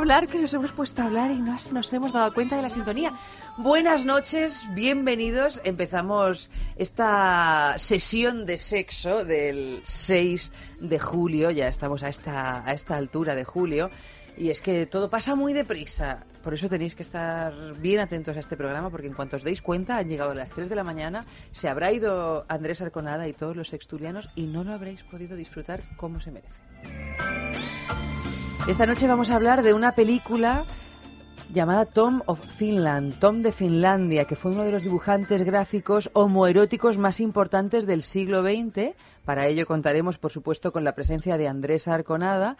Hablar, que nos hemos puesto a hablar y no has- nos hemos dado cuenta de la sintonía. Buenas noches, bienvenidos. Empezamos esta sesión de sexo del 6 de julio. Ya estamos a esta, a esta altura de julio. Y es que todo pasa muy deprisa. Por eso tenéis que estar bien atentos a este programa, porque en cuanto os deis cuenta, han llegado las 3 de la mañana, se habrá ido Andrés Arconada y todos los sexturianos y no lo habréis podido disfrutar como se merece. Esta noche vamos a hablar de una película llamada Tom of Finland, Tom de Finlandia, que fue uno de los dibujantes gráficos homoeróticos más importantes del siglo XX. Para ello contaremos, por supuesto, con la presencia de Andrés Arconada.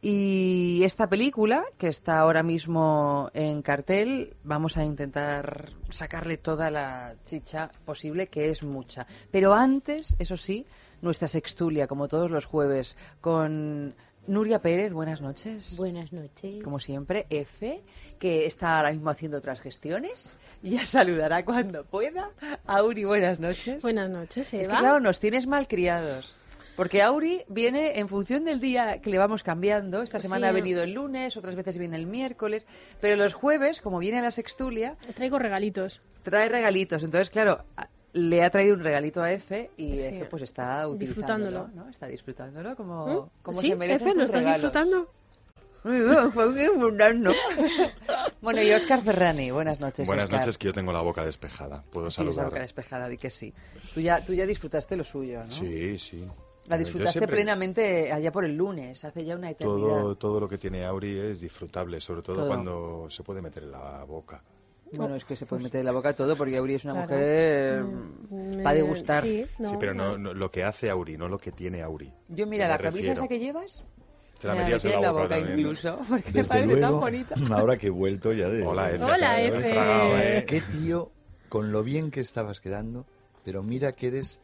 Y esta película, que está ahora mismo en cartel, vamos a intentar sacarle toda la chicha posible, que es mucha. Pero antes, eso sí, nuestra sextulia, como todos los jueves, con Nuria Pérez, buenas noches. Buenas noches. Como siempre, F, que está ahora mismo haciendo otras gestiones. Ya saludará cuando pueda. Auri, buenas noches. Buenas noches, Es que Eva. claro, nos tienes mal criados. Porque Auri viene en función del día que le vamos cambiando. Esta semana Sí. ha venido el lunes, otras veces viene el miércoles. Pero los jueves, como viene a la sextulia, Traigo regalitos. trae regalitos. Entonces, claro, le ha traído un regalito a F y Sí. F pues está utilizándolo. Disfrutándolo. ¿no? Está disfrutándolo como, ¿Mm? como ¿Sí? se merece. Efe, ¿lo estás disfrutando? bueno, y Oscar Ferrani, buenas noches. Buenas Óscar. noches, que yo tengo la boca despejada. Puedo la saludar. boca despejada, di que sí. Tú ya, tú ya disfrutaste lo suyo, ¿no? Sí, sí. La disfrutaste siempre- plenamente allá por el lunes, hace ya una eternidad. Todo, todo lo que tiene Auri es disfrutable, sobre todo, Todo. cuando se puede meter en la boca. Bueno, es que se puede meter en la boca todo porque Auri es una Claro. mujer Mm, para me- degustar. Sí, sí, pero no, no- lo que hace Auri, no lo que tiene Auri. Yo mira, ¿Qué la camisa esa que llevas, Te la me metías metí en la boca, también. incluso, porque me Desde parece tan luego, bonita. ahora que he vuelto ya de... Hola, Efe. Hola, Efe. tragado, ¿eh? Qué tío, con lo bien que estabas quedando, pero mira que eres,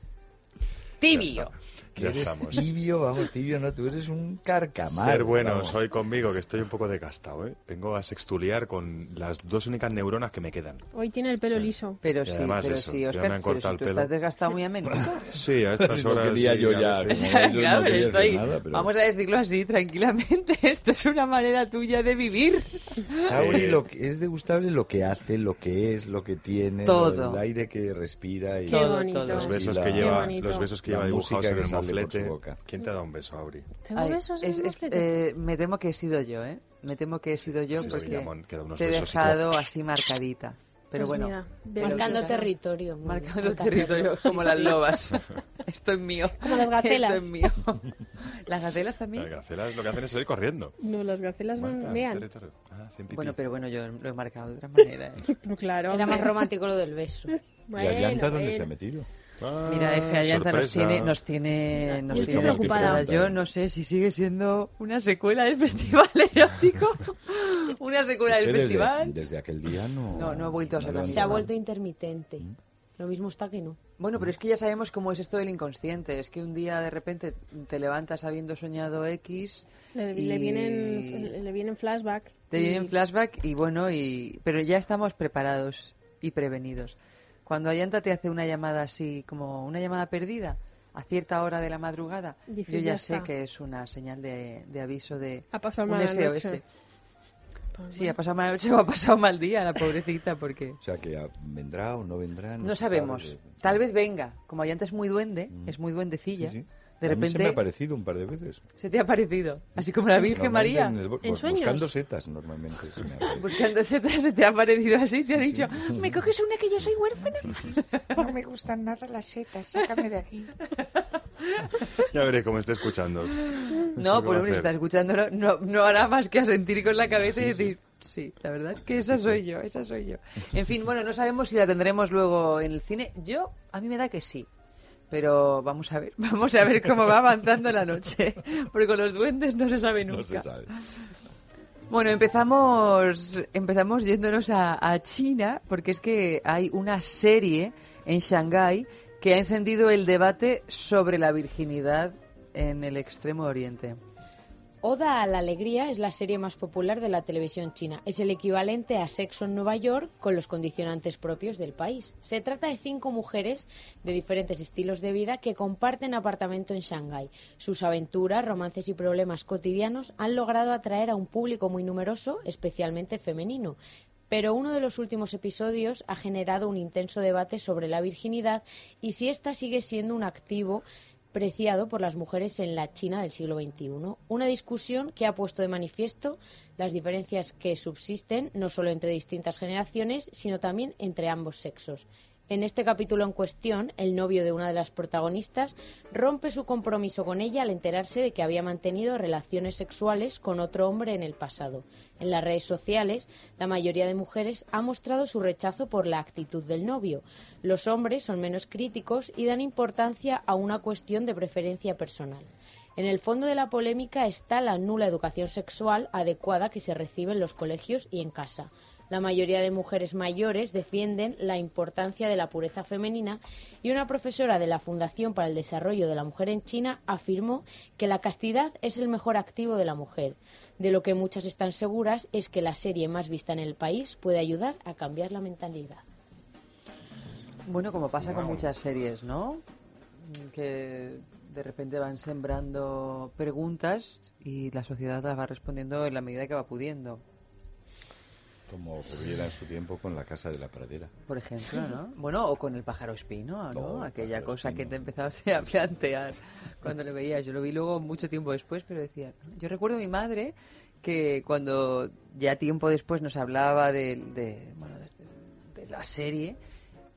Tibio. Que Ya eres estamos. tibio, vamos, tibio, no, tú eres un carcamal. Ser bueno, vamos. soy conmigo, que estoy un poco desgastado, ¿eh? Vengo a sextuliar con las dos únicas neuronas que me quedan. Hoy tiene el pelo Sí. liso. Pero Y sí, además pero eso, sí, ya Oscar, me han pero cortado si el tú pelo. estás desgastado muy a menudo. Sí, a estas horas. quería sí, yo a ya, ellos no Claro, quería estoy- nada, pero... Vamos a decirlo así, tranquilamente. Esto es una manera tuya de vivir. Sauri lo que es degustable lo que hace, lo que es, lo que tiene, Todo. lo- el aire que respira y Qué bonito. Los besos que lleva, los besos que lleva dibujados en el por su boca. ¿Quién te ha dado un beso, Auri? ¿Tengo Ay, besos es- es- eh, me temo que he sido yo, ¿eh? Me temo que he sido yo Sí, porque te he y dejado así marcadita. Pero Pues bueno, mira, pero Marcando territorio. bien. marcando territorio Sí, como las sí. lobas. Esto es mío. Como las gacelas. Esto es mío. ¿Las gacelas Las también? gacelas lo que hacen es salir corriendo. No, las gacelas van, vean. Ah. Bueno, pero bueno, yo lo he marcado de otra manera. ¿eh? Claro. Era más romántico lo del beso. ¿Y Allanta dónde bueno. se ha metido? Ah, Mira, F. Allanta nos tiene, nos tiene, nos estoy tiene preocupada. Yo no sé si sigue siendo una secuela del festival erótico. una secuela Es del festival. desde, desde aquel día no... No, no ha vuelto a ser la Se ha vuelto intermitente. Lo mismo está que no. Bueno, pero es que ya sabemos cómo es esto del inconsciente. Es que un día de repente te levantas habiendo soñado X. Le, y le vienen, le vienen flashback. Te y- vienen flashback y bueno, y pero ya estamos preparados y prevenidos. Cuando Ayanta te hace una llamada así, como una llamada perdida, a cierta hora de la madrugada, Dices, yo ya, ya sé está. que es una señal de, de aviso de Ha pasado un SOS. noche. Pues Sí, ha pasado mala noche o ha pasado mal día, la pobrecita, porque... O sea, que vendrá o no vendrá. No, No se sabe sabemos. Tal vez venga. Como Ayanta es muy duende, es muy Sí, duendecilla, sí. De A mí se me ha parecido un par de veces. se te ha parecido. Así como la Virgen María. en el bo- ¿En bus- sueños? Buscando setas, normalmente. se me ha parecido. Buscando setas se te ha parecido así, te ha dicho, ¿me coges una que yo soy huérfana? No me gustan nada las setas, sácame de aquí. Ya veréis cómo esté escuchando. No, ¿Qué por a hombre, si está escuchándolo, no, no hará más que asentir con la cabeza y decir, sí, la verdad es que esa soy yo, esa soy yo. En fin, bueno, no sabemos si la tendremos luego en el cine. Yo, a mí me da que sí. Pero vamos a ver, vamos a ver cómo va avanzando la noche. Porque con los duendes no se sabe nunca. No se sabe. Bueno, empezamos, empezamos yéndonos a, a China, porque es que hay una serie en Shanghái que ha encendido el debate sobre la virginidad en el extremo oriente. Oda a la Alegría es la serie más popular de la televisión china. Es el equivalente a Sexo en Nueva York con los condicionantes propios del país. Se trata de cinco mujeres de diferentes estilos de vida que comparten apartamento en Shanghái. Sus aventuras, romances y problemas cotidianos han logrado atraer a un público muy numeroso, especialmente femenino. Pero uno de los últimos episodios ha generado un intenso debate sobre la virginidad y si ésta sigue siendo un activo preciado por las mujeres en la China del siglo XXI. Una discusión que ha puesto de manifiesto las diferencias que subsisten no solo entre distintas generaciones, sino también entre ambos sexos. En este capítulo en cuestión, el novio de una de las protagonistas rompe su compromiso con ella al enterarse de que había mantenido relaciones sexuales con otro hombre en el pasado. En las redes sociales, la mayoría de mujeres ha mostrado su rechazo por la actitud del novio. Los hombres son menos críticos y dan importancia a una cuestión de preferencia personal. En el fondo de la polémica está la nula educación sexual adecuada que se recibe en los colegios y en casa. La mayoría de mujeres mayores defienden la importancia de la pureza femenina y una profesora de la Fundación para el Desarrollo de la Mujer en China afirmó que la castidad es el mejor activo de la mujer. De lo que muchas están seguras es que la serie más vista en el país puede ayudar a cambiar la mentalidad. Bueno, como pasa con muchas series, ¿no? Que de repente van sembrando preguntas y la sociedad las va respondiendo en la medida que va pudiendo. Como ocurriera en su tiempo con la casa de la pradera. Por ejemplo, ¿no? Bueno, o con el pájaro espino, ¿no? El Aquella cosa que te empezabas a plantear cuando lo veías. Yo lo vi luego mucho tiempo después, pero decía... Yo recuerdo a mi madre que cuando ya tiempo después nos hablaba de, de, bueno, de, de la serie,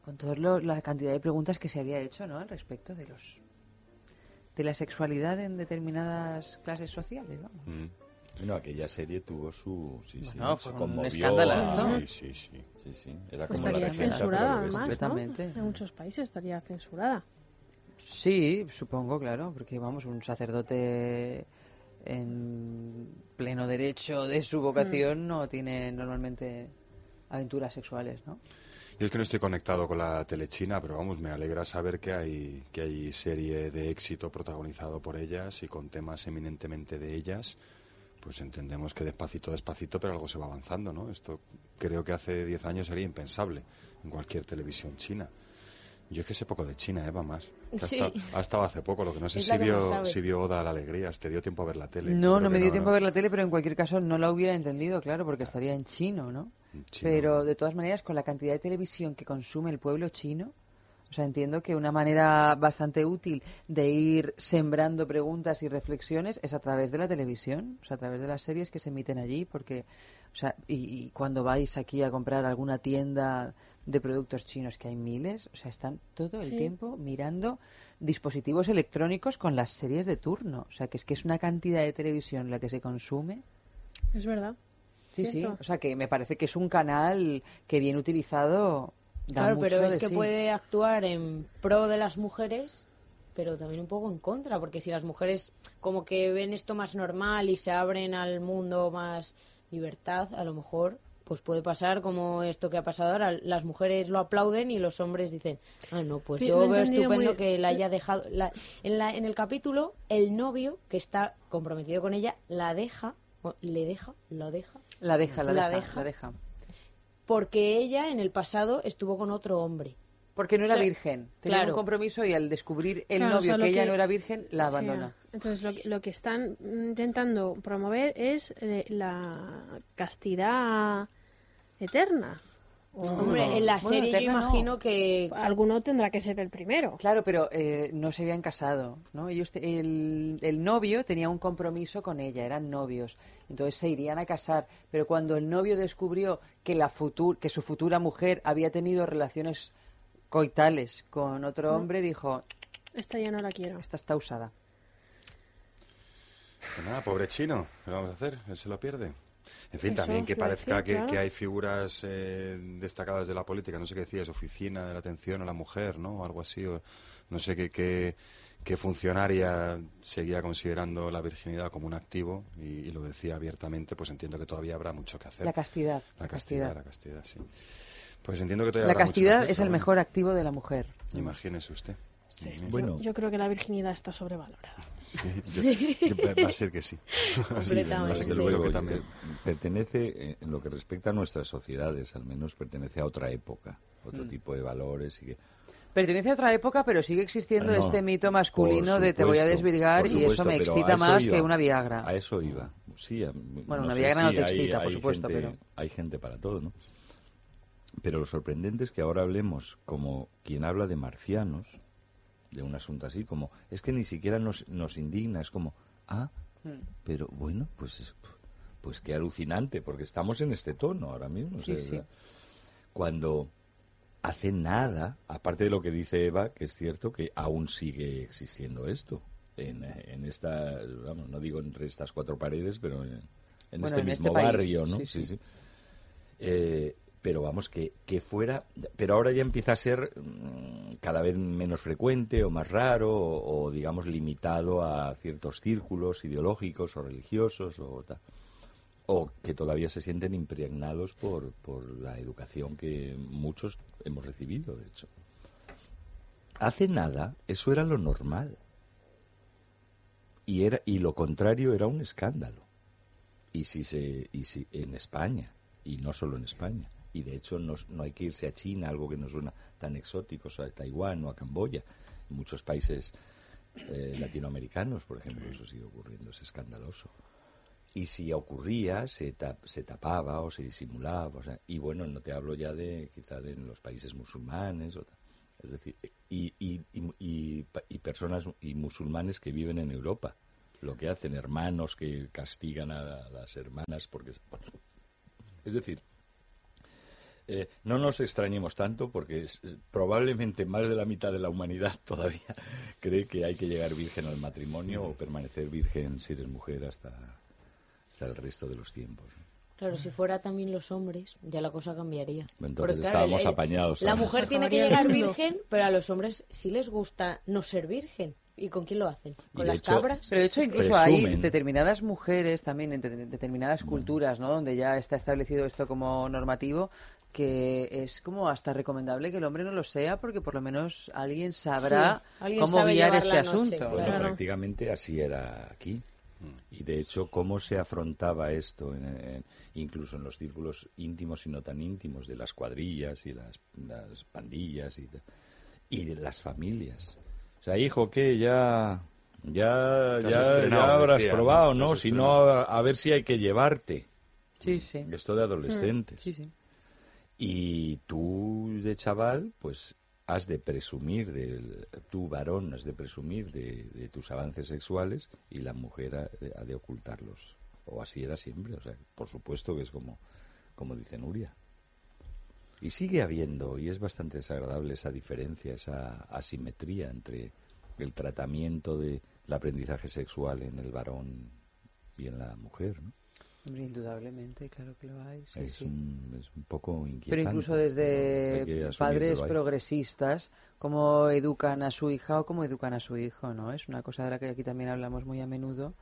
con toda la cantidad de preguntas que se había hecho, ¿no? Al respecto de los de la sexualidad en determinadas clases sociales, vamos. Mm. Bueno, aquella serie tuvo su... Sí, sí, Bueno, se fue un conmovió escándalo, a- ¿no? Sí, sí, sí. Sí, sí. Era Pues como la estaría regenta, censurada, además, ¿no? En muchos países estaría censurada. Sí, supongo, claro, porque vamos, un sacerdote en pleno derecho de su vocación no tiene normalmente aventuras sexuales, ¿no? Yo es que no estoy conectado con la telechina, pero vamos, me alegra saber que hay, que hay serie de éxito protagonizado por ellas y con temas eminentemente de ellas. Pues entendemos que despacito, despacito, pero algo se va avanzando, ¿no? Esto creo que hace 10 años sería impensable en cualquier televisión china. Yo es que sé poco de China, Eva, más. Que ha Sí. estado- Ha estado hace poco, lo que no sé si más vio, si vio Oda a la Alegría, ¿te dio tiempo a ver la tele? No, creo no me dio tiempo ¿no? a ver la tele, pero en cualquier caso no la hubiera entendido, claro, porque estaría en chino, ¿no? En chino. Pero de todas maneras, con la cantidad de televisión que consume el pueblo chino, O sea, entiendo que una manera bastante útil de ir sembrando preguntas y reflexiones es a través de la televisión, o sea, a través de las series que se emiten allí, porque, o sea, y, y cuando vais aquí a comprar alguna tienda de productos chinos, que hay miles, o sea, están todo el Sí. tiempo mirando dispositivos electrónicos con las series de turno. O sea, que es que es una cantidad de televisión la que se consume. Es verdad. Sí, sí. O sea, que me parece que es un canal que bien utilizado Claro, pero es que sí. puede actuar en pro de las mujeres, pero también un poco en contra, porque si las mujeres como que ven esto más normal y se abren al mundo más libertad, a lo mejor pues puede pasar como esto que ha pasado ahora. Las mujeres lo aplauden y los hombres dicen, ah, no, pues yo no veo estupendo muy- que la haya dejado. la- en, la, en el capítulo, el novio que está comprometido con ella la deja, o le deja, lo deja, La deja, la, La deja, deja. la deja. Porque ella en el pasado estuvo con otro hombre. Porque no era O sea, virgen. Tenía claro. un compromiso y al descubrir el Claro, o novio sea, que ella que- no era virgen, la Sí. abandona. Entonces, lo, que- lo que están intentando promover es eh, la castidad eterna. Hombre, en la Bueno, serie yo no. imagino que Alguno tendrá que ser el primero. Claro, pero eh, no se habían casado, ¿no? Ellos te- el, el novio tenía un compromiso con ella, eran novios, entonces se irían a casar. Pero cuando el novio descubrió que la futur, que su futura mujer había tenido relaciones coitales con otro hombre, dijo, Esta ya no la quiero. esta está usada. Pues nada, pobre chino, ¿qué vamos a hacer? Él se lo pierde. En fin, Eso, también que parezca que, claro. que hay figuras eh, destacadas de la política, no sé qué decías, oficina de la atención a la mujer, ¿no? O algo así, o no sé qué, qué, qué funcionaria seguía considerando la virginidad como un activo y, y lo decía abiertamente, pues entiendo que todavía habrá mucho que hacer. La castidad. La castidad, la castidad, sí. Pues entiendo que todavía La habrá mucho que castidad hacer, es el mejor activo de la mujer. Imagínese usted. Sí. Bien. Bueno. Yo, yo creo que la virginidad está sobrevalorada. Sí, yo- yo- va a ser que sí. Va a ser que Completamente. que eh, también. pertenece, eh, en lo que respecta a nuestras sociedades, al menos pertenece a otra época, otro Mm. tipo de valores. Y que, Pertenece a otra época, pero sigue existiendo No, este mito masculino por de te voy a supuesto, desvirgar por y eso supuesto, me excita eso más iba. que una Viagra. A eso iba. Sí, a- Bueno, una sé Viagra no te hay- excita, por hay supuesto, gente- pero- Hay gente para todo, ¿no? Pero lo sorprendente es que ahora hablemos como quien habla de marcianos, de un asunto así, como es que ni siquiera nos, nos indigna, es como, ah, Mm. pero bueno, pues es- pues qué alucinante, porque estamos en este tono ahora mismo. o Sí, sea, sí. Cuando hace nada, aparte de lo que dice Eva, que es cierto que aún sigue existiendo esto, en, en esta, vamos, no digo entre estas cuatro paredes, pero en, en Bueno, este en mismo este país, barrio, ¿no? sí, sí. sí. Eh, pero vamos, que, que fuera, pero ahora ya empieza a ser mm, cada vez menos frecuente o más raro o, digamos limitado a ciertos círculos ideológicos o religiosos o tal o que todavía se sienten impregnados por, por la educación que muchos hemos recibido, de hecho. Hace nada, eso era lo normal. Y, era, y lo contrario era un escándalo. Y si se, y si, en España, y no solo en España. Y de hecho no, no hay que irse a China, algo que no suena tan exótico, o a Taiwán o a Camboya. En muchos países eh, latinoamericanos, por ejemplo, eso sigue ocurriendo, es escandaloso y si ocurría se, tap, se tapaba o se disimulaba o sea, y bueno no te hablo ya de quizá de los países musulmanes o tal. es decir y, y, y, y, y personas y musulmanes que viven en Europa lo que hacen hermanos que castigan a las hermanas porque bueno, es decir eh, no nos extrañemos tanto porque es, probablemente más de la mitad de la humanidad todavía cree que hay que llegar virgen al matrimonio o permanecer virgen si eres mujer hasta hasta el resto de los tiempos. Claro, si fuera también los hombres, ya la cosa cambiaría. Entonces Porque, claro, estábamos el- el- apañados. La mujer tiene que llegar virgen, pero a los hombres sí les gusta no ser virgen. ¿Y con quién lo hacen? ¿Con las hecho- cabras? Pero de hecho incluso hay determinadas mujeres también, en de- determinadas culturas, ¿no? Donde ya está establecido esto como normativo, que es como hasta recomendable que el hombre no lo sea, porque por lo menos alguien sabrá Sí, alguien cómo sabe guiar este noche, asunto. claro. Bueno, Claro. prácticamente así era aquí. Y de hecho, cómo se afrontaba esto, en- en- incluso en los círculos íntimos y no tan íntimos de las cuadrillas y las, las pandillas y, de- y de las familias. O sea, hijo, ¿qué? Ya, ya, ya, estrenado, ya habrás decía, probado, ¿no? Si no, a, a ver si hay que llevarte. Sí, sí. Esto de adolescentes. Sí, sí. Y tú de chaval, pues has de presumir, del, tú varón has de presumir de, de tus avances sexuales y la mujer ha, ha de ocultarlos. O así era siempre, o sea, por supuesto que es como, como dice Nuria. Y sigue habiendo, y es bastante desagradable esa diferencia, esa asimetría entre el tratamiento del aprendizaje sexual en el varón y en la mujer. ¿no? Hombre, indudablemente, claro que lo hay. sí, es, sí. Un, es un poco inquietante. Pero incluso desde padres progresistas, cómo educan a su hija o cómo educan a su hijo, ¿no? Es una cosa de la que aquí también hablamos muy a menudo.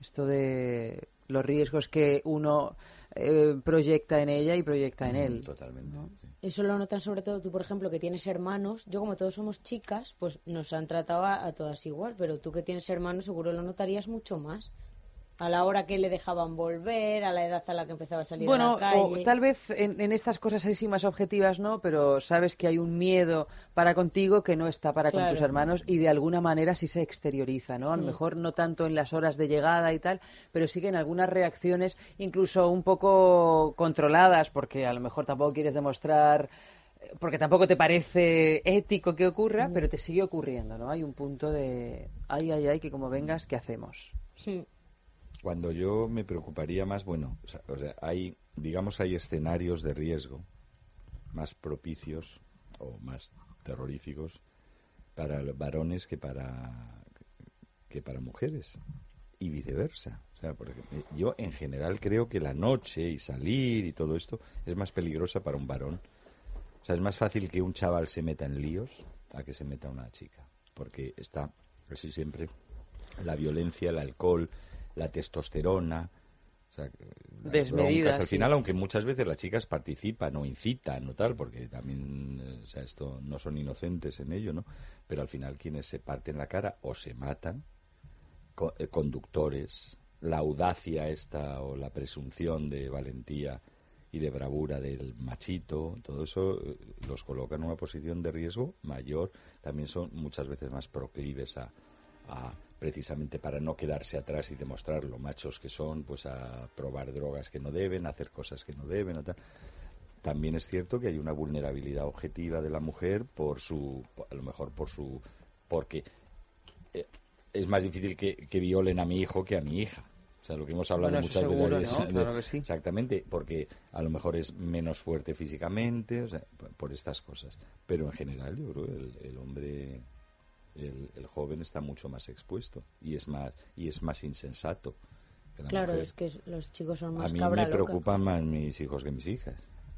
Esto de los riesgos que uno eh, proyecta en ella y proyecta en él. Totalmente. ¿no? sí. Eso lo notan sobre todo tú, por ejemplo, que tienes hermanos. Yo, como todos somos chicas, pues nos han tratado a, a todas igual, pero tú que tienes hermanos seguro lo notarías mucho más. A la hora que le dejaban volver, a la edad a la que empezaba a salir Bueno, a la calle. o tal vez en, en estas cosas así más objetivas no, pero sabes que hay un miedo para contigo que no está para con tus hermanos y de alguna manera sí se exterioriza, ¿no? A lo Mm. mejor no tanto en las horas de llegada y tal, pero sí que en algunas reacciones incluso un poco controladas, porque a lo mejor tampoco quieres demostrar eh, porque tampoco te parece ético que ocurra, pero te sigue ocurriendo, ¿no? Hay un punto de, ay, ay, ay, que como vengas, ¿qué hacemos? Sí. Cuando yo me preocuparía más, bueno, o sea, hay, digamos, hay escenarios de riesgo más propicios o más terroríficos para varones que para que para mujeres y viceversa. O sea, por ejemplo, yo en general creo que la noche y salir y todo esto es más peligrosa para un varón. O sea, es más fácil que un chaval se meta en líos a que se meta una chica, porque está casi siempre la violencia, el alcohol, la testosterona, o sea, las Desmedida, broncas. Al sí. final, aunque muchas veces las chicas participan o incitan o tal, porque también, o sea, esto no son inocentes en ello, ¿no? Pero al final quienes se parten la cara o se matan, co- eh, conductores, la audacia esta o la presunción de valentía y de bravura del machito, todo eso eh, los coloca en una posición de riesgo mayor. También son muchas veces más proclives a, a, precisamente para no quedarse atrás y demostrar lo machos que son, pues a probar drogas que no deben, a hacer cosas que no deben, tal. También es cierto que hay una vulnerabilidad objetiva de la mujer por su, a lo mejor por su, porque eh, es más difícil que, que violen a mi hijo que a mi hija. O sea, lo que hemos hablado Bueno, muchas seguro, veces. ¿no? de- Claro que sí. Exactamente, porque a lo mejor es menos fuerte físicamente, o sea, por, por estas cosas. Pero en general, yo creo que el, el hombre, el, el joven está mucho más expuesto y es más y es más insensato. que la Claro, mujer. es que los chicos son A más mí cabra me loca. preocupan más mis hijos que mis hijas.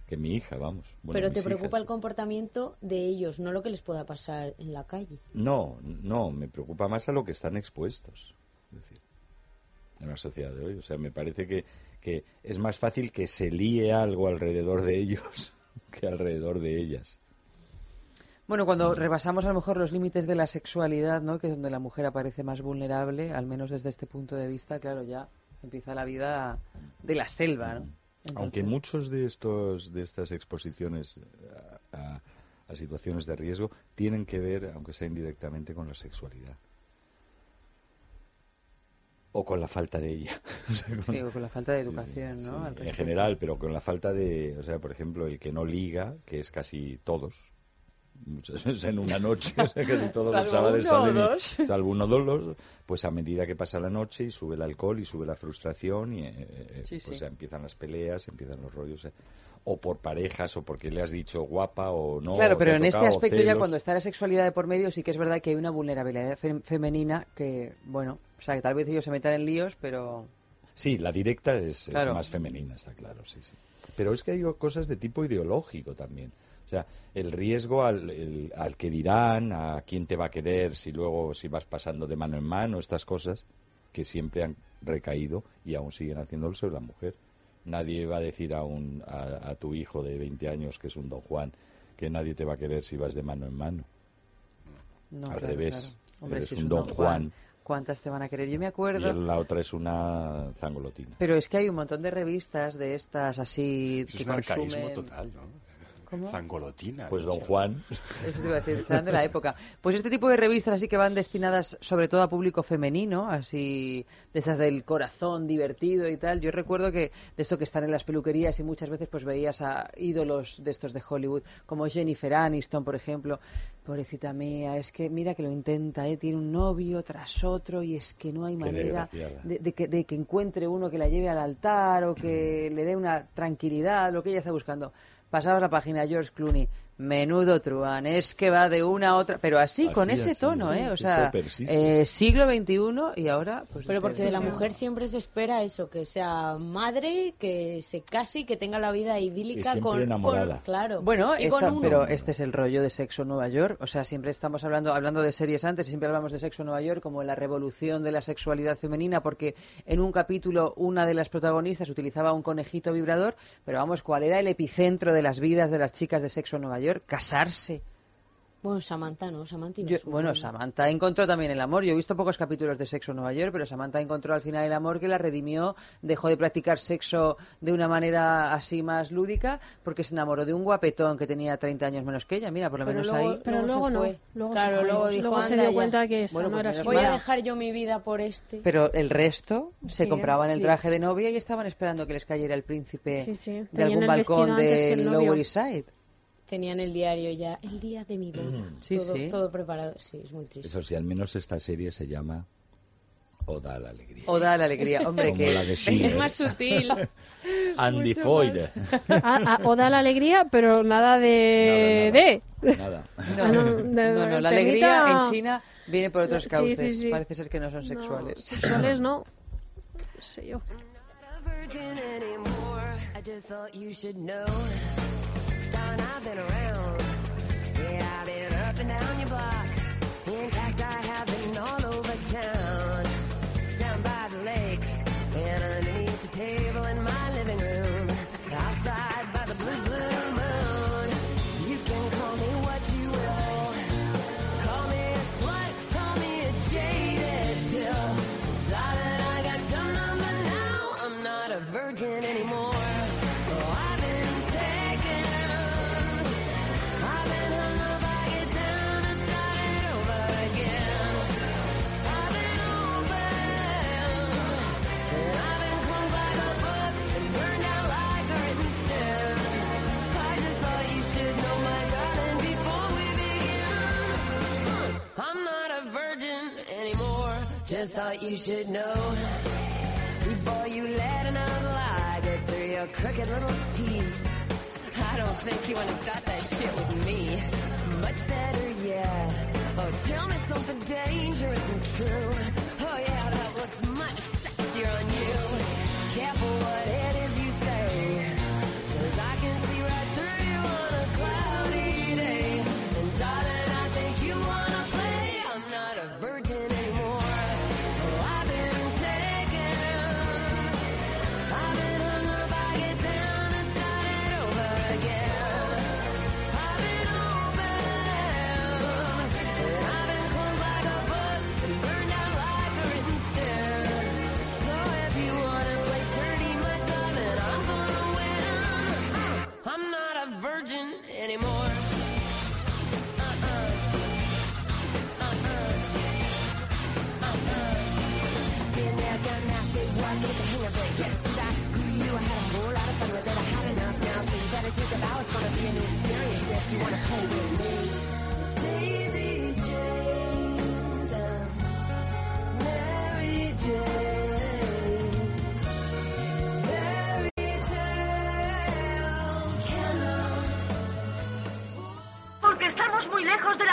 Que mi hija, vamos. Bueno, Pero te preocupa hijas. el comportamiento de ellos, no lo que les pueda pasar en la calle. No, no, me preocupa más a lo que están expuestos. Es decir, en la sociedad de hoy. O sea, me parece que, que es más fácil que se líe algo alrededor de ellos que alrededor de ellas. Bueno, cuando rebasamos a lo mejor los límites de la sexualidad, ¿no? que es donde la mujer aparece más vulnerable, al menos desde este punto de vista, claro, ya empieza la vida de la selva. ¿no? Aunque muchos de estos de estas exposiciones a, a- a situaciones de riesgo tienen que ver, aunque sea indirectamente, con la sexualidad. O con la falta de ella. O sea, con- Sí, o con la falta de Sí, sí, educación, ¿no? sí, en general, pero con la falta de, o sea, por ejemplo, el que no liga, que es casi todos, muchas veces en una noche, o sea, casi todos los chavales o salen, y- salvo uno o dos, pues a medida que pasa la noche y sube el alcohol y sube la frustración y eh, eh, Sí, pues sí. empiezan las peleas, empiezan los rollos, eh, o por parejas, o porque le has dicho guapa o no. claro, pero en este aspecto ya cuando está la sexualidad de por medio sí que es verdad que hay una vulnerabilidad fe- femenina que, bueno, o sea, que tal vez ellos se metan en líos, pero... Sí, la directa es, más femenina, está claro, sí, sí. Pero es que hay cosas de tipo ideológico también. O sea, el riesgo al, el- al que dirán, a quién te va a querer, si luego si vas pasando de mano en mano, estas cosas que siempre han recaído y aún siguen haciéndolo sobre la mujer. Nadie va a decir a, un, a, a tu hijo de 20 años, que es un don Juan, que nadie te va a querer si vas de mano en mano. No, Al claro, revés, claro. Hombre, eres si es un don Juan. ¿Cuántas te van a querer? Yo me Y acuerdo... la otra es una zangolotina. Pero es que hay un montón de revistas de estas así Eso que es un arcaísmo consumen... total, ¿no? ¿Cómo? Zangolotina. Pues don. Juan. Eso te iba a decir, serán de la época. Pues este tipo de revistas así que van destinadas sobre todo a público femenino, así de esas del corazón divertido y tal. Yo recuerdo que de esto que están en las peluquerías y muchas veces pues veías a ídolos de estos de Hollywood, como Jennifer Aniston, por ejemplo. Pobrecita mía, es que mira que lo intenta, ¿eh? tiene un novio tras otro y es que no hay manera de, de que, de que encuentre uno que la lleve al altar o que le dé una tranquilidad, lo que ella está buscando. Pasabas la página George Clooney, menudo truán, es que va de una a otra, pero así, Así, con ese así, tono, ¿eh? O eso sea, persiste. eh, siglo XXI y ahora, pues... Pero porque de la sí, sí. mujer siempre se espera eso, que sea madre, que se case y que tenga la vida idílica con, enamorada. con- claro. Bueno, y con pero este es el rollo de Sexo en Nueva York. O sea, siempre estamos hablando hablando de series antes y siempre hablamos de Sexo en Nueva York como la revolución de la sexualidad femenina, porque en un capítulo una de las protagonistas utilizaba un conejito vibrador, pero vamos, ¿cuál era el epicentro de las vidas de las chicas de Sexo en Nueva York? Casarse. Bueno, Samantha no, Samantha Yo- bueno, Samantha encontró también el amor. Yo he visto pocos capítulos de Sexo en Nueva York, pero Samantha encontró al final el amor que la redimió, dejó de practicar sexo de una manera así más lúdica, porque se enamoró de un guapetón que tenía 30 años menos que ella. Mira, por lo Pero menos luego- ahí. Pero Luego no. fue. Luego Claro, se fue. luego dijo, se "Anda dio ya". cuenta que esa Bueno, no pues era Voy a dejar yo mi vida por este. Pero el resto se Sí, compraban el traje de novia y estaban esperando que les cayera el príncipe Sí, sí. de algún balcón del. Lower East Side. Tenían el diario ya, el día de mi boda. Sí, todo, sí. todo preparado. Sí, es muy triste. Eso sí, al menos esta serie se llama Oda a la Alegría. Oda a la alegría. Hombre, Como que la de Schiller. Es más sutil. Andy Foyle. Ah, ah, o da la alegría, pero nada de... de. Nada. No, Ah, no, no, no, la alegría en China viene por otros cauces. sí, sí. Parece ser que no son No, sexuales. sexuales no. No sé yo. Darling, I've been around. Yeah, I've been up and down your block. In fact, I have Thought you should know. Before you let another lie get through your crooked little teeth. I don't think you want to start that shit with me. Much better yet. Oh, tell me something dangerous and true. Oh yeah, that looks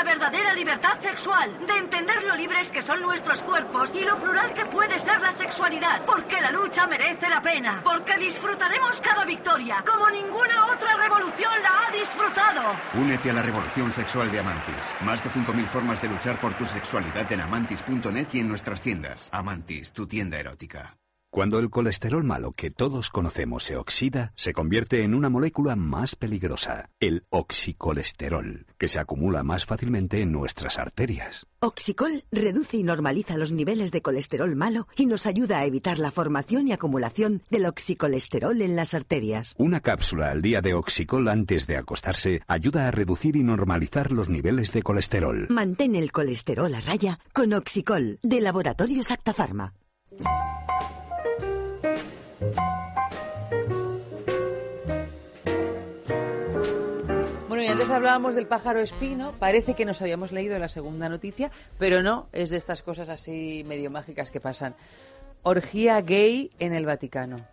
la verdadera libertad sexual, de entender lo libres que son nuestros cuerpos y lo plural que puede ser la sexualidad. Porque la lucha merece la pena. Porque disfrutaremos cada victoria como ninguna otra revolución la ha disfrutado. Únete a la revolución sexual de Amantis. Más de 5.000 formas de luchar por tu sexualidad en amantis.net y en nuestras tiendas. Amantis, tu tienda erótica. Cuando el colesterol malo que todos conocemos se oxida, se convierte en una molécula más peligrosa, el oxicolesterol, que se acumula más fácilmente en nuestras arterias. Oxicol reduce y normaliza los niveles de colesterol malo y nos ayuda a evitar la formación y acumulación del oxicolesterol en las arterias. Una cápsula al día de Oxicol antes de acostarse ayuda a reducir y normalizar los niveles de colesterol. Mantén el colesterol a raya con Oxicol de Laboratorios Acta Pharma. Bueno, y antes hablábamos del pájaro espino. Parece que nos habíamos leído la segunda noticia, pero no, es de estas cosas así medio mágicas que pasan. Orgía gay en el Vaticano.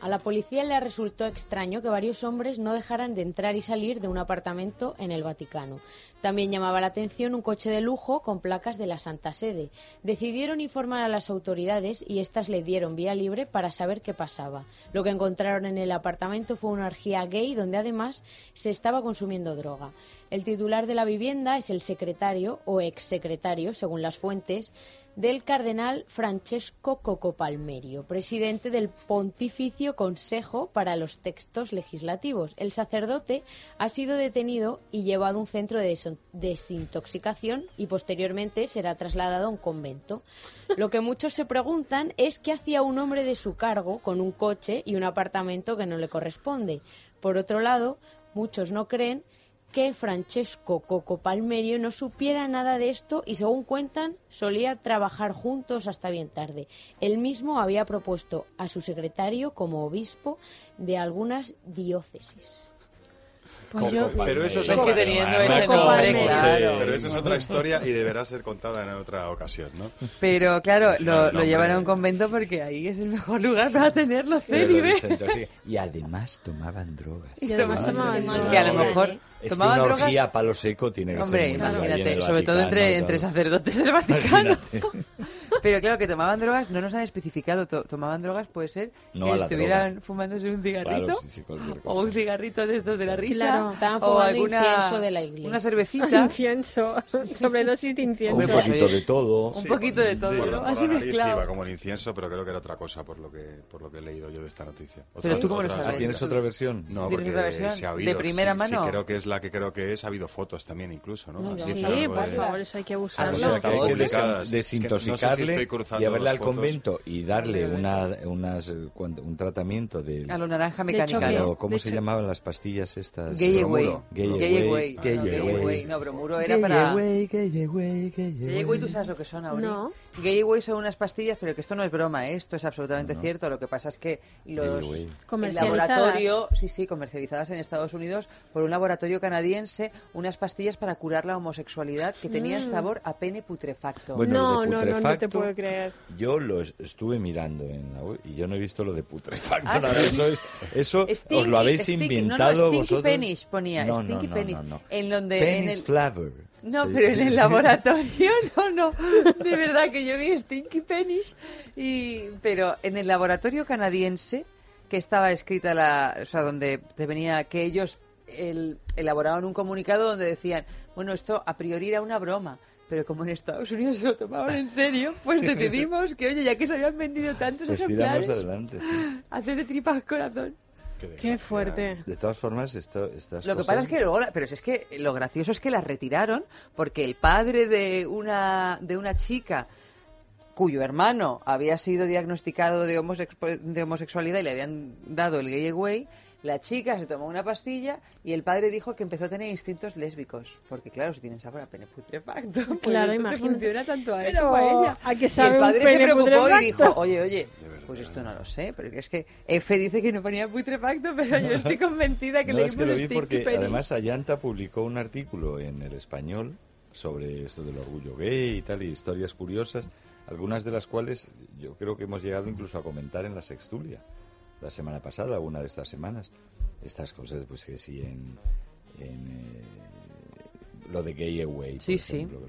A la policía le resultó extraño que varios hombres no dejaran de entrar y salir de un apartamento en el Vaticano. También llamaba la atención un coche de lujo con placas de la Santa Sede. Decidieron informar a las autoridades y éstas le dieron vía libre para saber qué pasaba. Lo que encontraron en el apartamento fue una orgía gay donde además se estaba consumiendo droga. El titular de la vivienda es el secretario o exsecretario, según las fuentes, del cardenal Francesco Coco Palmerio, presidente del Pontificio Consejo para los Textos Legislativos. El sacerdote ha sido detenido y llevado a un centro de desintoxicación y posteriormente será trasladado a un convento. Lo que muchos se preguntan es qué hacía un hombre de su cargo con un coche y un apartamento que no le corresponde. Por otro lado, muchos no creen que Francesco Coco Palmerio no supiera nada de esto y según cuentan solía trabajar juntos hasta bien tarde. Él mismo había propuesto a su secretario como obispo de algunas diócesis. Pues yo- Pero eso es otra. Pero eso es otra historia y deberá ser contada en otra ocasión, ¿no? Pero claro, lo, lo llevan a un convento porque ahí es el mejor lugar para tenerlo, Célibe. Y además tomaban drogas. Y además tomaban drogas. Que a lo mejor Es que tomaban una drogas. orgía a palo seco tiene que Hombre, ser muy en imagínate, el sobre todo entre, entre sacerdotes del Vaticano. Pero claro, que tomaban drogas, no nos han especificado, to- tomaban drogas, puede ser No que estuvieran droga. fumándose un cigarrito, Claro, sí, sí, o un cigarrito de estos de la risa, Claro, estaban o fumando alguna, incienso de la iglesia. una cervecita, Incienso, sobredosis de incienso. Un poquito de todo. un poquito de todo, Sí, Así mezclado. iba como el incienso, pero creo que era otra cosa por lo que, por lo que he leído yo de esta noticia. Pero tú cómo lo otra- sabes. ¿Tienes otra versión? No, ¿Tienes porque otra se ha ¿De habido, primera sí, mano? Sí, creo que es la que creo que es. Ha habido fotos también incluso, ¿no? Así sí, es por favor, eso hay que Ah, buscarlo. pues O sea, están que hay que publicadas. des- Es que no sé si desintoxicarle estoy cruzando llevarle al convento y darle una, unas, eh, un tratamiento de... A lo naranja mecánica, ¿Cómo De se hecho- llamaban las pastillas estas? Gay away. Bromuro. Gay Gay away. away. Gay No, bromuro era Gay para... away, gay away, gay Gay away. Away, ¿tú sabes lo que son ahora? No. Gay Away son unas pastillas, pero que esto no es broma, ¿eh? esto es absolutamente cierto. Lo que pasa es que los el laboratorio, sí, sí, comercializadas en Estados Unidos por un laboratorio canadiense, unas pastillas para curar la homosexualidad que tenían Mm. sabor a pene putrefacto. Bueno, no, lo de no, no, no te puedo creer. Yo lo es- estuve mirando en la web y yo no he visto lo de putrefacto. ¿Ah, sí? Eso, es, eso os lo habéis Stinky- inventado no, no, Stinky vosotros. Penis ponía, no, Stinky no, no, Penis. no, no. En donde, en Penis el- flavor. No, Sí, pero en el sí. laboratorio no, no. De verdad que yo vi Stinky Pennies y pero en el laboratorio canadiense que estaba escrita la, o sea, donde te venía que ellos el- elaboraban un comunicado donde decían, bueno, esto a priori era una broma. Pero como en Estados Unidos se lo tomaban en serio, pues decidimos que, oye, ya que se habían vendido tantos Pues ejemplares, adelante, sí. hacer de tripas corazón. Qué fuerte. De todas formas, esto, estas Lo que cosas- pasa es que luego, la- pero es que lo gracioso es que las retiraron porque el padre de una de una chica cuyo hermano había sido diagnosticado de, homosex- de homosexualidad y le habían dado el gay away, la chica se tomó una pastilla y el padre dijo que empezó a tener instintos lésbicos, porque claro, si tienen sabor a pene putrefacto, pues Claro, imagínate. funciona tanto a él Pero, como a ella. ¿a qué y sabe el un padre se preocupó y dijo, oye, oye, pues esto no lo sé, porque es que F dice que no ponía putrefacto, pero yo estoy convencida que no, leímos es que lo vi porque además Ayanta publicó un artículo en el español sobre esto del orgullo gay y tal, y historias curiosas, algunas de las cuales yo creo que hemos llegado incluso a comentar en la sextulia la semana pasada, una de estas semanas. Estas cosas, pues que sí, en, en, eh, lo de Gay Away, por Sí, sí. ejemplo.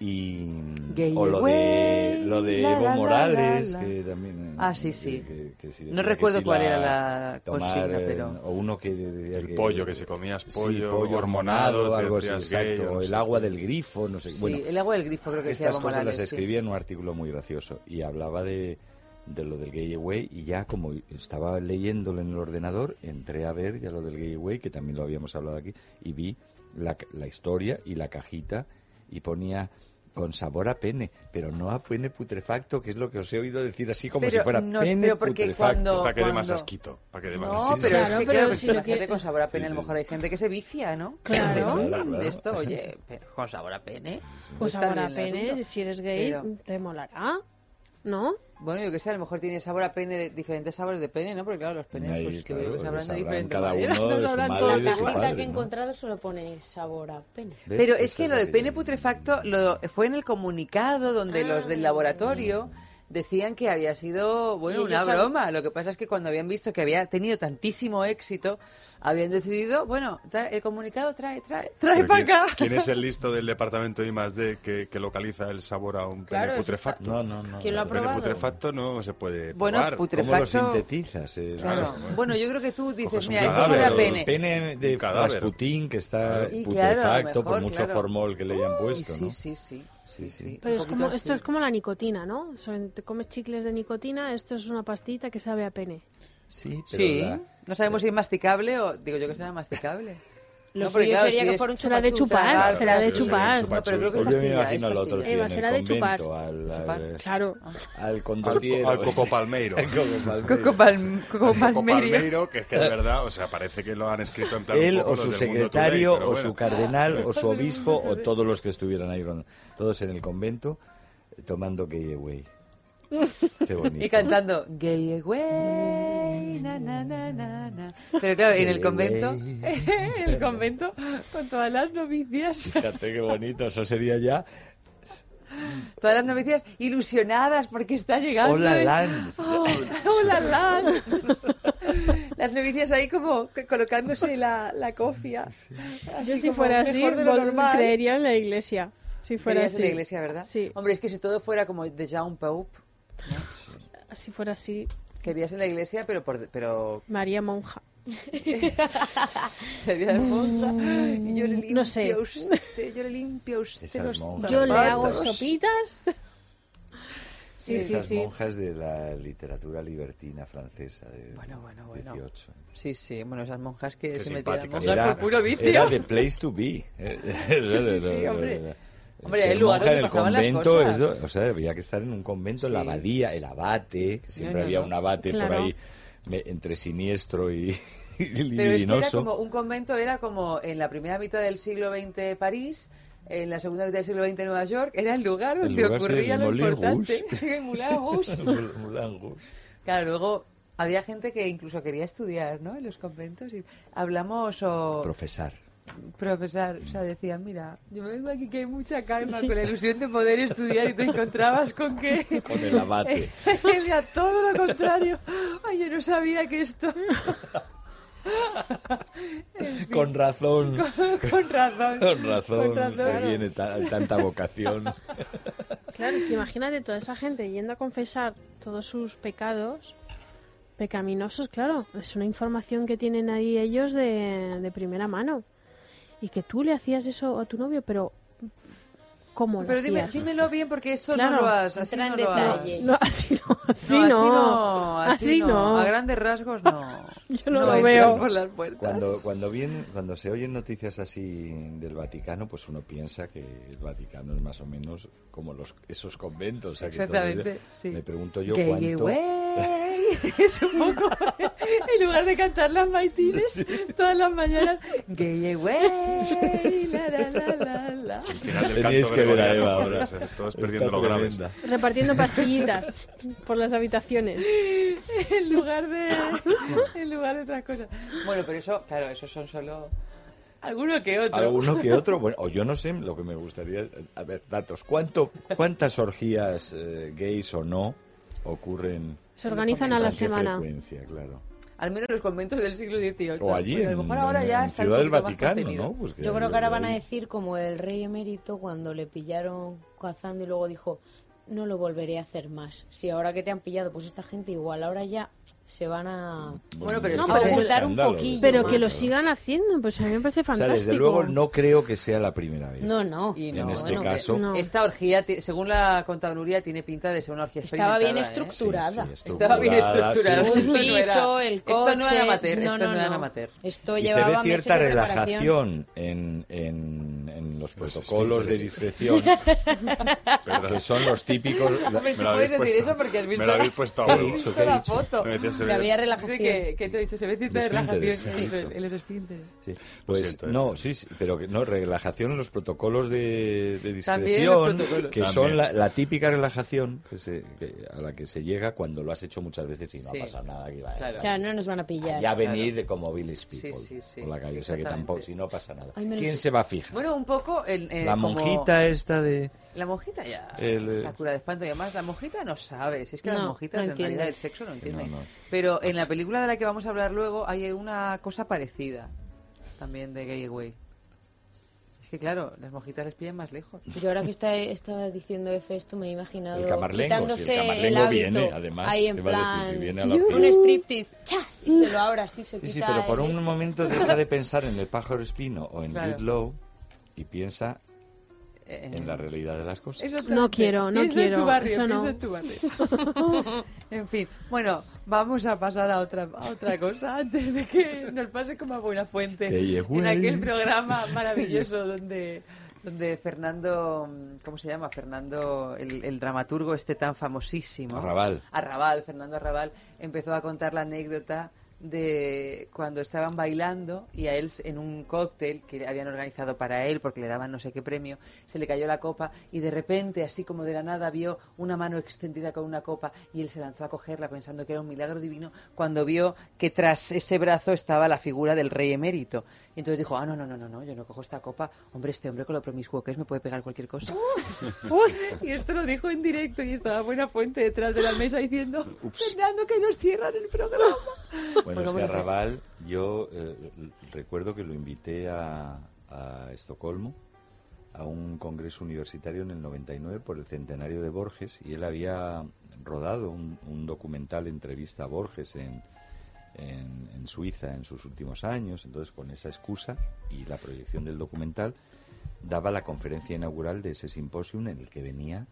Y, Gay o lo Away, de, lo de la, Evo la, Morales, la, la. que también... eh, Ah, sí, que- sí. que- que sí No que recuerdo si cuál era la tomar, consigna, eh, pero- O uno que El que- pollo, que si comías Sí, pollo, hormonado, algo así, exacto. o no el sé agua del grifo, no sé. Sí, bueno, el agua del grifo creo que decía estas cosas Morales, las sí. escribía en un artículo muy gracioso y hablaba de, de lo del Gay Away y ya como estaba leyéndolo en el ordenador, entré a ver ya lo del Gay Away, que también lo habíamos hablado aquí, y vi la, la historia y la cajita y ponía con sabor a pene, pero no a pene putrefacto, que es lo que os he oído decir así como Pero si fuera no, pene pero porque putrefacto. cuando- para que dé más asquito. Para que dé más No, pero es Claro, que claro, si la lo gente que- con sabor a pene, Sí, a lo mejor hay gente que se vicia, ¿no? Claro. De- Claro, claro. De esto, oye, pero con sabor a pene. Pues ahora bien el pene, asunto. si eres gay, Pero- te molará, ¿no? Bueno, yo que sé, a lo mejor tiene sabor a pene, de diferentes sabores de pene, ¿no? Porque claro, los penes, Ahí, pues que claro, sabrán de sabrán diferente cada uno de su madre y de su padre, que he ¿no? encontrado solo pone sabor a pene. ¿Ves? Pero es que lo del que- pene putrefacto lo, fue en el comunicado donde los del laboratorio decían que había sido, bueno, una broma. Lo que pasa es que cuando habían visto que había tenido tantísimo éxito, habían decidido, bueno, trae- el comunicado trae, trae, trae para ¿quién, acá. quién es el listo del departamento I más D que, que localiza el sabor a un Claro, pene putrefacto? No, no, no. ¿Quién lo ha El pene probado? putrefacto no se puede Bueno, probar. putre- ¿Cómo lo putrefacto- sintetizas? Eh, Claro. Bueno, yo creo que tú dices, mira, esto o- pene. Pene de. Rasputín que está putrefacto por mucho claro. formol que le hayan puesto, sí, ¿no? sí, sí, sí, Sí, sí. sí. Pero es como, esto es como la nicotina, ¿no? O sea, te comes chicles de nicotina, esto es una pastita que sabe a pene. Sí, pero Sí, la- no sabemos si es masticable o digo yo que será masticable. Lo No, suyo claro, sería si que fuera un Será de chupar, Claro, será de sí, sí, chupar. chupar. No, pero creo que Pues me imagino al otro Eva, será de chupar. al, al, Chupar. Claro. al condotiero. Al, al Coco Palmeiro. Al Coco Palmeiro. Coco. Palmeiro, que es que de verdad, o sea, parece que lo han escrito en plan un Él poco o su secretario o su cardenal o su obispo o todos los que estuvieran ahí, todos en el convento eh, tomando gay away. Qué bonito. Y cantando Gay away, na, na, na, na, na. Pero claro, en el convento, en el convento, con todas las novicias, Fíjate qué bonito, eso sería ya todas las novicias ilusionadas porque está llegando. Hola el- Land. Oh, hola Land. Las novicias ahí como colocándose la, la cofia. Así Yo si como fuera así, mejor de lo vol- normal. creería en la iglesia. Si fuera Creías en así. la iglesia, ¿verdad? Sí. Hombre, es que si todo fuera como de Jean Pope, Si fuera así, querías en la iglesia, pero por, pero María Monja. sería hermosa. Y yo le limpio no sé. a usted, yo le limpio a usted Esas los monjas. Yo le hago zapatos. sopitas. Sí, sí, Esas sí. monjas de la literatura libertina francesa de Bueno, bueno, bueno. 18. Sí, sí, bueno, esas monjas que Qué se metían simpáticas. monjas por puro vicio. era the place to be. sí, hombre. Hombre, el lugar donde en el pasaban las convento, cosas. eso, o sea, había que estar en un convento, en la Sí. abadía, el abate, que siempre No, había no. un abate por Claro. ahí me- entre siniestro y, y Pero es que era libidinoso. como, un convento era como en la primera mitad del siglo XX París, en la segunda mitad del siglo XX Nueva York, era el lugar El donde lugar, sí, ocurría el lo Moulin importante. Rouge. Sí, el Moulin Rouge. El Moulin Rouge. Claro, luego había gente que incluso quería estudiar, ¿no? En los conventos. Y hablamos o Profesar. Profesar, o sea, decían, mira, yo vengo aquí que hay mucha calma con la ilusión de poder estudiar y te encontrabas con que... Con el abate. Era todo lo contrario. Ay, yo no sabía que esto... Con razón. Con, con razón. Con razón, Con razón. se viene ta- tanta vocación. Claro, es que imagínate toda esa gente yendo a confesar todos sus pecados pecaminosos, claro, es una información que tienen ahí ellos de, de primera mano. Y que tú le hacías eso a tu novio, pero ¿cómo lo Pero dime, hacías? dímelo bien porque esto Claro. no lo has... Así no lo has-. No, así no, así No, no. así Así no. no. A grandes rasgos no. Yo no lo entran veo. por las puertas. Cuando, cuando, bien, cuando se oyen noticias así del Vaticano, pues uno piensa que el Vaticano es más o menos como los, esos conventos. o sea, que Exactamente, todavía- sí. Me pregunto yo Gay cuánto... away. Es un poco... en lugar de cantar las maitines todas las mañanas... Gay away. La, la, la, la, la. Al final del Tenéis canto que ver a Eva ahora. Todos Está perdiendo los graves. tremenda. Repartiendo pastillitas por las habitaciones. en lugar de en lugar de otras cosas. Bueno, pero eso, claro, esos son solo alguno que otro. Alguno que otro, bueno, o yo no sé, lo que me gustaría, a ver, datos, ¿cuánto, ¿cuántas orgías eh, gays o no ocurren Se organizan a la semana. frecuencia, claro? Al menos los conventos del siglo XVIII. O allí, Porque a lo mejor ahora ya en está un Ciudad del Vaticano. ¿no? Pues que Yo creo que ahora van a decir como el rey emérito cuando le pillaron cazando y luego dijo, no lo volveré a hacer más. Si ahora que te han pillado, pues esta gente igual ahora ya se van a, Bueno, pero no, que- ocultar un poquillo Pero más. que lo sigan haciendo, pues a mí me parece O sea, fantástico. desde luego no creo que sea la primera vez. No, no. Y En no, este bueno, caso- No. Esta orgía, según la Nuria, tiene pinta de ser una orgía Estaba bien ¿eh? estructurada. Sí, sí, Estaba bien estructurada. sí, era- piso, el coche... Esto no era amateur, no, esto no, era no. amateur. Esto Y se ve meses cierta de relajación en, en, en los Los protocolos de discreción, que son los típicos... Me tú lo habéis puesto. eso porque has visto, Me lo habéis puesto a ¿Qué he huevo. la foto. Se Que ve- había relajación. que, que te he dicho, se ve cierta relajación Esfínteres, en, sí. los esfínteres. Sí, pues siento, eh. no, sí, sí, pero no, relajación en los protocolos de, de discreción, protocolos. que También. son la, la típica relajación que se- que- a la que se llega cuando lo has hecho muchas veces y no Sí. ha pasado nada. Que va, Claro. Claro, no nos van a pillar. Ya venid de como Sí, People sí, sí, por la calle, o sea que tampoco, si no pasa nada. Ay, ¿Quién se va a fijar? Bueno, un poco el, eh, la como- monjita esta de... La monjita ya El, eh, está cura de espanto y además la monjita no sabe, si es que las No, monjitas no en entiende. realidad el sexo no Sí, entienden. no, no. Pero en la película de la que vamos a hablar luego hay una cosa parecida también de Gay Away. Es que claro, las monjitas les pillan más lejos. Yo ahora que está, estaba diciendo F esto me he imaginado El camarlengo, quitándose si el el, camarlengo hábito viene, además, ahí en te va a plan decir, si viene a la un striptease, chas, y se lo abra así, se Sí, quita sí, pero por el un momento deja de pensar en el pájaro espino o en Claro. Jude Law y piensa Eh, en la realidad de las cosas. No quiero, no Piensa en quiero, tu barrio, eso no. piensa en tu barrio. en fin, bueno, vamos a pasar a otra, a otra cosa antes de que nos pase como a Buena Fuente en aquel programa maravilloso donde donde Fernando, ¿cómo se llama? Fernando, el, el dramaturgo este tan famosísimo. Arrabal. Arrabal, Fernando Arrabal, empezó a contar la anécdota de cuando estaban bailando y a él en un cóctel que habían organizado para él porque le daban no sé qué premio, se le cayó la copa y de repente, así como de la nada, vio una mano extendida con una copa y él se lanzó a cogerla pensando que era un milagro divino cuando vio que tras ese brazo estaba la figura del rey emérito. Y entonces dijo, ah, no, no, no, no, no, yo no cojo esta copa. Hombre, este hombre con lo promiscuo que es me puede pegar cualquier cosa. y esto lo dijo en directo y estaba Buena Fuente detrás de la mesa diciendo, Fernando, que nos cierran el programa. Bueno, es que bueno, Arrabal, yo eh, recuerdo que lo invité a, a Estocolmo a un congreso universitario en el 99 por el centenario de Borges y él había rodado un, un documental entrevista a Borges en, en, en Suiza en sus últimos años. Entonces, con esa excusa y la proyección del documental, daba la conferencia inaugural de ese simposium en el que venía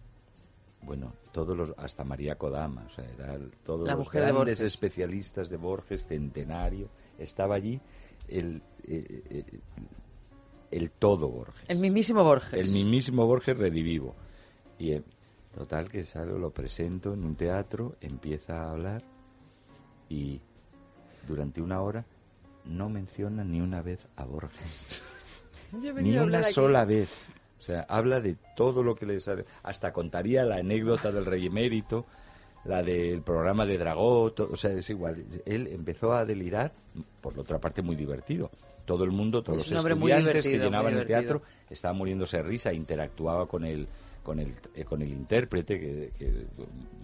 bueno, todos los, hasta María Kodama, o sea, era todos La los de grandes especialistas de Borges, centenario, estaba allí el, eh, eh, el todo Borges. El mismísimo Borges. El mismísimo Borges redivivo. Y eh, total que salgo, lo presento en un teatro, empieza a hablar y durante una hora no menciona ni una vez a Borges. Ni a una aquí. sola vez. O sea, habla de todo lo que le sale. Hasta contaría la anécdota del rey emérito, la del programa de Dragó, o sea, es igual. Él empezó a delirar, por la otra parte muy divertido. Todo el mundo, todos Es los estudiantes que llenaban el teatro estaban muriéndose de risa, interactuaba con el con el, eh, con el intérprete, que,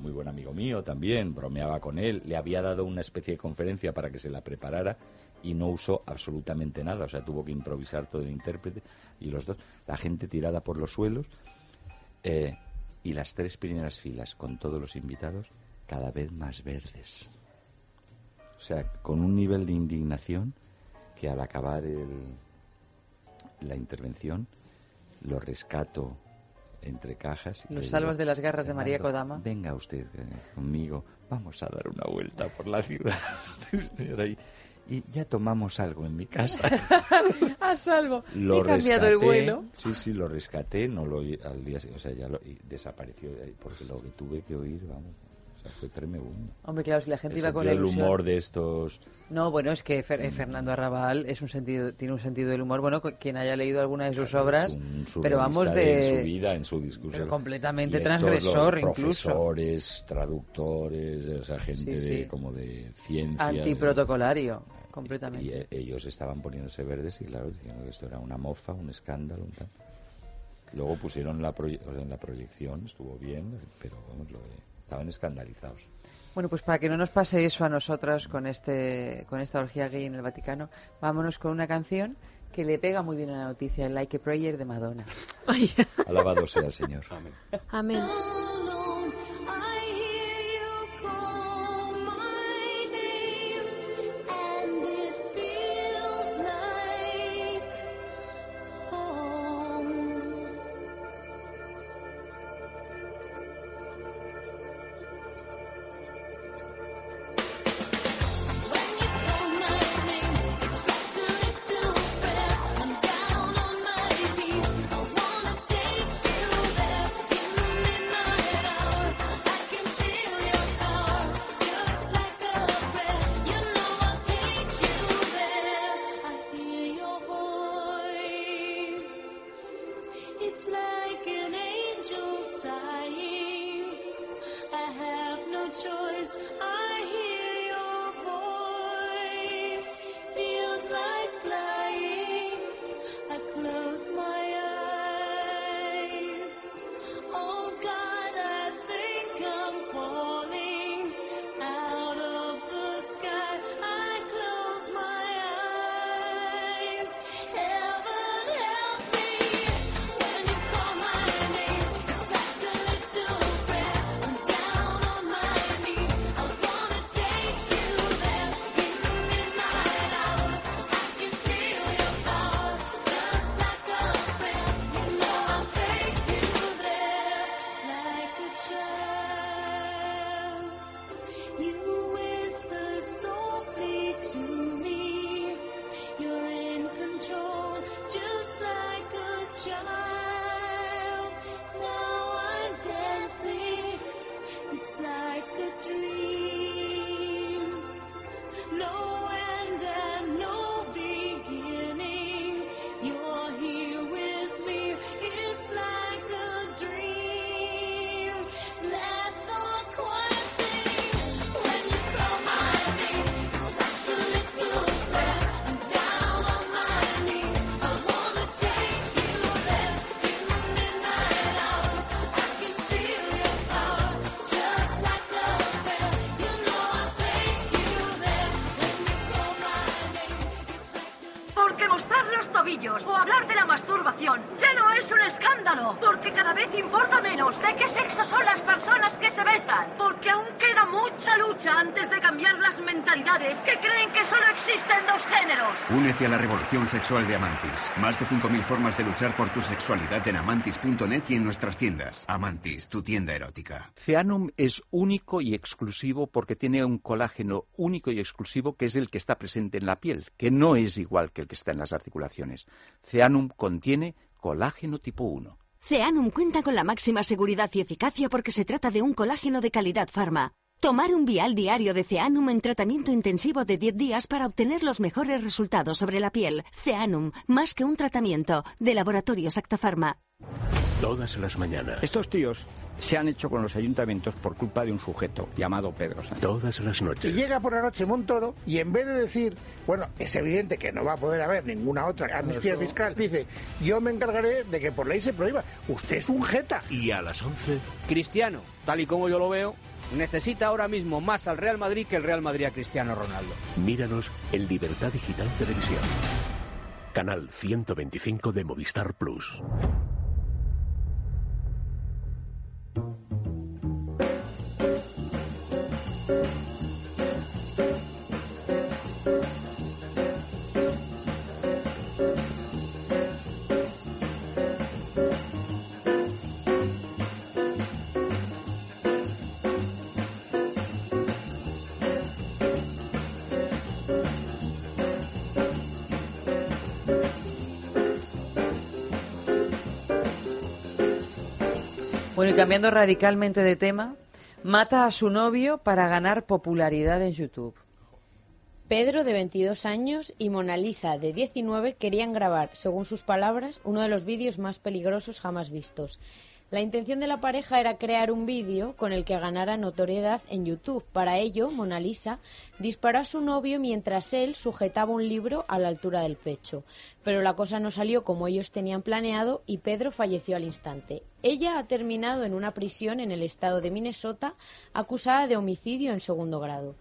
muy buen amigo mío también, bromeaba con él, le había dado una especie de conferencia para que se la preparara y no usó absolutamente nada, o sea, tuvo que improvisar todo el intérprete y los dos, la gente tirada por los suelos eh, y las tres primeras filas con todos los invitados cada vez más verdes. O sea, con un nivel de indignación que al acabar el, la intervención lo rescato entre cajas. le salvas digo, de las garras de María "Fernando, Kodama". Venga usted eh, conmigo, vamos a dar una vuelta por la ciudad. Y, ya tomamos algo en mi casa. A salvo. Lo He cambiado el vuelo. Sí, sí, lo rescaté, no lo al día, o sea, ya lo, y desapareció de ahí, porque lo que tuve que oír, vamos, sea, fue tremendo. Hombre, claro, si la gente El iba con ilusión. humor de estos No, bueno, es que Fer- eh, Fernando Arrabal es un sentido, tiene un sentido del humor. Bueno, quien haya leído alguna de sus obras, es un pero vamos de, su vida, en su discurso. pero completamente Y estos, transgresor, los incluso. Profesores, traductores, o sea, gente Sí, sí. de como de ciencia. de- antiprotocolario, completamente. Y, eh, ellos estaban poniéndose verdes y claro, diciendo que esto era una mofa, un escándalo, un tal. Luego pusieron la, proye- en la proyección, estuvo bien, pero vamos, lo de- estaban escandalizados. Bueno, pues para que no nos pase eso a nosotras con este con esta orgía gay en el Vaticano, vámonos con una canción que le pega muy bien a la noticia, Like a Prayer de Madonna. Alabado sea el Señor. amén. Alone Más de 5.000 formas de luchar por tu sexualidad en amantis.net y en nuestras tiendas. Amantis, tu tienda erótica. Ceanum es único y exclusivo porque tiene un colágeno único y exclusivo que es el que está presente en la piel, que no es igual que el que está en las articulaciones. Ceanum contiene colágeno tipo 1. Ceanum cuenta con la máxima seguridad y eficacia porque se trata de un colágeno de calidad farma. Tomar un vial diario de Ceanum en tratamiento intensivo de 10 días para obtener los mejores resultados sobre la piel. Ceanum, más que un tratamiento, de Laboratorios Actafarma. Todas las mañanas. Estos tíos se han hecho con los ayuntamientos por culpa de un sujeto llamado Pedro Sánchez. Todas las Y noches. llega por la noche Montoro y en vez de decir, bueno, es evidente que no va a poder haber ninguna otra amnistía eso- fiscal, dice, yo me encargaré de que por ley se prohíba. Usted es un jeta. Y a las 11. Cristiano, tal y como yo lo veo, necesita ahora mismo más al Real Madrid que el Real Madrid a Cristiano Ronaldo. Míranos en Libertad Digital Televisión. Canal 125 de Movistar Plus. Cambiando radicalmente de tema, mata a su novio para ganar popularidad en YouTube. Pedro, de 22 años, y Mona Lisa, de 19, querían grabar, según sus palabras, uno de los vídeos más peligrosos jamás vistos. La intención de la pareja era crear un vídeo con el que ganara notoriedad en YouTube. Para ello, Mona Lisa disparó a su novio mientras él sujetaba un libro a la altura del pecho. Pero la cosa no salió como ellos tenían planeado y Pedro falleció al instante. Ella ha terminado en una prisión en el estado de Minnesota acusada de homicidio en segundo grado.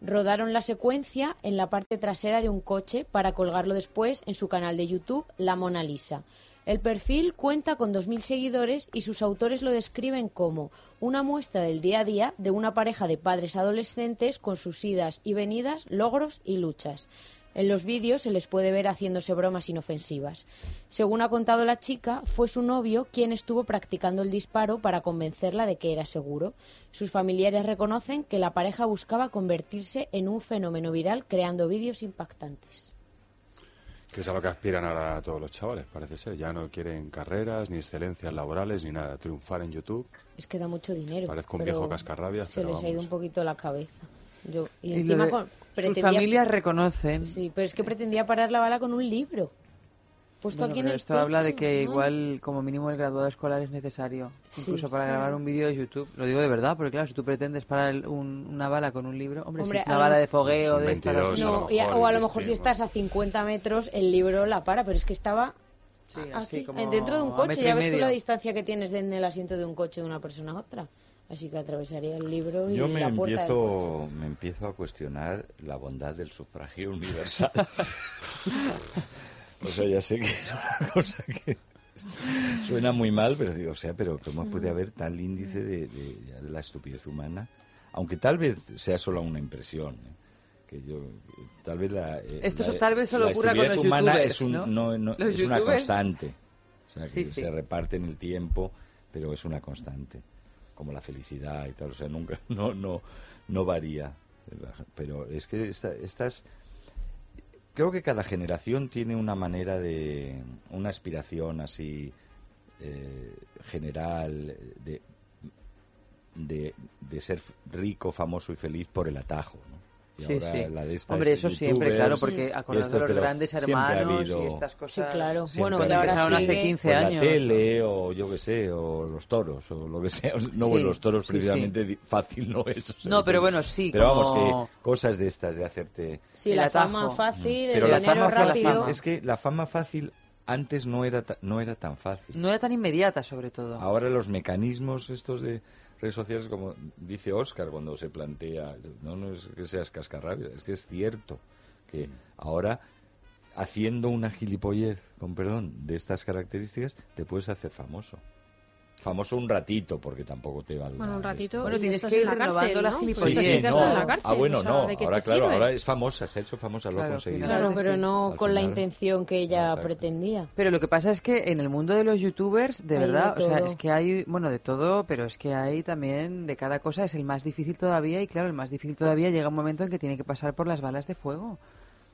Rodaron la secuencia en la parte trasera de un coche para colgarlo después en su canal de YouTube, La Mona Lisa. El perfil cuenta con 2.000 seguidores y sus autores lo describen como una muestra del día a día de una pareja de padres adolescentes con sus idas y venidas, logros y luchas. En los vídeos se les puede ver haciéndose bromas inofensivas. Según ha contado la chica, fue su novio quien estuvo practicando el disparo para convencerla de que era seguro. Sus familiares reconocen que la pareja buscaba convertirse en un fenómeno viral creando vídeos impactantes. Que es a lo que aspiran ahora todos los chavales, parece ser. Ya no quieren carreras, ni excelencias laborales, ni nada. Triunfar en YouTube. Es que da mucho dinero. Parezco un viejo cascarrabias, Se pero les ha ido un poquito la cabeza. Yo, y, Y encima de- con- sus pretendía- familias reconocen. Sí, pero es que pretendía parar la bala con un libro. Puesto Bueno, aquí en pero el esto habla de pecho, que ¿no? igual como mínimo el graduado escolar es necesario, Sí. incluso para grabar un vídeo de YouTube. Lo digo de verdad, porque claro, si tú pretendes parar el- un- una bala con un libro, hombre, Hombre, si es una a bala de fogueo, de estas No, y a- o a lo mejor si estás a 50 metros, el libro la para, pero es que estaba así aquí, como dentro de un a coche. Ya ves tú la distancia que tienes en el asiento de un coche de una persona a otra. Así que atravesaría el libro y Yo me la puerta del coche. empiezo, me empiezo a cuestionar la bondad del sufragio universal. o sea, ya sé que es una cosa que suena muy mal, pero digo, o sea, pero ¿cómo puede haber tal índice de, de- ya de la estupidez humana? Aunque tal vez sea solo una impresión. ¿eh? Que yo, tal vez la, eh, Esto la- tal vez solo la ocurra con estupidez los humana youtubers, es, un- ¿no? no- no- Los es una constante. O sea, que Sí, sí. se reparte en el tiempo, pero es una constante. Como la felicidad y tal. O sea, nunca, no, no, no varía. Pero es que esta- estas. Creo que cada generación tiene una manera de. una aspiración así. eh, general. de de, ser rico, famoso y feliz por el atajo. Y Sí, ahora sí. la de Hombre, es eso siempre, claro, porque esto, de los grandes siempre ha hermanos y habido- estas cosas. Sí, claro. Bueno, ahora empezaron hace sigue- 15 pues la años. tele o yo qué sé, o los toros o lo que sea. No, Sí, bueno, los toros sí, precisamente fácil no es. o sea, No, pero que- bueno, sí, Pero vamos, como- que cosas de estas de hacerte... Sí, El la atajo. fama fácil, Pero el la dinero fama fácil, rápido. es que la fama fácil antes no era, ta- no era tan fácil. No era tan inmediata, sobre todo. Ahora los mecanismos estos de redes sociales, como dice Oscar cuando se plantea, no, no es que seas cascarrabias, es que es cierto que ahora haciendo una gilipollez, con perdón, de estas características, te puedes hacer famoso. Famoso un ratito, porque tampoco te va Bueno, un ratito. Bueno, tienes que ir renovando cárcel, la ¿no? gilipollez. Pues Sí, no. la cárcel. ah, bueno, o sea, no. ¿de qué Ahora, claro, ahora es famosa, se ha hecho famosa, lo ha Claro, conseguido. Claro, pero no Al con la intención que ella Exacto. pretendía. Pero lo que pasa es que en el mundo de los youtubers, de Hay de verdad, o sea, es que hay, bueno, de todo, pero es que hay también de cada cosa, es el más difícil todavía y claro, el más difícil todavía llega un momento en que tiene que pasar por las balas de fuego.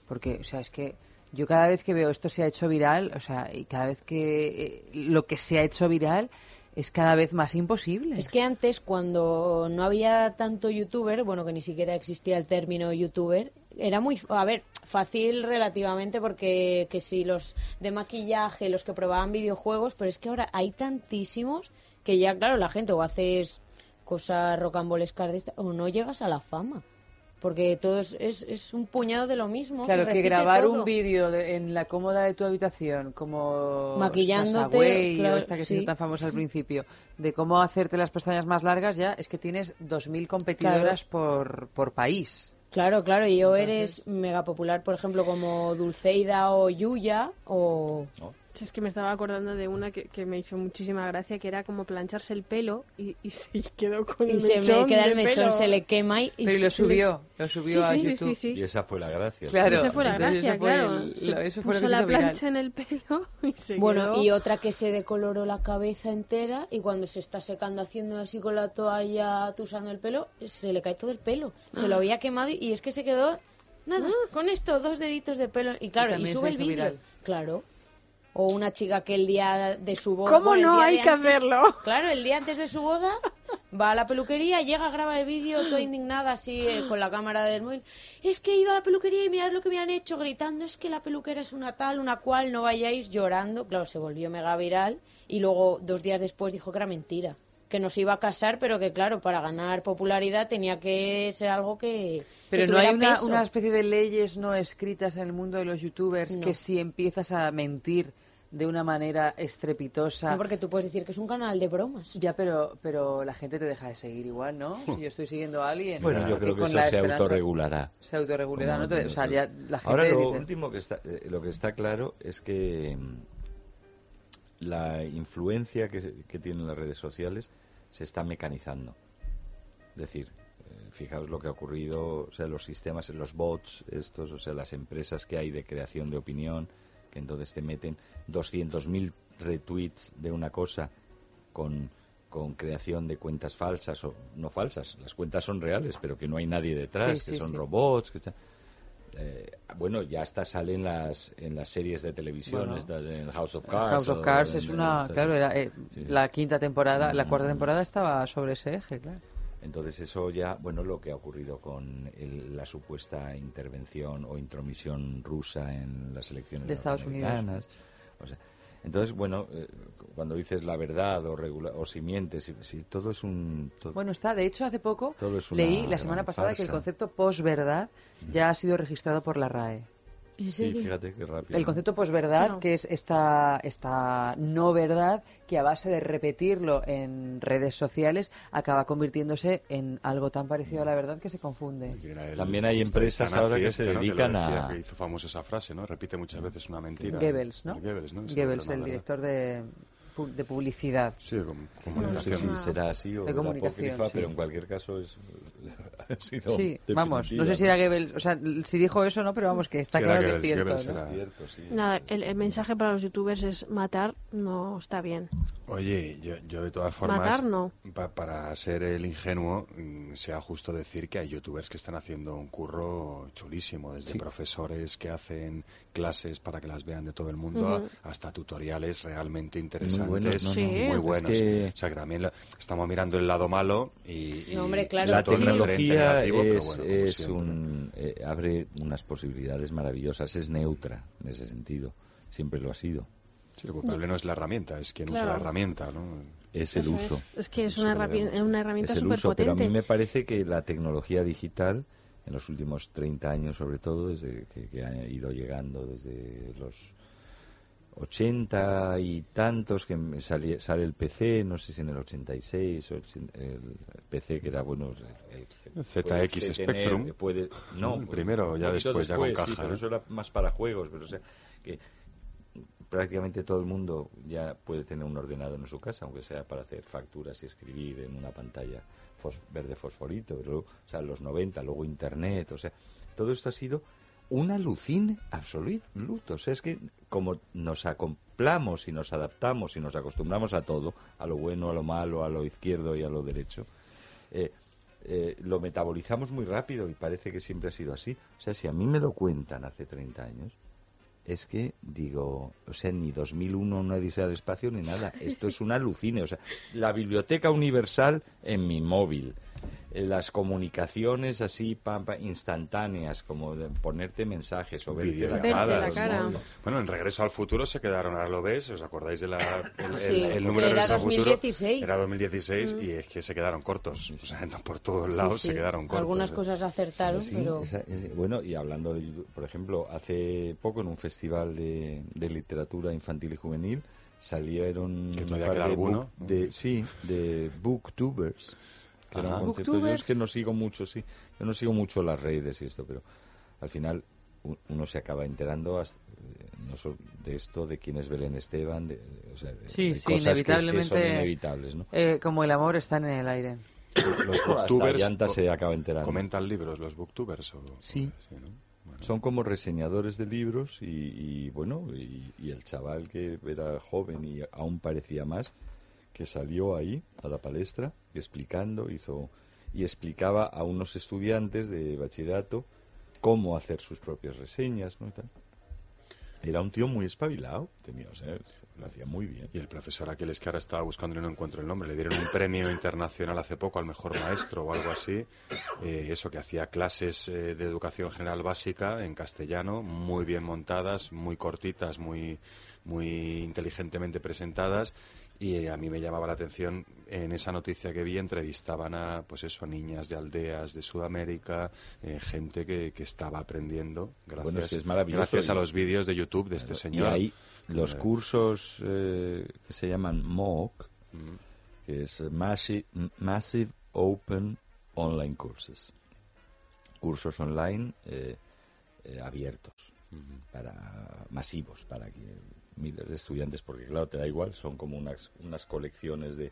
Porque, o sea, es que yo cada vez que veo esto se ha hecho viral, o sea, y cada vez que eh, lo que se ha hecho viral es cada vez más imposible. Es que antes, cuando no había tanto youtuber, bueno, que ni siquiera existía el término youtuber, era muy, a ver, fácil relativamente porque que si los de maquillaje, los que probaban videojuegos, pero es que ahora hay tantísimos que ya, claro, la gente o haces cosas rocambolescas o no llegas a la fama. Porque todo es, es, es un puñado de lo mismo. Claro, se que grabar todo. un vídeo de- en la cómoda de tu habitación, como Maquillándote, Way, claro, o esta que se sí. hizo tan famosa al principio, de cómo hacerte las pestañas más largas, ya es que tienes 2.000 competidoras por, por país. Claro, claro, y o Entonces- eres mega popular, por ejemplo, como Dulceida o Yuya, o... Sí, es que me estaba acordando de una que, que me hizo muchísima gracia, que era como plancharse el pelo y, y se quedó con Y el se mechón me queda el mechón, pelo. se le quema y... Pero y lo se subió, lo subió Sí, a sí, sí, YouTube. sí, sí. Y esa fue la gracia. Claro. Esa fue la gracia, eso fue claro. el- Se lo- eso fue lo puso la viral. plancha en el pelo y se Bueno, quedó... y otra que se decoloró la cabeza entera y cuando se está secando haciendo así con la toalla atusando el pelo, se le cae todo el pelo. Se Ah. lo había quemado y es que se quedó nada, con esto, dos deditos de pelo. Y claro, y, sube se el vídeo. Claro. O una chica que el día de su boda... ¿Cómo bueno, no? Hay que antes- hacerlo. Claro, el día antes de su boda va a la peluquería, llega, graba el vídeo, toda indignada así eh, con la cámara del móvil. Es que he ido a la peluquería y mirad lo que me han hecho, gritando, es que la peluquera es una tal, una cual, no vayáis llorando. Claro, se volvió mega viral y luego dos días después dijo que era mentira, que nos iba a casar, pero que claro, para ganar popularidad tenía que ser algo que... Pero que no hay una, peso. una especie de leyes no escritas en el mundo de los youtubers No. que si empiezas a mentir de una manera estrepitosa... No, porque tú puedes decir que es un canal de bromas. Ya, pero, pero la gente te deja de seguir igual, ¿no? Si yo estoy siguiendo a alguien... Bueno, yo creo que eso se autorregulará. Se autorregulará, ¿no? Te- O sea, ya la gente Ahora lo dice- último que está, eh, lo que está claro es que mm, la influencia que, que tienen las redes sociales se está mecanizando. Es decir, eh, fijaos lo que ha ocurrido, o sea, los sistemas, los bots, estos, o sea, las empresas que hay de creación de opinión, que entonces te meten 200.000 retweets de una cosa con, con creación de cuentas falsas o no falsas, las cuentas son reales, pero que no hay nadie detrás, Sí, que sí, son sí. robots, que eh, bueno, ya hasta salen las en las series de televisión, Bueno. estas en House of Cards. House of Cards es una... Claro, era, eh, la quinta temporada, la cuarta Mm. temporada estaba sobre ese eje, claro. Entonces eso ya, bueno, lo que ha ocurrido con el- la supuesta intervención o intromisión rusa en las elecciones De Estados Unidos. O sea, entonces, bueno, eh, cuando dices la verdad o, regula- o si mientes, si, si todo es un... todo- Bueno, está. De hecho, hace poco Todo es una leí la semana pasada que el concepto posverdad ya ha sido registrado por la RAE. ¿En sí, fíjate qué rápido. El ¿no? concepto posverdad, Claro. que es esta, esta no verdad que a base de repetirlo en redes sociales acaba convirtiéndose en algo tan parecido a la verdad que se confunde. El- También hay empresas ahora que este, se ¿no? dedican lo decía, a- Que hizo famosa esa frase, ¿no? Repite muchas veces una mentira. Goebbels, ¿no? El Goebbels, ¿no? Goebbels, el director de, pu- de publicidad. Sí, de com- No sé comunicación. si será así o De comunicación, apócrifa, sí. pero en cualquier caso es, ha sido Sí, vamos, no sé si era Goebbels, o sea, si dijo eso no, pero vamos, que está Sí, claro que es cierto. Goebbels ¿no? era- Es cierto, sí. Nada, el, el mensaje para los youtubers es matar no está bien. Oye, yo, yo de todas formas, Matar no. pa- para ser el ingenuo, mm, sea justo decir que hay youtubers que están haciendo un curro chulísimo, desde Sí. profesores que hacen clases para que las vean de todo el mundo hasta tutoriales realmente buenos, interesantes ¿no? y Sí. muy Es buenos. que- O sea, que también lo- estamos mirando el lado malo y, y No, hombre, claro. la referente tecnología es, bueno, es un eh, abre unas posibilidades maravillosas es neutra en ese sentido siempre lo ha sido Sí, el culpable no es la herramienta, es quien usa Claro. la herramienta, ¿no? es el Eso es. uso Es que es una, lo herrami- debemos. una herramienta es el súper uso pero a mí potente. me parece que la tecnología digital en los últimos 30 años sobre todo desde que, que ha ido llegando desde los 80 y tantos que me sali- sale el PC, no sé si en el 86 o el, el PC que era bueno el- el- ZX puedes tener- Spectrum. puede, no, El primero, un ya después, ya con sí, caja, pero ¿no? eso era más para juegos, pero o sea que prácticamente todo el mundo ya puede tener un ordenador en su casa, aunque sea para hacer facturas y escribir en una pantalla fos- verde fosforito, pero, luego, o sea, los 90, luego Internet, o sea, todo esto ha sido un alucine absoluto. O sea, es que como nos acoplamos y nos adaptamos y nos acostumbramos a todo, a lo bueno, a lo malo, a lo izquierdo y a lo derecho, eh, eh, lo metabolizamos muy rápido y parece que siempre ha sido así. O sea, si a mí me lo cuentan hace 30 años, es que digo, o sea, ni 2001 no dice al espacio ni nada. Esto es un alucine. O sea, la biblioteca universal en mi móvil. Eh, Las comunicaciones así pam, pam, instantáneas, como de ponerte mensajes o verte la Videollamadas. cara. Bueno, en Regreso al Futuro se quedaron, ahora lo ves, ¿os acordáis de la, el, Sí, el- el número de Regreso al Futuro? 2016. Era 2016 Mm. y es que se quedaron cortos. O sea, por todos lados sí. se quedaron cortos. Algunas cosas acertaron, Sí, pero... esa- es- bueno, y hablando de YouTube, por ejemplo, hace poco en un festival de, de literatura infantil y juvenil salieron Que un todavía par queda de alguno, de sí, de booktubers. Que era un concepto- yo es que no sigo mucho, sí, yo no sigo mucho las redes y esto, pero al final uno se acaba enterando hasta- eh, no so- de esto, de quién es Belén Esteban, de, de- o sea, de- Sí, de sí, cosas que es que son inevitablemente. inevitables, ¿no? eh, como el amor está en el aire. Los Hasta booktubers co- se acaba enterando. comentan libros los booktubers o, Sí. o- ¿no? Son como reseñadores de libros y, y, bueno, y, y el chaval que era joven y aún parecía más, que salió ahí a la palestra explicando, hizo y explicaba a unos estudiantes de bachillerato cómo hacer sus propias reseñas, ¿no? Era un tío muy espabilado, tenía, o sea, lo hacía muy bien. Y el profesor aquel es que ahora estaba buscando y no encuentro el nombre. Le dieron un premio internacional hace poco al mejor maestro o algo así. Eh, eso que hacía clases eh, de educación general básica en castellano, muy bien montadas, muy cortitas, muy, muy inteligentemente presentadas. Y eh, a mí me llamaba la atención en esa noticia que vi entrevistaban a pues eso a niñas de aldeas de Sudamérica, eh, gente que, que estaba aprendiendo gracias, Bueno, es que es maravilloso gracias a los vídeos de YouTube de este señor. Y ahí los Eh, cursos eh, que se llaman MOOC, que es Massive, Massive Open Online Courses. Cursos online eh, eh, abiertos, para masivos, para que miles de estudiantes, porque claro, te da igual, son como unas, unas colecciones de,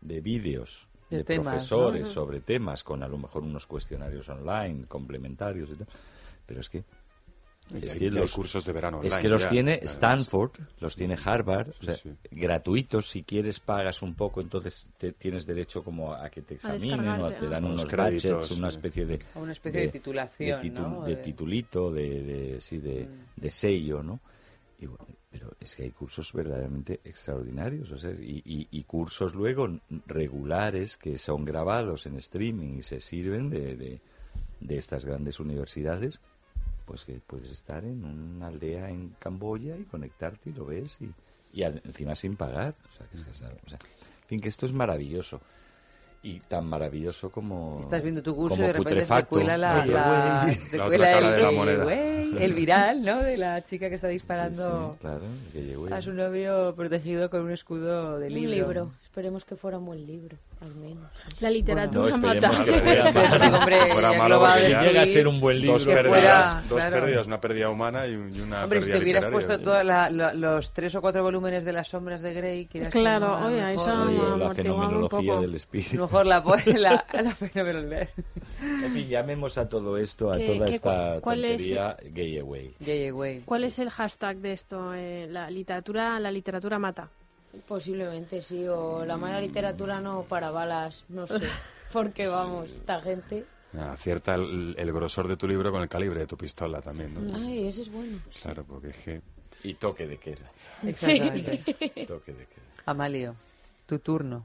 de vídeos De de, temas, profesores ¿no? sobre temas, con a lo mejor unos cuestionarios online, complementarios y tal. Pero es que es hay- que los cursos de verano Es que los ya, tiene. Stanford, los tiene Harvard, o Sí, sea, sí. gratuitos. Si quieres pagas un poco, entonces te, tienes derecho como a que te examinen o a descargarte, te dan ah. unos créditos, una especie de A una especie de titulación, de, titu- ¿no? de De- titulito, de, de- sí, de, Mm. de sello, ¿no? Y bueno, pero es que hay cursos verdaderamente extraordinarios, o sea, y, y- y cursos luego regulares que son grabados en streaming y se sirven de, de, estas grandes universidades, pues que puedes estar en una aldea en Camboya y conectarte y lo ves y, y encima sin pagar, o sea, que es que o sea, en fin, que esto es maravilloso. Y tan maravilloso como. Estás viendo tu curso y de repente te putrefacto. cuela la, Oye, la- cuela el, de la el moneda. güey, el viral, ¿no? De la chica que está disparando Sí, sí, claro, que llegó a su novio protegido con un escudo de Un libro. Esperemos que fuera un buen libro, al menos. La literatura No, esperemos mata. que fuera malo porque Si ya- llega a ser un buen libro. Dos pérdidas, fuera, dos claro. pérdidas, una pérdida humana y, un- y una Hombre, si pérdida te hubieras literaria. puesto todos los tres o cuatro volúmenes de las sombras de Grey, que Claro, a lo oye, ahí son- la fenomenología del a lo espíritu. mejor la, la, la fenomenal. En fin, llamemos a todo esto, a ¿Qué- toda esta cuál es- tontería gay away. Gay away. ¿Cuál es el hashtag de esto? Eh, la literatura, la literatura mata. Posiblemente sí, o la mala literatura no para balas, no sé. Porque vamos, esta gente... Acierta el, el grosor de tu libro con el calibre de tu pistola también, ¿no? Ay, ese es bueno. Claro, porque es que... Y toque de queda. Exactamente. Toque de queda. Amalio, tu turno.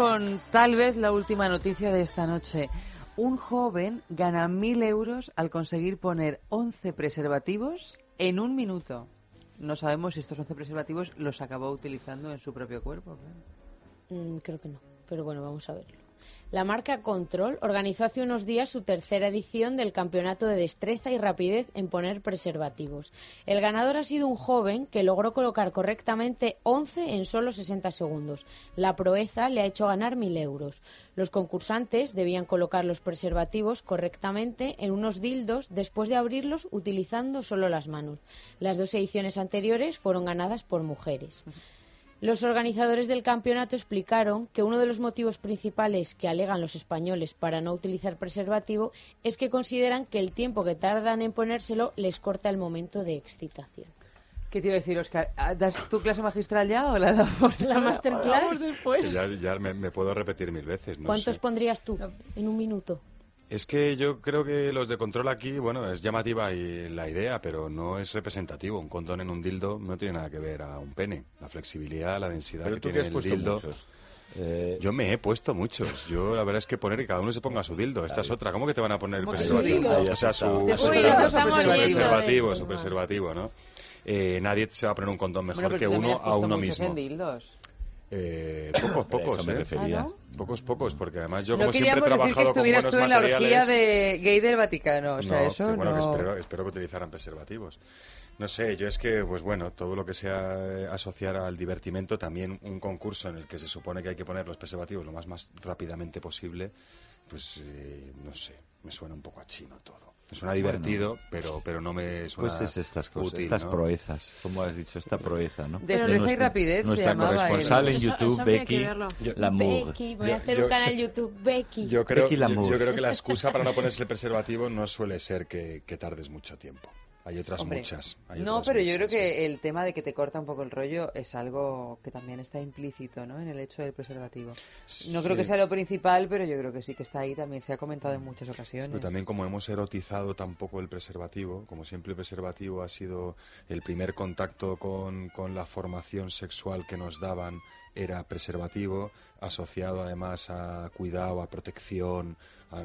Con tal vez la última noticia de esta noche. Un joven gana mil euros al conseguir poner 11 preservativos en un minuto. No sabemos si estos 11 preservativos los acabó utilizando en su propio cuerpo. Mm, creo que no, pero bueno, vamos a verlo. La marca Control organizó hace unos días su tercera edición del Campeonato de Destreza y Rapidez en poner preservativos. El ganador ha sido un joven que logró colocar correctamente 11 en solo 60 segundos. La proeza le ha hecho ganar 1.000 euros. Los concursantes debían colocar los preservativos correctamente en unos dildos después de abrirlos utilizando solo las manos. Las dos ediciones anteriores fueron ganadas por mujeres. Los organizadores del campeonato explicaron que uno de los motivos principales que alegan los españoles para no utilizar preservativo es que consideran que el tiempo que tardan en ponérselo les corta el momento de excitación. ¿Qué te iba a decir, Oscar? ¿Das tu clase magistral ya o la damos, La masterclass. la damos después? Ya, ya me, me puedo repetir mil veces. No ¿Cuántos sé. pondrías tú en un minuto? Es que yo creo que los de control aquí, bueno, es llamativa y la idea, pero no es representativo. Un condón en un dildo no tiene nada que ver a un pene. La flexibilidad, la densidad Pero que tú tiene has el puesto dildo. muchos. Eh, Yo me he puesto muchos. Yo la verdad es que poner que cada uno se ponga su dildo. Esta es otra. ¿Cómo que te van a poner el ¿Cómo que su preservativo? O sea, su, preservativo, su preservativo, ¿no? Eh, nadie se va a poner un condón mejor Bueno, que uno a uno mismo. en dildos. Eh, pocos, pocos, eso me ¿eh? refería. ¿Ah, no? Pocos, pocos, porque además yo no como siempre he queríamos decir que trabajado con estuvieras buenos tú en la orgía de gay del Vaticano. O sea, no, eso que bueno, que no... espero, espero que utilizaran preservativos. No sé, yo es que, pues bueno, todo lo que sea eh, asociar al divertimento, también un concurso en el que se supone que hay que poner los preservativos lo más, más rápidamente posible, pues eh, no sé, me suena un poco a chino todo. Me suena divertido, pero, pero no me suena Pues es estas cosas, útil, estas ¿no? proezas, como has dicho, esta proeza, ¿no? Destreza De y nuestra- rapidez Nuestra corresponsal en Eso- YouTube, eso habría Becky. Yo- Lamour. Becky, voy a Yo- hacer yo- un canal YouTube, Becky. Yo creo, Becky yo, Lamour. yo creo que la excusa para no ponerse el preservativo no suele ser que, que tardes mucho tiempo. Hay otras Hombre, muchas. hay no, otras pero yo creo que el tema de que te corta un poco el rollo es algo que también está implícito ¿no? en el hecho del preservativo. No creo Sí. que sea lo principal, pero yo creo que sí que está ahí, también se ha comentado en muchas ocasiones. Pero también como hemos erotizado tampoco el preservativo, como siempre el preservativo ha sido el primer contacto con, con la formación sexual que nos daban era preservativo, asociado además a cuidado, a protección, a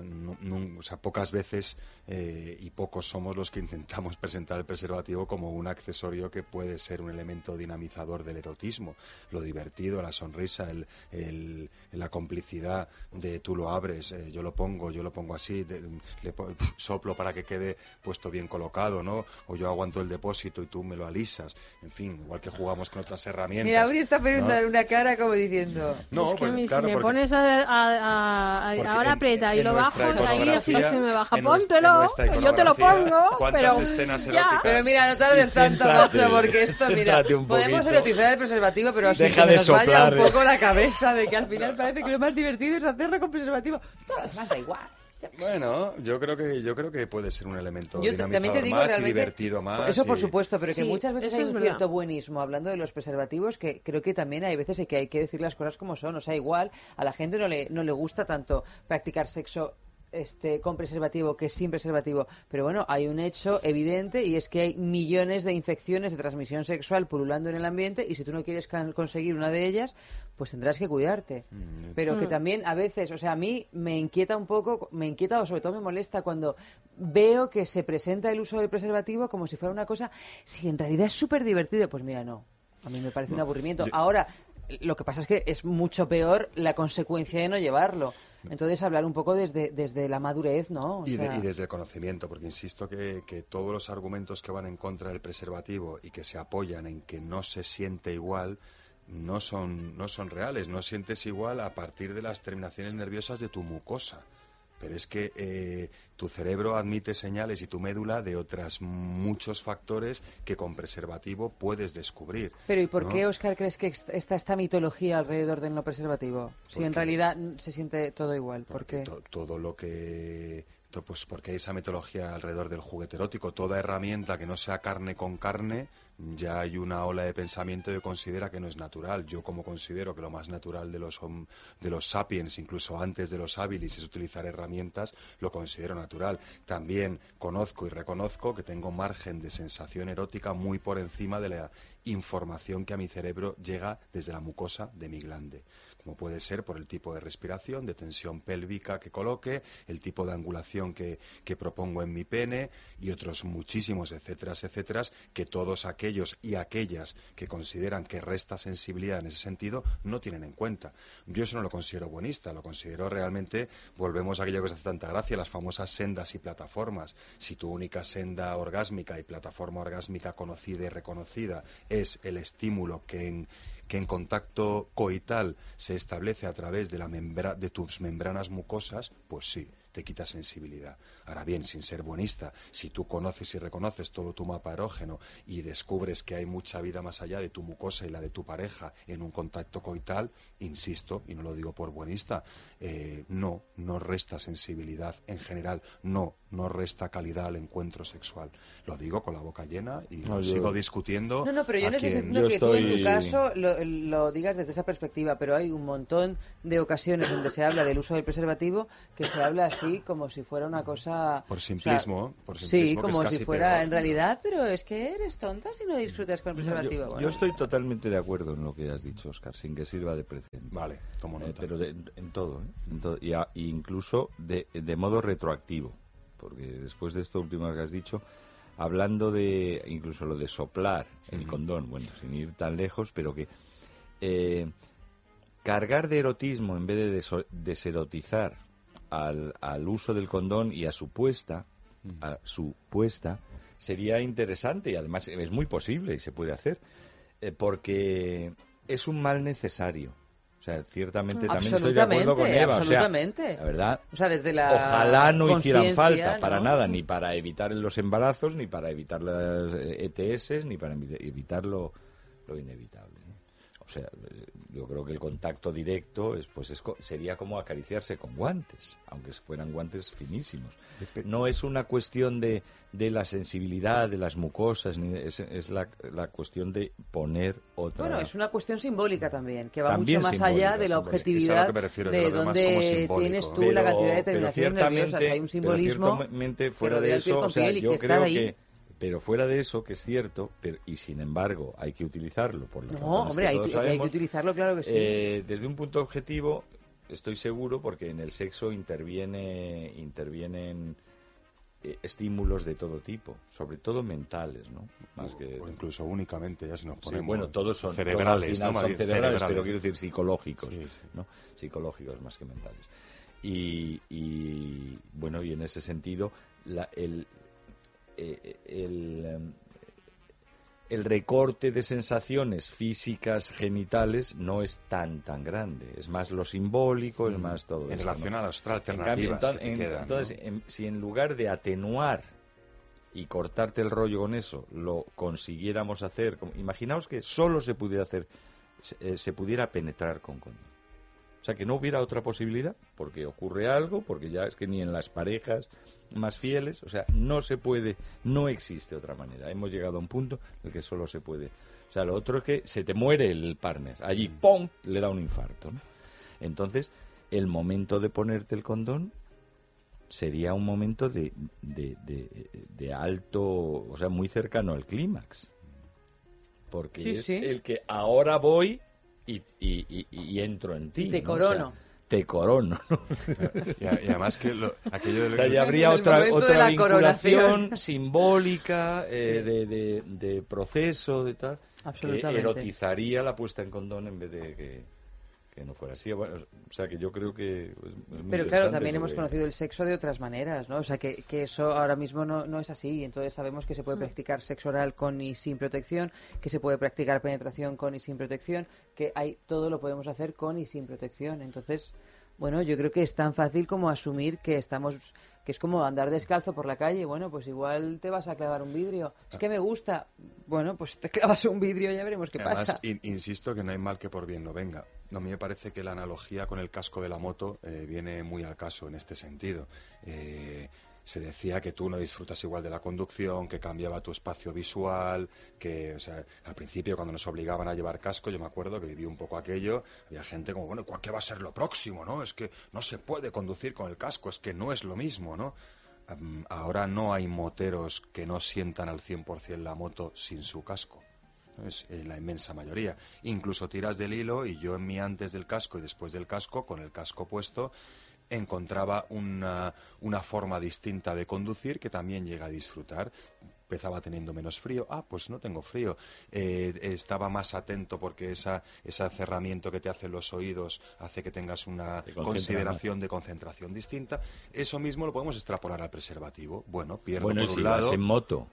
o sea, pocas veces eh, y pocos somos los que intentamos presentar el preservativo como un accesorio que puede ser un elemento dinamizador del erotismo. Lo divertido, la sonrisa, el, el- la complicidad de tú lo abres, eh, yo lo pongo, yo lo pongo así, de- le soplo para que quede puesto bien colocado, ¿no? O yo aguanto el depósito y tú me lo alisas. En fin, igual que jugamos con otras herramientas. Mira, Uri está poniendo ¿no? una cara como diciendo... No, es que pues, mí, claro, si me porque- pones a, a- a- ahora en- aprieta y lo bajo, ahí así se me baja. Póntelo, yo te lo pongo, ¿cuántas pero escenas eróticas? Pero mira, no tardes tanto, macho, porque esto, mira, podemos erotizar el preservativo, pero así Deja que de nos vaya soplar, un eh. poco la cabeza de que al final parece que lo más divertido es hacerlo con preservativo. Todo lo demás da igual. Bueno, yo creo que yo creo que puede ser un elemento Yo te- dinamizador también te digo más y divertido más. Eso por y- supuesto, pero que Sí, muchas veces hay es un verdad. cierto buenismo hablando de los preservativos que creo que también hay veces que hay que decir las cosas como son. O sea, igual a la gente no le, no le gusta tanto practicar sexo este, con preservativo que sin preservativo. Pero bueno, hay un hecho evidente y es que hay millones de infecciones de transmisión sexual pululando en el ambiente y si tú no quieres can- conseguir una de ellas, pues tendrás que cuidarte. Pero que Mm. también a veces, o sea, a mí me inquieta un poco, me inquieta o sobre todo me molesta cuando veo que se presenta el uso del preservativo como si fuera una cosa, si en realidad es súper divertido, pues mira, no. A mí me parece un aburrimiento. yo- Ahora, lo que pasa es que es mucho peor la consecuencia de no llevarlo. Entonces, hablar un poco desde, desde la madurez, ¿no? O Y, de- y desde el conocimiento, porque insisto que, que todos los argumentos que van en contra del preservativo y que se apoyan en que no se siente igual no son, no son reales. No sientes igual a partir de las terminaciones nerviosas de tu mucosa. Pero es que eh, tu cerebro admite señales y tu médula de otros muchos factores que con preservativo puedes descubrir. Pero ¿y por ¿no? qué, Oscar, crees que est- está esta mitología alrededor del no preservativo? Si en realidad se siente todo igual. ¿Por Porque qué? to- todo lo que pues porque hay esa metodología alrededor del juguete erótico toda herramienta que no sea carne con carne ya hay una ola de pensamiento que considera que no es natural. Yo como considero que lo más natural de los de los sapiens incluso antes de los habilis es utilizar herramientas lo considero natural. También conozco y reconozco que tengo margen de sensación erótica muy por encima de la información que a mi cerebro llega desde la mucosa de mi glande como puede ser por el tipo de respiración, de tensión pélvica que coloque, el tipo de angulación que, que propongo en mi pene y otros muchísimos, etcétera, etcétera, que todos aquellos y aquellas que consideran que resta sensibilidad en ese sentido no tienen en cuenta. Yo eso no lo considero buenista, lo considero realmente, volvemos a aquello que os hace tanta gracia, las famosas sendas y plataformas. Si tu única senda orgásmica y plataforma orgásmica conocida y reconocida es el estímulo que en que en contacto coital se establece a través de, la membra- de tus membranas mucosas, pues sí, te quita sensibilidad. Ahora bien, sin ser buenista, si tú conoces y reconoces todo tu mapa erógeno y descubres que hay mucha vida más allá de tu mucosa y la de tu pareja en un contacto coital, insisto, y no lo digo por buenista, eh, no, no resta sensibilidad en general, no, no resta calidad al encuentro sexual. Lo digo con la boca llena y No, lo yo- sigo discutiendo. No, no, pero yo a no estoy quien- que tú en tu caso lo, lo digas desde esa perspectiva, pero hay un montón de ocasiones donde se habla del uso del preservativo que se habla así como si fuera una cosa... Por o sea, simplismo, Sí, es como si fuera peor. en realidad, pero es que eres tonta si no disfrutas con el preservativo. Yo, Bueno, yo estoy totalmente de acuerdo en lo que has dicho, Oscar, sin que sirva de precedente. Vale, tomo Eh, nota. pero de- en todo, ¿eh? En todo. Y a- y incluso de, de modo retroactivo, porque después de esto último que has dicho, hablando de incluso lo de soplar el condón, bueno, sin ir tan lejos, pero que eh, cargar de erotismo en vez de deso- deserotizar al, al uso del condón y a su puesta, a su puesta, sería interesante y además es muy posible y se puede hacer, eh, porque es un mal necesario. O sea, ciertamente también estoy de acuerdo con Absolutamente, Eva. O sea, absolutamente. la verdad, O sea, desde la ojalá no hicieran falta para ¿no? nada, ni para evitar los embarazos, ni para evitar las eh, ETS, ni para evi- evitar lo, lo inevitable. O sea, yo creo que el contacto directo es, pues es co- sería como acariciarse con guantes, aunque fueran guantes finísimos. No es una cuestión de, de la sensibilidad, de las mucosas, ni de- es, es la, la cuestión de poner otra... Bueno, es una cuestión simbólica también, que va También mucho más allá de la objetividad Es a lo que me refiero, de lo veo más donde como simbólico. tienes tú la cantidad de pero terminaciones nerviosas. Hay un pero simbolismo ciertamente que fuera de eso, o sea, yo creo ahí. que, Pero fuera de eso, que es cierto, pero, y sin embargo hay que utilizarlo por las No, razones hombre, que hay todos que- hay que utilizarlo, claro que sí. eh, desde un punto objetivo, estoy seguro, porque en el sexo interviene, intervienen eh, estímulos de todo tipo, sobre todo mentales, ¿no? Más que O incluso únicamente, ya si nos Sí, ponemos bueno, todos son cerebrales, todos al final ¿no? son cerebrales, pero quiero decir psicológicos, Sí, sí. ¿no? Psicológicos más que mentales. Y, y, bueno, y en ese sentido, la- el, eh, el, em, el recorte de sensaciones físicas genitales no es tan tan grande, es más lo simbólico, es Mm. más todo En esto, relación ¿no? a las otras alternativas cambio, que te en- quedan, entonces, en- si en lugar de atenuar y cortarte el rollo con eso, lo consiguiéramos hacer, imaginaos que solo se pudiera hacer, se, eh, se pudiera penetrar con condón. O sea, que no hubiera otra posibilidad, porque ocurre algo, porque ya es que ni en las parejas más fieles, o sea, no se puede, no existe otra manera. Hemos llegado a un punto en el que solo se puede. O sea, lo otro es que se te muere el partner. Allí, ¡pum!, le da un infarto. ¿no? Entonces, el momento de ponerte el condón sería un momento de, de, de- de alto, o sea, muy cercano al clímax. Porque Sí, es sí. el que ahora voy y, y- y- y entro en ti. Y te ¿no? O sea, corono. te corono. ¿no? Y, a- y además que lo- aquello de O lo sea, que- ya habría otra, otra la vinculación coronación. simbólica eh, de, de- de proceso, de tal, que erotizaría la puesta en condón en vez de que, que no fuera así. Bueno, o sea, que yo creo que... es- es muy Pero claro, también hemos conocido el sexo de otras maneras, ¿no? O sea, que, que eso ahora mismo no, no es así. Entonces sabemos que se puede practicar sexo oral con y sin protección, que se puede practicar penetración con y sin protección, que hay todo lo podemos hacer con y sin protección. Entonces, bueno, yo creo que es tan fácil como asumir que estamos que es como andar descalzo por la calle, bueno, pues igual te vas a clavar un vidrio. Es que me gusta. Bueno, pues te clavas un vidrio y ya veremos qué Además, pasa. in- insisto que no hay mal que por bien no venga. No, a mí me parece que la analogía con el casco de la moto eh, viene muy al caso en este sentido. Eh, se decía que tú no disfrutas igual de la conducción, que cambiaba tu espacio visual, que, o sea, al principio cuando nos obligaban a llevar casco, yo me acuerdo que viví un poco aquello, había gente como, bueno, ¿cuál- ¿qué va a ser lo próximo, no? Es que no se puede conducir con el casco, es que no es lo mismo, ¿no? Ahora no hay moteros que no sientan al 100% la moto sin su casco. Es eh, la inmensa mayoría. Incluso tiras del hilo y yo en mí antes del casco y después del casco, con el casco puesto, encontraba una, una forma distinta de conducir que también llega a disfrutar. Empezaba teniendo menos frío, ah, pues no tengo frío. Eh, estaba más atento porque esa, ese cerramiento que te hacen los oídos hace que tengas una consideración de concentración distinta. Eso mismo lo podemos extrapolar al preservativo. Bueno, pierdo Bueno, por un lado. vas en moto,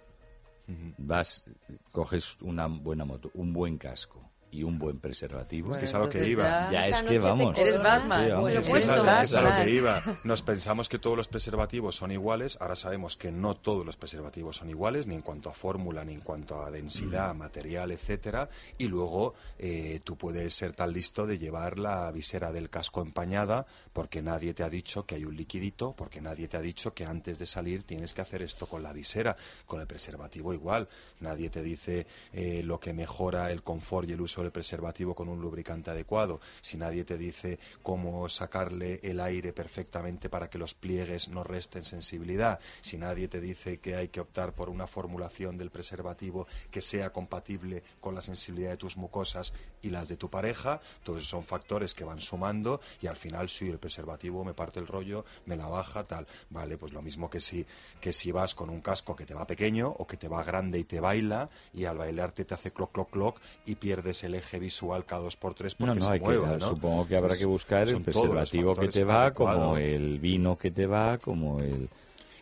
vas, coges una buena moto, un buen casco y un buen preservativo. Es que es a lo que iba. Ya es que vamos. Eres Batman. Sí, vamos. Bueno, Es que es a- es que es a lo que iba. Nos pensamos que todos los preservativos son iguales, ahora sabemos que no todos los preservativos son iguales, ni en cuanto a fórmula, ni en cuanto a densidad, material, etcétera. Y luego eh, tú puedes ser tan listo de llevar la visera del casco empañada, porque nadie te ha dicho que hay un liquidito, porque nadie te ha dicho que antes de salir tienes que hacer esto con la visera, con el preservativo igual. Nadie te dice eh, lo que mejora el confort y el uso del preservativo con un lubricante adecuado. Si nadie te dice cómo sacarle el aire perfectamente para que los pliegues no resten sensibilidad. Si nadie te dice que hay que optar por una formulación del preservativo que sea compatible con la sensibilidad de tus mucosas y las de tu pareja, todos esos son factores que van sumando y al final sí, el preservativo me parte el rollo, me la baja, tal. Vale, pues lo mismo que si, que si vas con un casco que te va pequeño o que te va grande y te baila y al bailarte te hace cloc, cloc, cloc y pierdes el eje visual cada dos por tres porque No, no, se hay que- mueva, ¿no? supongo que habrá Pues que buscar el preservativo que te va, como el vino que te va, como el,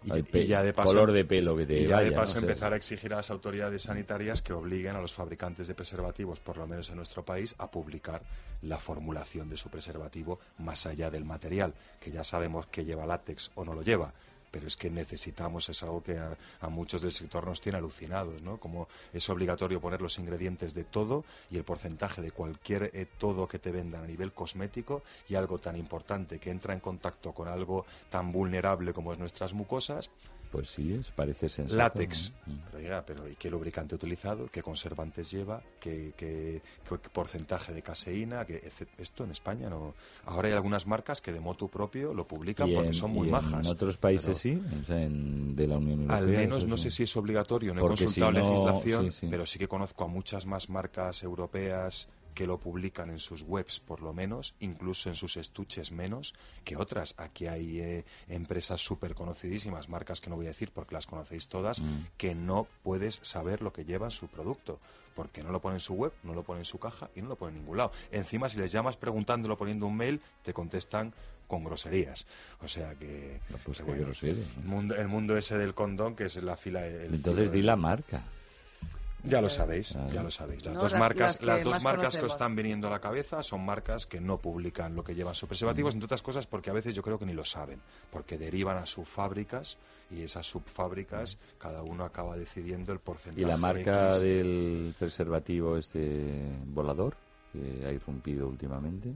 Y, ya de paso, color de pelo que te y ya vaya, de paso empezar a exigir a las autoridades sanitarias que obliguen a los fabricantes de preservativos, por lo menos en nuestro país, a publicar la formulación de su preservativo más allá del material, que ya sabemos que lleva látex o no lo lleva. Pero es que necesitamos, es algo que a, muchos del sector nos tiene alucinados, ¿no? Como es obligatorio poner los ingredientes de todo y el porcentaje de cualquier eh, todo que te vendan a nivel cosmético y algo tan importante que entra en contacto con algo tan vulnerable como es nuestras mucosas, Pues sí, es, parece sensato. Látex. Mm. Pero, oiga, pero ¿y qué lubricante utilizado? ¿Qué conservantes lleva? ¿Qué, qué- qué porcentaje de caseína? ¿Qué- ece- esto en España no. Ahora hay algunas marcas que de motu propio lo publican porque son muy y majas. En otros países Pero- sí, o sea, en- de la Unión Europea. Al menos no sí. sé si es obligatorio, no he Porque consultado si no- legislación, sí, sí. pero sí que conozco a muchas más marcas europeas que lo publican en sus webs por lo menos, incluso en sus estuches menos que otras. Aquí hay eh, empresas súper conocidísimas, marcas que no voy a decir porque las conocéis todas, Mm. que no puedes saber lo que lleva en su producto. Porque no lo pone en su web, no lo pone en su caja y no lo pone en ningún lado. Encima, si les llamas preguntándolo, poniendo un mail, te contestan con groserías. O sea que. pues que bueno, grosero, el, mundo, el mundo ese del condón, que es la fila. el Entonces filo di la marca. Ya lo sabéis, Claro. ya lo sabéis. Las No, dos las- marcas, las dos marcas que os están viniendo a la cabeza son marcas que no publican lo que llevan sus preservativos, entre otras cosas porque a veces yo creo que ni lo saben, porque derivan a subfábricas y esas subfábricas cada uno acaba decidiendo el porcentaje. ¿Y la marca X. del preservativo este volador que ha irrumpido últimamente?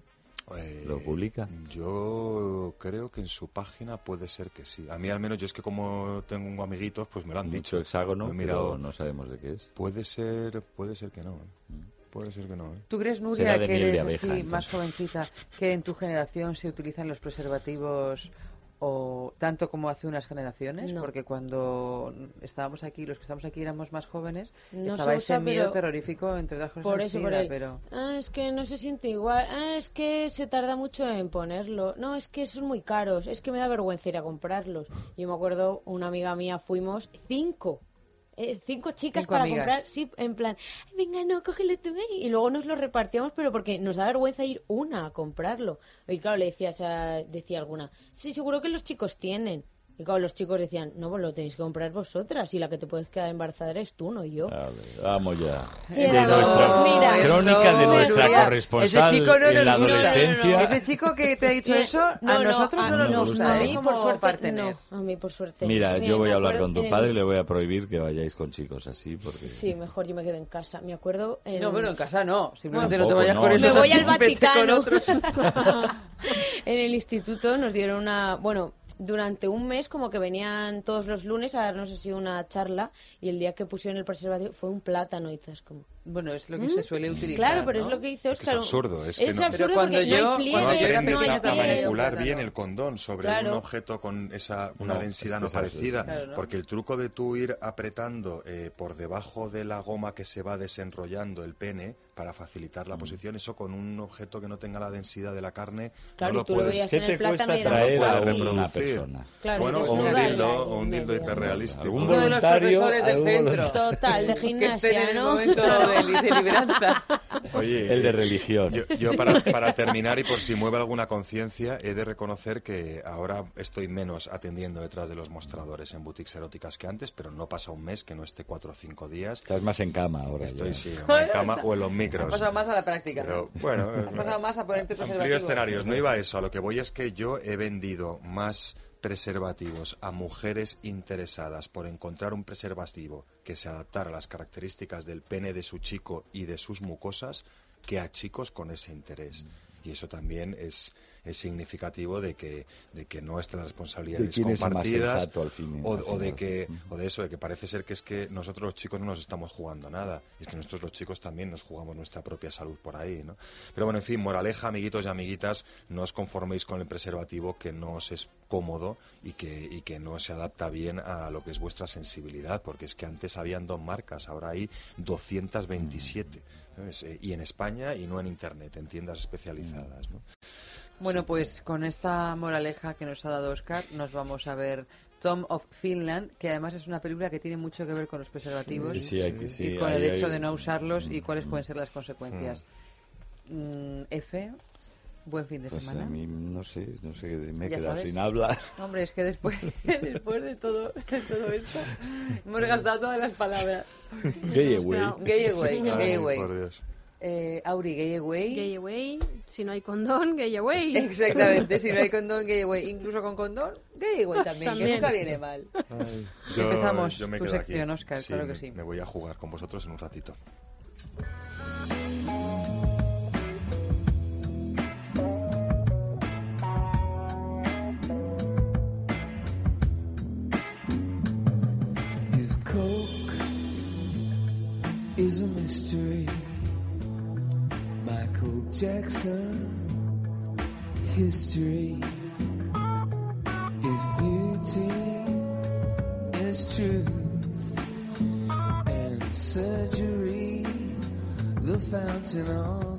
Eh, ¿Lo publica? Yo creo que en su página puede ser que sí. A mí al menos yo es que como tengo amiguitos, pues me lo han Mucho dicho. hexágono, he pero no sabemos de qué es. Puede ser, puede ser que no. ¿eh? Puede ser que no. ¿eh? ¿Tú crees, Nuria, que eres abeja, así, entonces. más jovencita, que en tu generación se utilizan los preservativos o tanto como hace unas generaciones? No. Porque cuando estábamos aquí, los que estamos aquí éramos más jóvenes, No estaba se ese usa, miedo terrorífico, entre otras cosas, Por eso, por pero... ah, es que no se siente igual, ah, es que se tarda mucho en ponerlo, no, es que son muy caros, es que me da vergüenza ir a comprarlos. Yo me acuerdo, una amiga mía, fuimos cinco, eh, cinco chicas Cinco para amigas. comprar, sí, en plan, "Ay, venga, no, cógelo tú, eh", y luego nos lo repartíamos, pero porque nos da vergüenza ir una a comprarlo. Y claro, le decía alguna, sí, seguro que los chicos tienen. Y claro, los chicos decían, no, pues lo tenéis que comprar vosotras y la que te puedes quedar embarazada eres tú, no yo. Vale, vamos ya. De nuestra pues mira, crónica de nuestra Nuria, corresponsal ese chico no en nos la adolescencia. Ese chico que te ha dicho eso, a No, no, nosotros no nos no, gusta. a ¿eh? mí, por suerte, no, a mí por suerte. Mira, Mira, yo voy a hablar con tu padre y le voy a prohibir que vayáis con chicos así, porque... Sí, mejor yo me quedo en casa. Me acuerdo. En... No, bueno, en casa no. Simplemente no te vayas no, con no. eso. Me voy al Vaticano. en el instituto nos dieron una. Bueno, durante un mes, como que venían todos los lunes a darnos así una charla. Y el día que pusieron el preservativo fue un plátano. Y estás como. Bueno, es lo que ¿Mm? se suele utilizar. Claro, pero ¿no? es lo que dice Es Oscar. es absurdo, es que no- absurdo Pero cuando porque yo- no hay cuando No pliegues, yo era aprendes no hay a, manipular bien el condón sobre Claro. un objeto con esa una No, densidad es no es parecida. Claro, ¿no? Porque el truco de tú ir apretando eh, por debajo de la goma que se va desenrollando el pene para facilitar Mm. la posición, eso con un objeto que no tenga la densidad de la carne, Claro, no lo tú lo puedes veías ¿Qué el te cuesta traer a una persona? Claro, bueno, o un dildo, o un dildo hiperrealístico. Algún Uno de los voluntario, profesores del centro. Total, de gimnasia, el ¿no? momento de. Oye, El de eh, religión. Yo, yo para, para terminar y por si mueve alguna conciencia, he de reconocer que ahora estoy menos atendiendo detrás de los mostradores en boutiques eróticas que antes, pero no pasa un mes que no esté cuatro o cinco días. Estás más en cama ahora. Estoy ya. sí, o en cama o en los Has micros. pasado más a la práctica. Pero bueno, Has pasado más a ponerte amplio escenarios. No iba a eso. A lo que voy es que yo he vendido más preservativos a mujeres interesadas por encontrar un preservativo que se adaptara a las características del pene de su chico y de sus mucosas que a chicos con ese interés. Y eso también es, es significativo de que, de que nuestras responsabilidades ¿De quién es más compartidas al fin o, de que o de eso de que parece ser que es que nosotros los chicos no nos estamos jugando nada y es que nosotros los chicos también nos jugamos nuestra propia salud por ahí ¿no? pero bueno en fin moraleja amiguitos y amiguitas no os conforméis con el preservativo que no os es cómodo y que y que no se adapta bien a lo que es vuestra sensibilidad porque es que antes habían dos marcas ahora hay 227 ¿sabes? Eh, y en España y no en internet en tiendas especializadas ¿no? Bueno, pues con esta moraleja que nos ha dado Oscar, nos vamos a ver Tom of Finland, que además es una película que tiene mucho que ver con los preservativos Sí, sí, hay que- y sí, con el ahí hecho hay- de no usarlos y cuáles pueden ser las consecuencias. Mm, F, buen fin de Pues semana. a mí no sé, no sé, me he quedado sabes. sin hablar. Hombre, es que después, después de todo, de todo esto, hemos gastado todas las palabras. Gay away. Gay away, gay Ay, away. por Dios eh, Auri, gay away. Gay away. Si no hay condón, gay away. Exactamente, si no hay condón, gay away. Incluso con condón, gay away también, también. que nunca viene mal. Ay, yo, Empezamos yo me tu sección, aquí. Oscar, sí, claro que sí. Me voy a jugar con vosotros en un ratito. Is a mystery. Jackson history. If beauty is truth and surgery, the fountain of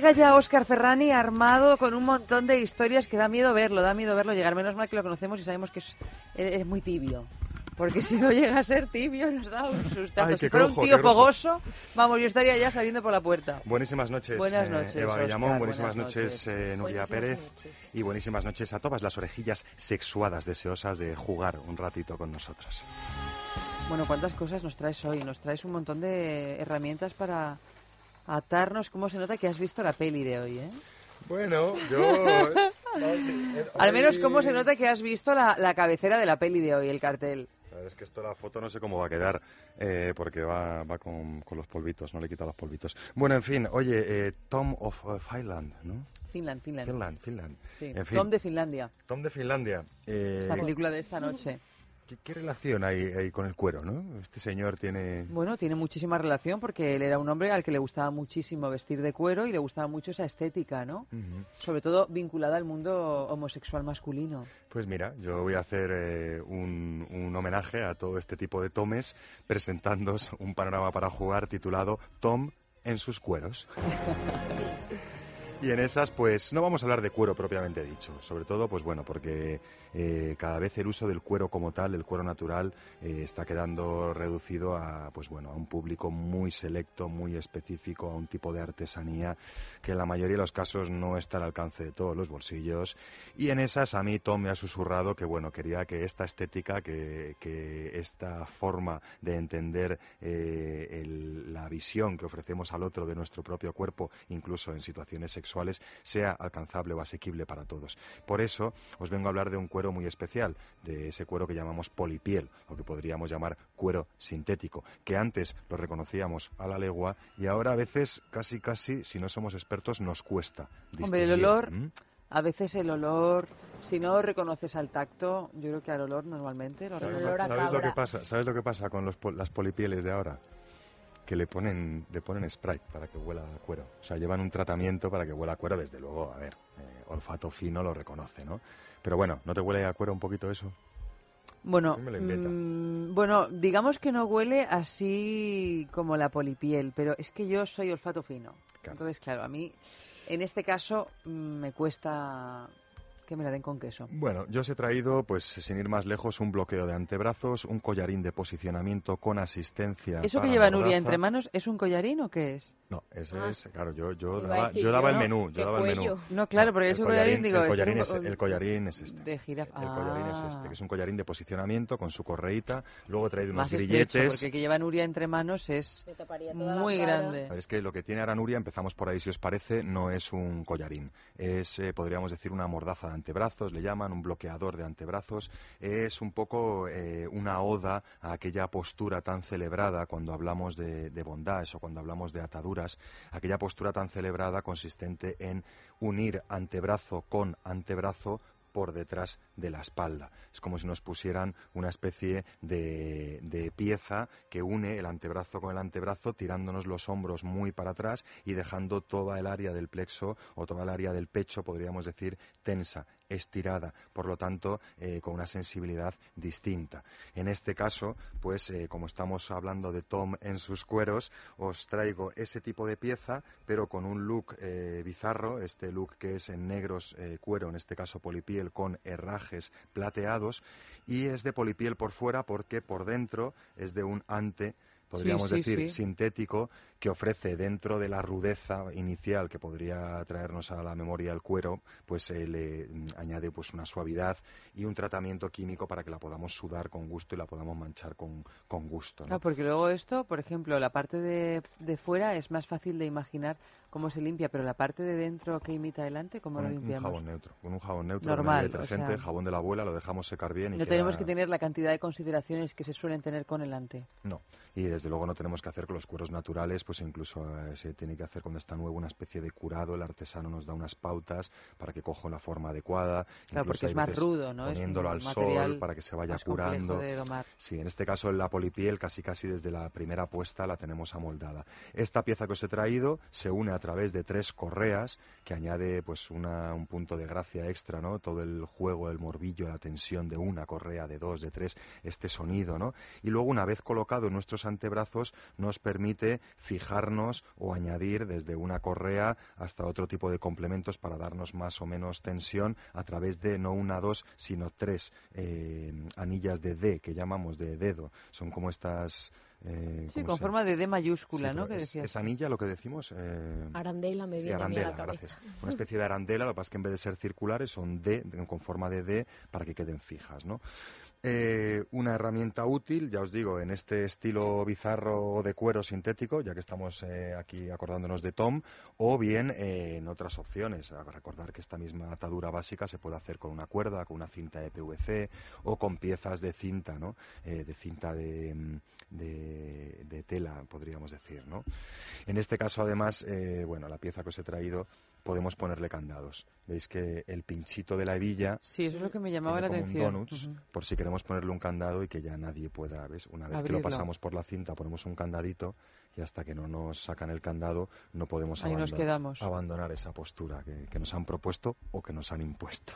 llega ya Oscar Ferrani armado con un montón de historias que da miedo verlo, da miedo verlo llegar. Menos mal que lo conocemos y sabemos que es, es muy tibio. Porque si no llega a ser tibio nos da un sustazo. Ay, si fuera crojo, un tío fogoso, vamos, yo estaría ya saliendo por la puerta. Buenísimas noches, Buenas eh, noches, Eva Óscar, Guillamón, buenísimas buenas noches, noches. eh, Nuria Buenísimas Pérez y buenísimas noches a todas las orejillas sexuadas deseosas de jugar un ratito con nosotros. Bueno, ¿cuántas cosas nos traes hoy? Nos traes un montón de herramientas para atarnos. ¿Cómo se nota que has visto la peli de hoy, eh? Bueno, yo... Al menos, ¿cómo se nota que has visto la, la cabecera de la peli de hoy, el cartel? La verdad es que esto la foto no sé cómo va a quedar eh, porque va, va con, con los polvitos, no le quita los polvitos. Bueno, en fin, oye, eh, Tom of eh, Finland, ¿no? Finland, Finland. Finland, Finland. Sí. En fin, Tom de Finlandia. Tom de Finlandia. eh, La película de esta noche. ¿Qué, qué relación hay, hay con el cuero, no? Este señor tiene... Bueno, tiene muchísima relación porque él era un hombre al que le gustaba muchísimo vestir de cuero y le gustaba mucho esa estética, ¿no? Sobre todo vinculada al mundo homosexual masculino. Pues mira, yo voy a hacer eh, un, un homenaje a todo este tipo de tomes presentándos un panorama para jugar titulado Tom en sus cueros. Y en esas, pues no vamos a hablar de cuero propiamente dicho, sobre todo, pues bueno, porque eh, cada vez el uso del cuero como tal, el cuero natural, eh, está quedando reducido a, pues bueno, a un público muy selecto, muy específico, a un tipo de artesanía que en la mayoría de los casos no está al alcance de todos los bolsillos. Y en esas a mí Tom me ha susurrado que bueno, quería que esta estética, que, que esta forma de entender eh, el- la visión que ofrecemos al otro de nuestro propio cuerpo, incluso en situaciones sexuales, sea alcanzable o asequible para todos. Por eso os vengo a hablar de un cuero muy especial, de ese cuero que llamamos polipiel, o que podríamos llamar cuero sintético, que antes lo reconocíamos a la legua y ahora a veces, casi casi, si no somos expertos, nos cuesta. Hombre, el distinguir. olor, ¿Mm? a veces el olor, si no reconoces al tacto, yo creo que al olor normalmente lo ¿Sabes, lo que pasa? ¿Sabes lo que pasa con los las polipieles de ahora? Que le ponen, le ponen spray para que huela a cuero. O sea, llevan un tratamiento para que huela a cuero, desde luego, a ver, eh, olfato fino lo reconoce, ¿no? Pero bueno, ¿no te huele a cuero un poquito eso? Bueno, ¿Quién me lo inventa? mm, bueno, digamos que no huele así como la polipiel, pero es que yo soy olfato fino. Entonces, claro, a mí en este caso mm, me cuesta que me la den con queso. Bueno, yo os he traído, pues sin ir más lejos, un bloqueo de antebrazos, un collarín de posicionamiento con asistencia. ¿Eso que lleva. Nuria entre manos es un collarín o qué es? No, ese Ah. es, claro, yo, yo daba, decir yo daba el ¿no? menú, ¿Qué yo daba el menú. cuello? No, claro, porque el ese collarín, digo, el es collarín, un- es, el collarín es este. De jirafa. El collarín es este, que es un collarín de posicionamiento con su correíta, luego he traído unos Más estrecho, grilletes. porque el que lleva Nuria entre manos es muy grande. Es que lo que tiene ahora Nuria, empezamos por ahí si os parece, no es un collarín. Es, eh, podríamos decir, una mordaza de antebrazos, le llaman, un bloqueador de antebrazos. Es un poco eh, una oda a aquella postura tan celebrada cuando hablamos de, de bondage o cuando hablamos de ataduras, aquella postura tan celebrada consistente en unir antebrazo con antebrazo por detrás de la espalda. Es como si nos pusieran una especie de, pieza que une el antebrazo con el antebrazo, tirándonos los hombros muy para atrás y dejando toda el área del plexo o toda el área del pecho, podríamos decir, tensa estirada, por lo tanto, eh, con una sensibilidad distinta. En este caso, pues eh, como estamos hablando de Tom en sus cueros, os traigo ese tipo de pieza, pero con un look eh, bizarro, este look que es en negros cuero, en este caso polipiel, con herrajes plateados, y es de polipiel por fuera porque por dentro es de un ante podríamos sí, decir, sí. sintético, que ofrece dentro de la rudeza inicial que podría traernos a la memoria el cuero, pues eh, le mm, añade pues una suavidad y un tratamiento químico para que la podamos sudar con gusto y la podamos manchar con, con gusto. ¿no? Claro, porque luego esto, por ejemplo, la parte de, de fuera es más fácil de imaginar cómo se limpia, pero la parte de dentro que imita delante, ¿cómo con lo un, un limpiamos? jabón neutro, con un jabón neutro, Normal, con el detergente, o sea- jabón de la abuela, lo dejamos secar bien y No queda- tenemos que tener la cantidad de consideraciones que se suelen tener con el ante. No, y desde luego no tenemos que hacer con los cueros naturales, pues incluso eh, se tiene que hacer cuando está nuevo una especie de curado, el artesano nos da unas pautas para que coja la forma adecuada. Claro, incluso porque es más rudo, ¿no? Poniéndolo al sol para que se vaya curando. Sí, en este caso la polipiel casi casi desde la primera puesta la tenemos amoldada. Esta pieza que os he traído se une a través de tres correas que añade pues una, un punto de gracia extra, ¿no? Todo el juego, el morbillo, la tensión de una correa, de dos, de tres, este sonido, ¿no? Y luego una vez colocado en nuestros antebrazos nos permite fijarnos o añadir desde una correa hasta otro tipo de complementos para darnos más o menos tensión a través de no una, dos, sino tres eh, anillas de D que llamamos de dedo. Son como estas... eh, Sí, ¿cómo con forma de D mayúscula, Sí, ¿no? es, es anilla lo que decimos. eh, Arandela me Sí, viene a arandela, la gracias. Una especie de arandela, lo que pasa es que en vez de ser circulares son D, con forma de D, para que queden fijas, ¿no? Eh, una herramienta útil, ya os digo, en este estilo bizarro de cuero sintético, ya que estamos eh, aquí acordándonos de Tom, o bien eh, en otras opciones. Recordar que esta misma atadura básica se puede hacer con una cuerda, con una cinta de PVC o con piezas de cinta, ¿no? De cinta de, mm, de, de tela, podríamos decir, ¿no? En este caso, además, bueno, la pieza que os he traído podemos ponerle candados. Veis que el pinchito de la hebilla Sí, eso es lo que me llamaba la como atención. un donuts, por si queremos ponerle un candado y que ya nadie pueda, ¿ves? Una vez que lo pasamos por la cinta ponemos un candadito y hasta que no nos sacan el candado no podemos Ahí nos abandon- quedamos. abandonar esa postura que, que nos han propuesto o que nos han impuesto.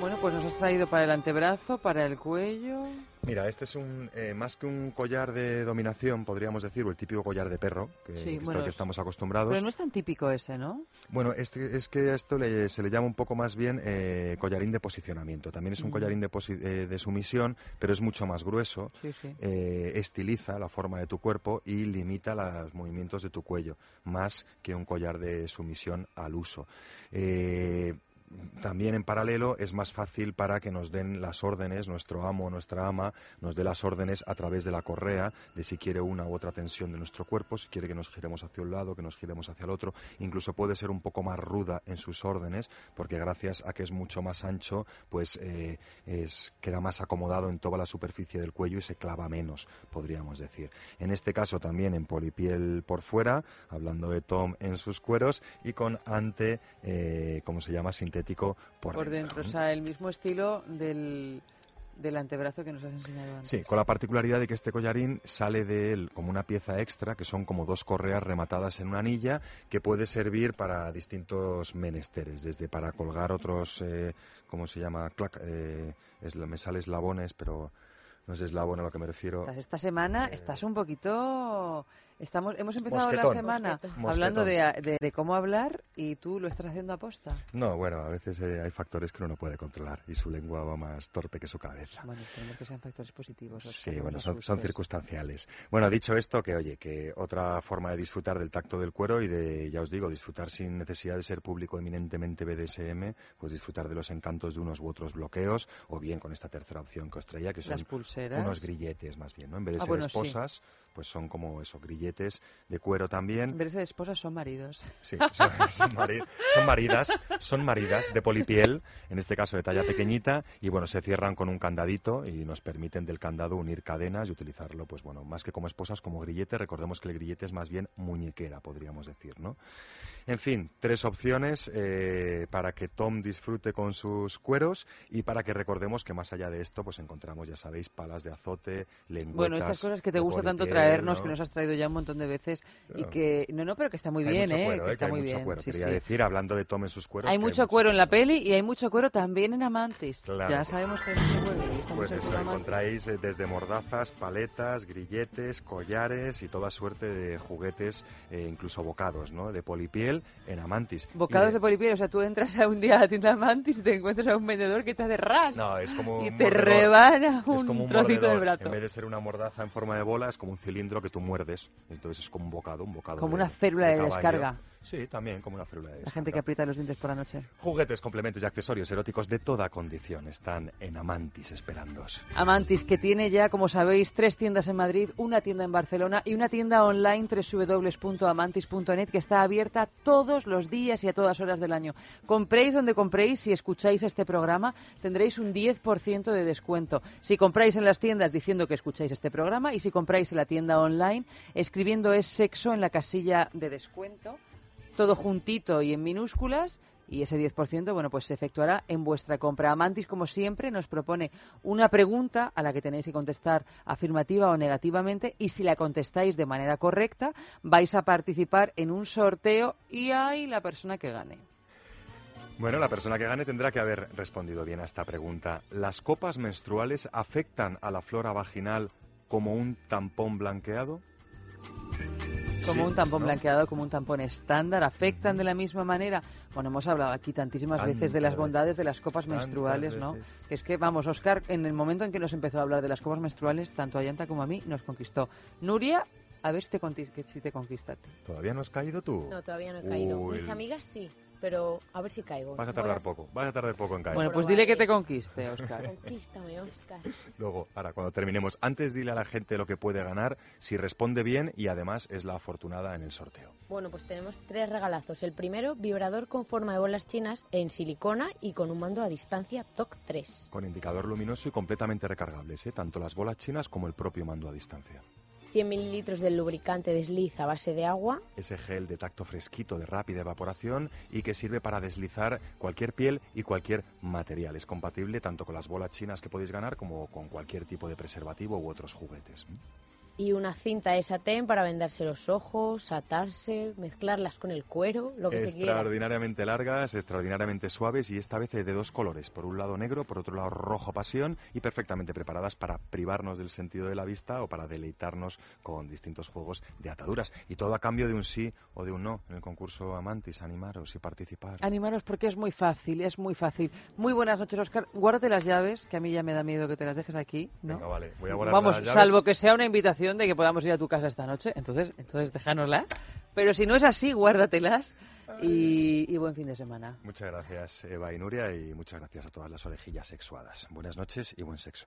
Bueno, pues nos has traído para el antebrazo, para el cuello. Mira, este es un eh, más que un collar de dominación, podríamos decir, o el típico collar de perro, que, Sí, que es que es- estamos acostumbrados. Pero no es tan típico ese, ¿no? Bueno, este, es que a esto le- se le llama un poco más bien eh, collarín de posicionamiento. También es un Ujú. collarín de, posi- eh, de sumisión, pero es mucho más grueso. Sí, sí. eh, estiliza la forma de tu cuerpo y limita los movimientos de tu cuello, más que un collar de sumisión al uso. También en paralelo es más fácil para que nos den las órdenes, nuestro amo o nuestra ama nos dé las órdenes a través de la correa de si quiere una u otra tensión de nuestro cuerpo, si quiere que nos giremos hacia un lado, que nos giremos hacia el otro. Incluso puede ser un poco más ruda en sus órdenes, porque gracias a que es mucho más ancho, pues eh, es, queda más acomodado en toda la superficie del cuello y se clava menos, podríamos decir. En este caso también en polipiel por fuera, hablando de Tom en sus cueros, y con ante, eh, como se llama, sintético por, Por dentro. dentro, o sea, el mismo estilo del, del antebrazo que nos has enseñado antes. Sí, con la particularidad de que este collarín sale de él como una pieza extra, que son como dos correas rematadas en una anilla, que puede servir para distintos menesteres, desde para colgar otros, eh, ¿cómo se llama? Clac, eh, es- me sale eslabones, pero no es eslabón a lo que me refiero. Esta semana estás un poquito... Estamos, hemos empezado la semana Mosquetón. hablando de, de- de cómo hablar y tú lo estás haciendo aposta. No, bueno, a veces eh, hay factores que uno no puede controlar y su lengua va más torpe que su cabeza. Bueno, esperemos que sean factores positivos. Sí, no bueno, son, circunstanciales. Bueno, dicho esto, que oye, que otra forma de disfrutar del tacto del cuero y de, ya os digo, disfrutar sin necesidad de ser público eminentemente BDSM, pues disfrutar de los encantos de unos u otros bloqueos, o bien con esta tercera opción que os traía, que son Las pulseras. unos grilletes más bien, ¿no? En vez de Ah, ser bueno, sí. Pues son como esos grilletes de cuero también. En vez de esposas son maridos. Sí, son, son mari- son maridas, son maridas de polipiel, en este caso de talla pequeñita, y bueno, se cierran con un candadito y nos permiten del candado unir cadenas y utilizarlo, pues bueno, más que como esposas, como grillete. Recordemos que el grillete es más bien muñequera, podríamos decir, ¿no? En fin, tres opciones eh, para que Tom disfrute con sus cueros y para que recordemos que más allá de esto, pues encontramos, ya sabéis, palas de azote, lengüetas. Bueno, estas cosas que te gusta tanto polipiel, traernos, ¿no? que nos has traído ya un montón de veces y Claro. que no, no, pero que está muy Hay bien, mucho ¿eh? cuero, que está hay muy mucho bien. cuero. sí, Quería sí. decir, hablando de Tom en sus cueros, Hay mucho cuero en la peli y hay mucho cuero también en Amantis. Claro ya que sí. sabemos que hay mucho cuero. y Pues eso, encontráis eh, desde mordazas, paletas, grilletes, collares y toda suerte de juguetes, eh, incluso bocados, ¿no? De polipiel en Amantis. Y Bocados de- de polipiel, o sea, tú entras a un día a la tienda Amantis y te encuentras a un vendedor que te hace ras. No, es como y un te rebana Es un, como un trocito mordedor. de brazo. En vez de ser una mordaza en forma de bola, es como un cilindro que tú muerdes. Entonces es como un bocado, un bocado Como de- una férula de caballo. descarga. Sí, también como una férula de La gente que aprieta los dientes por la noche. Juguetes, complementos y accesorios eróticos de toda condición están en Amantis esperándos. Amantis, que tiene ya, como sabéis, tres tiendas en Madrid, una tienda en Barcelona y una tienda online www.amantis.net que está abierta todos los días y a todas horas del año. Compréis donde compréis, si escucháis este programa, tendréis un 10% de descuento. Si compráis en las tiendas diciendo que escucháis este programa y si compráis en la tienda online escribiendo es sexo en la casilla de descuento todo juntito y en minúsculas. Y ese 10%, bueno, pues se efectuará en vuestra compra. Amantis, como siempre, nos propone una pregunta a la que tenéis que contestar afirmativa o negativamente. Y si la contestáis de manera correcta, vais a participar en un sorteo y hay la persona que gane. Bueno, la persona que gane tendrá que haber respondido bien a esta pregunta. ¿Las copas menstruales afectan a la flora vaginal como un tampón blanqueado? Como Sí, un tampón ¿no? blanqueado, como un tampón estándar, ¿afectan de la misma manera? Bueno, hemos hablado aquí tantísimas veces de las bondades de las copas menstruales, ¿no? veces. Es que, vamos, Oscar, en el momento en que nos empezó a hablar de las copas menstruales, tanto a Yanta como a mí, nos conquistó. Nuria, a ver si te, si te conquista a ti. ¿Todavía no has caído tú? No, todavía no he caído. Uy, Mis amigas sí, pero a ver si caigo. Vas a tardar poco, vas a tardar poco en caer. Bueno, pues dile que te conquiste, Oscar. Conquístame, Oscar. Luego, ahora, cuando terminemos, antes dile a la gente lo que puede ganar si responde bien y además es la afortunada en el sorteo. Bueno, pues tenemos tres regalazos. El primero, vibrador con forma de bolas chinas en silicona y con un mando a distancia TOC 3. Con indicador luminoso y completamente recargables, ¿eh? tanto las bolas chinas como el propio mando a distancia. 100 mililitros del lubricante desliz a base de agua. Ese gel de tacto fresquito de rápida evaporación y que sirve para deslizar cualquier piel y cualquier material. Es compatible tanto con las bolas chinas que podéis ganar como con cualquier tipo de preservativo u otros juguetes. Y una cinta de satén para vendarse los ojos, atarse, mezclarlas con el cuero, lo que se quiera. Extraordinariamente largas, extraordinariamente suaves y esta vez de dos colores. Por un lado negro, por otro lado rojo pasión y perfectamente preparadas para privarnos del sentido de la vista o para deleitarnos con distintos juegos de ataduras. Y todo a cambio de un sí o de un no en el concurso Amantis. Animaros y participar. Animaros porque es muy fácil, es muy fácil. Muy buenas noches, Oscar. Guárdate las llaves, que a mí ya me da miedo que te las dejes aquí, ¿no? Venga, vale. Voy a guardar Vamos, las llaves. salvo que sea una invitación de que podamos ir a tu casa esta noche, entonces, entonces déjanosla. Pero si no es así, guárdatelas y, y buen fin de semana. Muchas gracias Eva y Nuria y muchas gracias a todas las orejillas sexuadas. Buenas noches y buen sexo.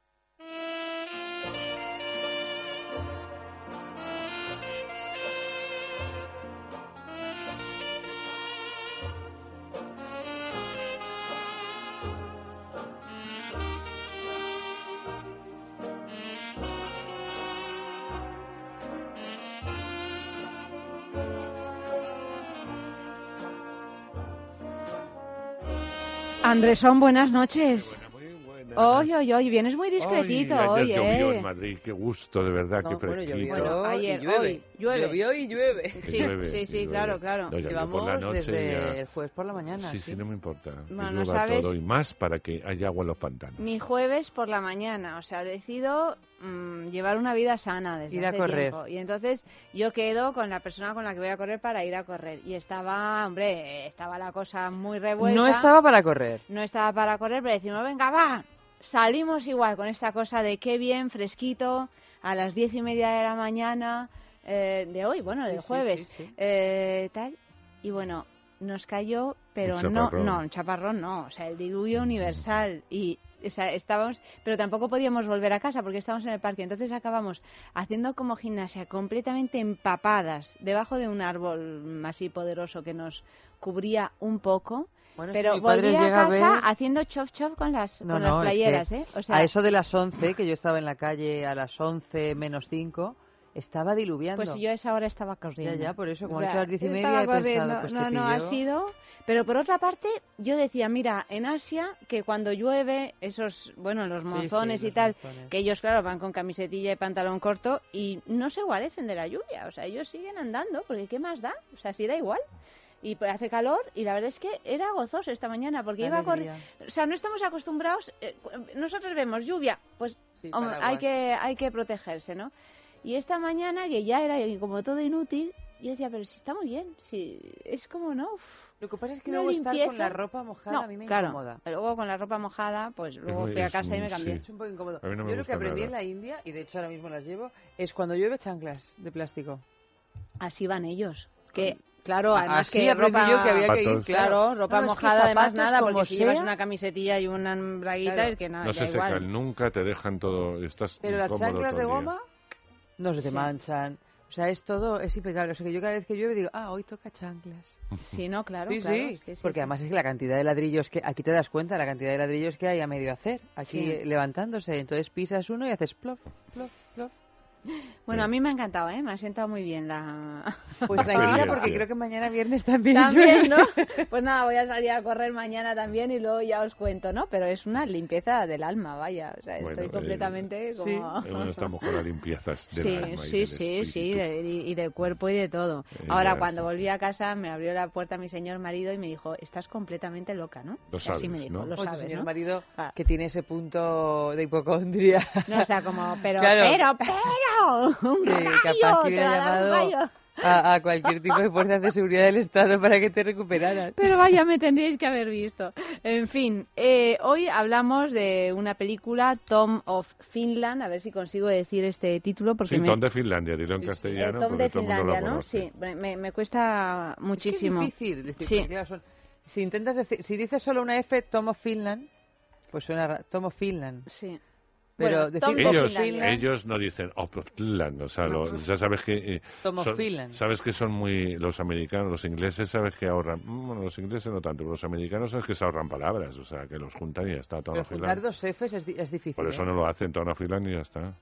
Andresón, buenas noches. Hoy, hoy, hoy, vienes muy discretito hoy, ayer llovió ¿eh? en Madrid, qué gusto, de verdad, No, qué bueno, fresquito. llovió Bueno, ayer, y llueve. hoy, llueve. Llovió y llueve. Sí, llueve, sí, sí, llueve. claro, claro. No, Llevamos desde ya- el jueves por la mañana. Sí, sí. sí, no me importa. Bueno, llueva ¿sabes? todo y más para que haya agua en los pantanos. Mi jueves por la mañana, o sea, decido mm, llevar una vida sana desde Ir a hace correr. tiempo. Y entonces yo quedo con la persona con la que voy a correr para ir a correr. Y estaba, hombre, estaba la cosa muy revuelta. No estaba para correr. No estaba para correr, pero decimos, venga, va, salimos igual con esta cosa de qué bien, fresquito, a las diez y media de la mañana eh, de hoy, bueno, del Sí, jueves, sí, sí. eh, tal. Y bueno, nos cayó, pero Un no, no, un chaparrón no, o sea, el diluvio universal. Y o sea, estábamos, pero tampoco podíamos volver a casa porque estábamos en el parque. Entonces acabamos haciendo como gimnasia completamente empapadas debajo de un árbol así poderoso que nos cubría un poco. Bueno, si pero volví a casa ver- haciendo chop chop con las, No, con no, las es playeras, que ¿eh? O sea, a eso de las 11, que yo estaba en la calle a las 11 menos 5, estaba diluviando. Pues yo a esa hora estaba corriendo. Ya, ya, por eso, como O sea, a las diez y media, he corriendo. pensado, pues no, te no, ha sido... Pero por otra parte, yo decía, mira, en Asia, que cuando llueve, esos, bueno, los monzones sí, y los tal, monzones. que ellos, claro, van con camisetilla y pantalón corto y no se guarecen de la lluvia. O sea, ellos siguen andando, porque ¿qué más da? O sea, sí da igual. Y pues hace calor y la verdad es que era gozoso esta mañana porque iba alegría. O sea, no estamos acostumbrados. eh, nosotros vemos lluvia, pues hombre, hay que hay que protegerse, ¿no? Y esta mañana que ya era como todo inútil, yo decía, pero si está muy bien, si es como no. Uf, Lo que pasa es que luego estar con limpieza. la ropa mojada No, a mí me claro, incomoda. Luego con la ropa mojada, pues luego fui a es casa y me cambié. sí. Es un poco incómodo. No yo lo que aprendí nada. en la India, y de hecho ahora mismo las llevo, es cuando llueve chanclas de plástico. Así van ellos. Que claro, además así que aprendí ropa, yo que había que ir, claro. ropa No, es que mojada además nada, como porque si llevas sea- una camisetilla y una braguita Claro. es que nada, No se igual. secan nunca, te dejan todo. Estás Pero las chanclas de día. No se te Sí. manchan. O sea, es todo, es impecable. O sea, que yo cada vez que llueve digo, ah, hoy toca chanclas. Sí, no, claro, sí, claro, sí, sí, Porque además es que la cantidad de ladrillos que... Aquí te das cuenta, la cantidad de ladrillos que hay a medio hacer. Aquí levantándose. Entonces pisas uno y haces plof, plof, plof. Bueno, a mí me ha encantado, ¿eh? Me ha sentado muy bien la... Pues tranquila, porque creo que mañana viernes también, También, ¿no? Pues nada, voy a salir a correr mañana también y luego ya os cuento, ¿no? Pero es una limpieza del alma, vaya. O sea, Bueno, estoy eh, completamente sí. como... Eh, bueno, estamos con las limpiezas del Sí, alma y sí, del sí, sí, de- y, y del cuerpo y de todo. Eh, Ahora, ya, cuando sí. volví a casa, me abrió la puerta mi señor marido y me dijo, estás completamente loca, ¿no? Lo Y Así me sabes, dijo, ¿no? lo Pues sabes, señor ¿no? marido Ah. que tiene ese punto de hipocondria. No, o sea, como, pero, Claro. pero, pero, un que rayo, capaz que hubiera llamado a, a cualquier tipo de fuerzas de seguridad del Estado para que te recuperaran. Pero vaya, me tendríais que haber visto. En fin, eh, hoy hablamos de una película, Tom of Finland, a ver si consigo decir este título porque Sí, me... Tom de Finlandia, dilo en Eh, castellano, Tom porque de todo el mundo lo Finlandia, ¿no? Sí, me, me cuesta muchísimo. Es que es difícil decir, Sí. porque, claro, son- si intentas decir, si dices solo una F, Tom of Finland, pues suena Tom of Finland. Sí. Pero Bueno, Ellos, Finlandia. ellos no dicen "Oh, of Finland, o sea, lo- ya sabes que eh, son- Finland. sabes que son muy los americanos, los ingleses sabes que ahorran, mm, bueno, los ingleses no tanto, pero los americanos sabes que se ahorran palabras, o sea, que los juntan y ya está, Pero juntar dos Fs es, es difícil. Por eso ¿eh? no lo hacen Tom of Finland y ya está.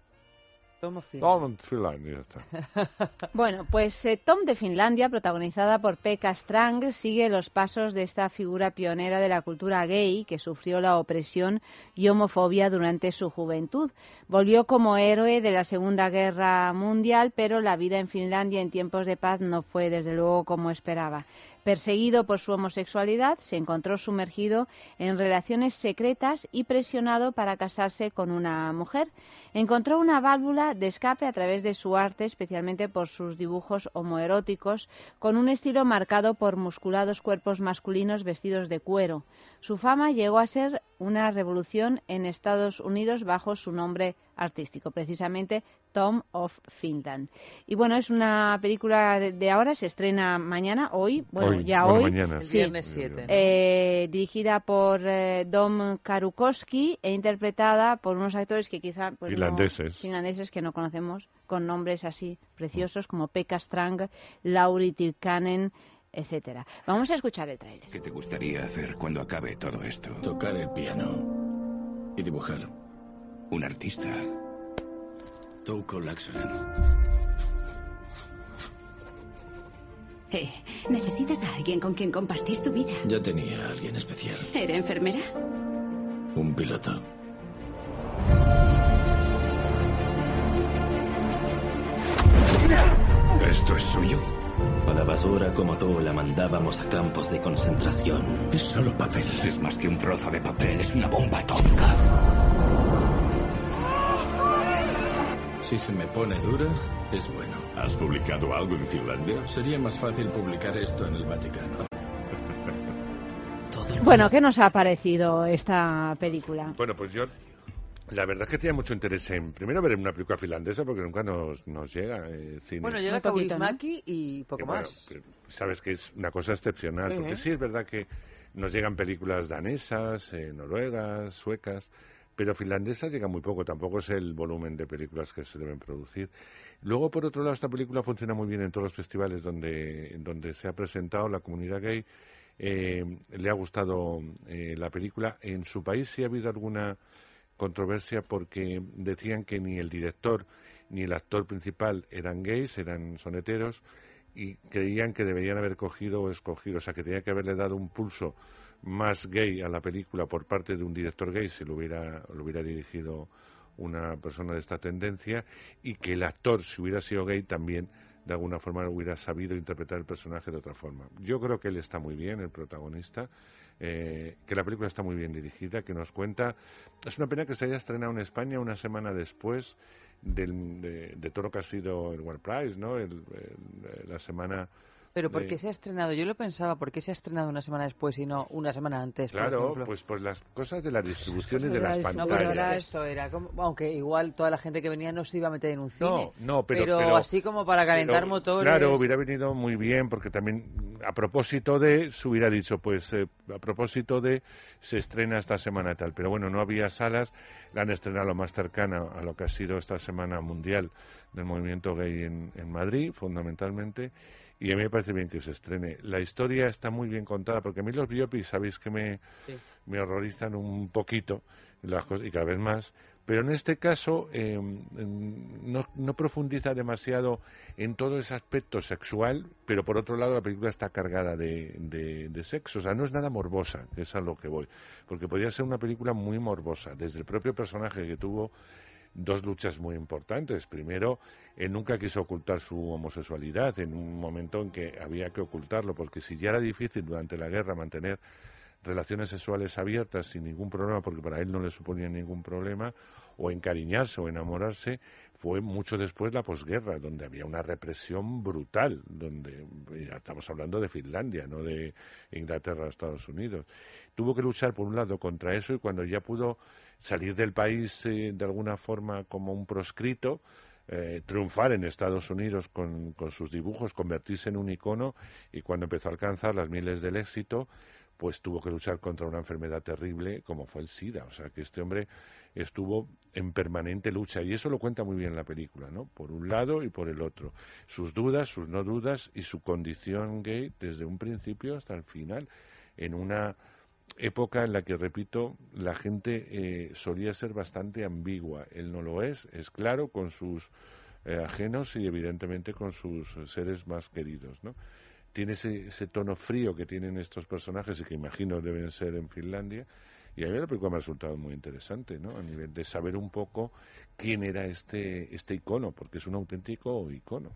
Tom of Finland. Tom of Finland y ya está. Bueno, pues eh, Tom de Finlandia, protagonizada por Pekka Strang, sigue los pasos de esta figura pionera de la cultura gay que sufrió la opresión y homofobia durante su juventud. Volvió como héroe de la Segunda Guerra Mundial, pero la vida en Finlandia en tiempos de paz no fue desde luego como esperaba. Perseguido por su homosexualidad, se encontró sumergido en relaciones secretas y presionado para casarse con una mujer. Encontró una válvula de escape a través de su arte, especialmente por sus dibujos homoeróticos, con un estilo marcado por musculados cuerpos masculinos vestidos de cuero. Su fama llegó a ser una revolución en Estados Unidos bajo su nombre artístico, precisamente Tom of Finland. Y bueno, es una película de, de ahora, se estrena mañana, hoy, bueno, Hoy, ya bueno, hoy, mañana. El sí, viernes 7. eh, dirigida por eh, Dom Karukowski e interpretada por unos actores que quizá pues, no- Finlandeses. finlandeses que no conocemos, con nombres así preciosos como Pekka Strang, Lauri Tilkanen, etcétera. Vamos a escuchar el tráiler. ¿Qué te gustaría hacer cuando acabe todo esto? Tocar el piano y dibujar. Un artista. Touko Laxonen. Eh, necesitas a alguien con quien compartir tu vida. Ya tenía a alguien especial. ¿Era enfermera? Un piloto. ¿Esto es suyo? A la basura como tú la mandábamos a campos de concentración. Es solo papel. Es más que un trozo de papel, es una bomba atómica. Si se me pone dura, es bueno. ¿Has publicado algo en Finlandia? Sería más fácil publicar esto en el Vaticano. Bueno, ¿qué nos ha parecido esta película? Bueno, pues yo, la verdad es que tenía mucho interés en, primero ver una película finlandesa, porque nunca nos, nos llega eh, cine. Bueno, llega Kaurismäki y poco bueno, más. sabes que es una cosa excepcional, Sí, porque ¿eh? sí es verdad que Nos llegan películas danesas, eh, noruegas, suecas, pero finlandesas llega muy poco, tampoco es el volumen de películas que se deben producir. Luego, por otro lado, esta película funciona muy bien en todos los festivales donde, donde se ha presentado la comunidad gay. eh, le ha gustado eh, la película. En su país sí ha habido alguna controversia porque decían que ni el director ni el actor principal eran gays, eran soneteros, y creían que deberían haber cogido o escogido, o sea, que tenía que haberle dado un pulso más gay a la película por parte de un director gay si lo hubiera, lo hubiera dirigido una persona de esta tendencia y que el actor, si hubiera sido gay, también de alguna forma hubiera sabido interpretar el personaje de otra forma. Yo creo que él está muy bien, el protagonista, eh, que la película está muy bien dirigida, que nos cuenta... Es una pena que se haya estrenado en España una semana después del, de, de todo lo que ha sido el World Prize, ¿no? El- la semana... Pero ¿por de- qué se ha estrenado? Yo lo pensaba, ¿por qué se ha estrenado una semana después y no una semana antes? por Claro, ejemplo? pues por las cosas de la distribución y de las eso, pantallas. pero era esto, era como, aunque igual toda la gente que venía no se iba a meter en un cine. No, no, pero, pero- así como para calentar pero, motores. Claro, hubiera venido muy bien porque también a propósito de se hubiera dicho, pues eh, a propósito de se estrena esta semana tal, pero bueno, no había salas, la han estrenado lo más cercana a lo que ha sido esta semana mundial del movimiento gay en, en Madrid, fundamentalmente. Y a mí me parece bien que se estrene. La historia está muy bien contada, porque a mí los biopics, sabéis que me, Sí. me horrorizan un poquito las cosas, y cada vez más. Pero en este caso eh, mm, no, no profundiza demasiado en todo ese aspecto sexual, pero por otro lado la película está cargada de, de, de sexo. O sea, no es nada morbosa, que es a lo que voy. Porque podría ser una película muy morbosa, desde el propio personaje que tuvo dos luchas muy importantes. Primero, él nunca quiso ocultar su homosexualidad en un momento en que había que ocultarlo, porque si ya era difícil durante la guerra mantener relaciones sexuales abiertas sin ningún problema, porque para él no le suponía ningún problema, o encariñarse o enamorarse, fue mucho después la posguerra, donde había una represión brutal, donde estamos hablando de Finlandia, no de Inglaterra o Estados Unidos. Tuvo que luchar por un lado contra eso y cuando ya pudo salir del país eh, de alguna forma como un proscrito, eh, triunfar en Estados Unidos con, con sus dibujos, convertirse en un icono y cuando empezó a alcanzar las miles del éxito, pues tuvo que luchar contra una enfermedad terrible como fue el SIDA. O sea que este hombre estuvo en permanente lucha y eso lo cuenta muy bien la película, ¿no? Por un lado y por el otro. Sus dudas, sus no dudas y su condición gay desde un principio hasta el final, en una época en la que, repito, la gente eh, solía ser bastante ambigua. Él no lo es, es claro con sus eh, ajenos y evidentemente con sus seres más queridos, ¿no? Tiene ese, ese tono frío que tienen estos personajes y que imagino deben ser en Finlandia. Y a mí la me ha resultado muy interesante, ¿no? A nivel de saber un poco quién era este, este icono, porque es un auténtico icono.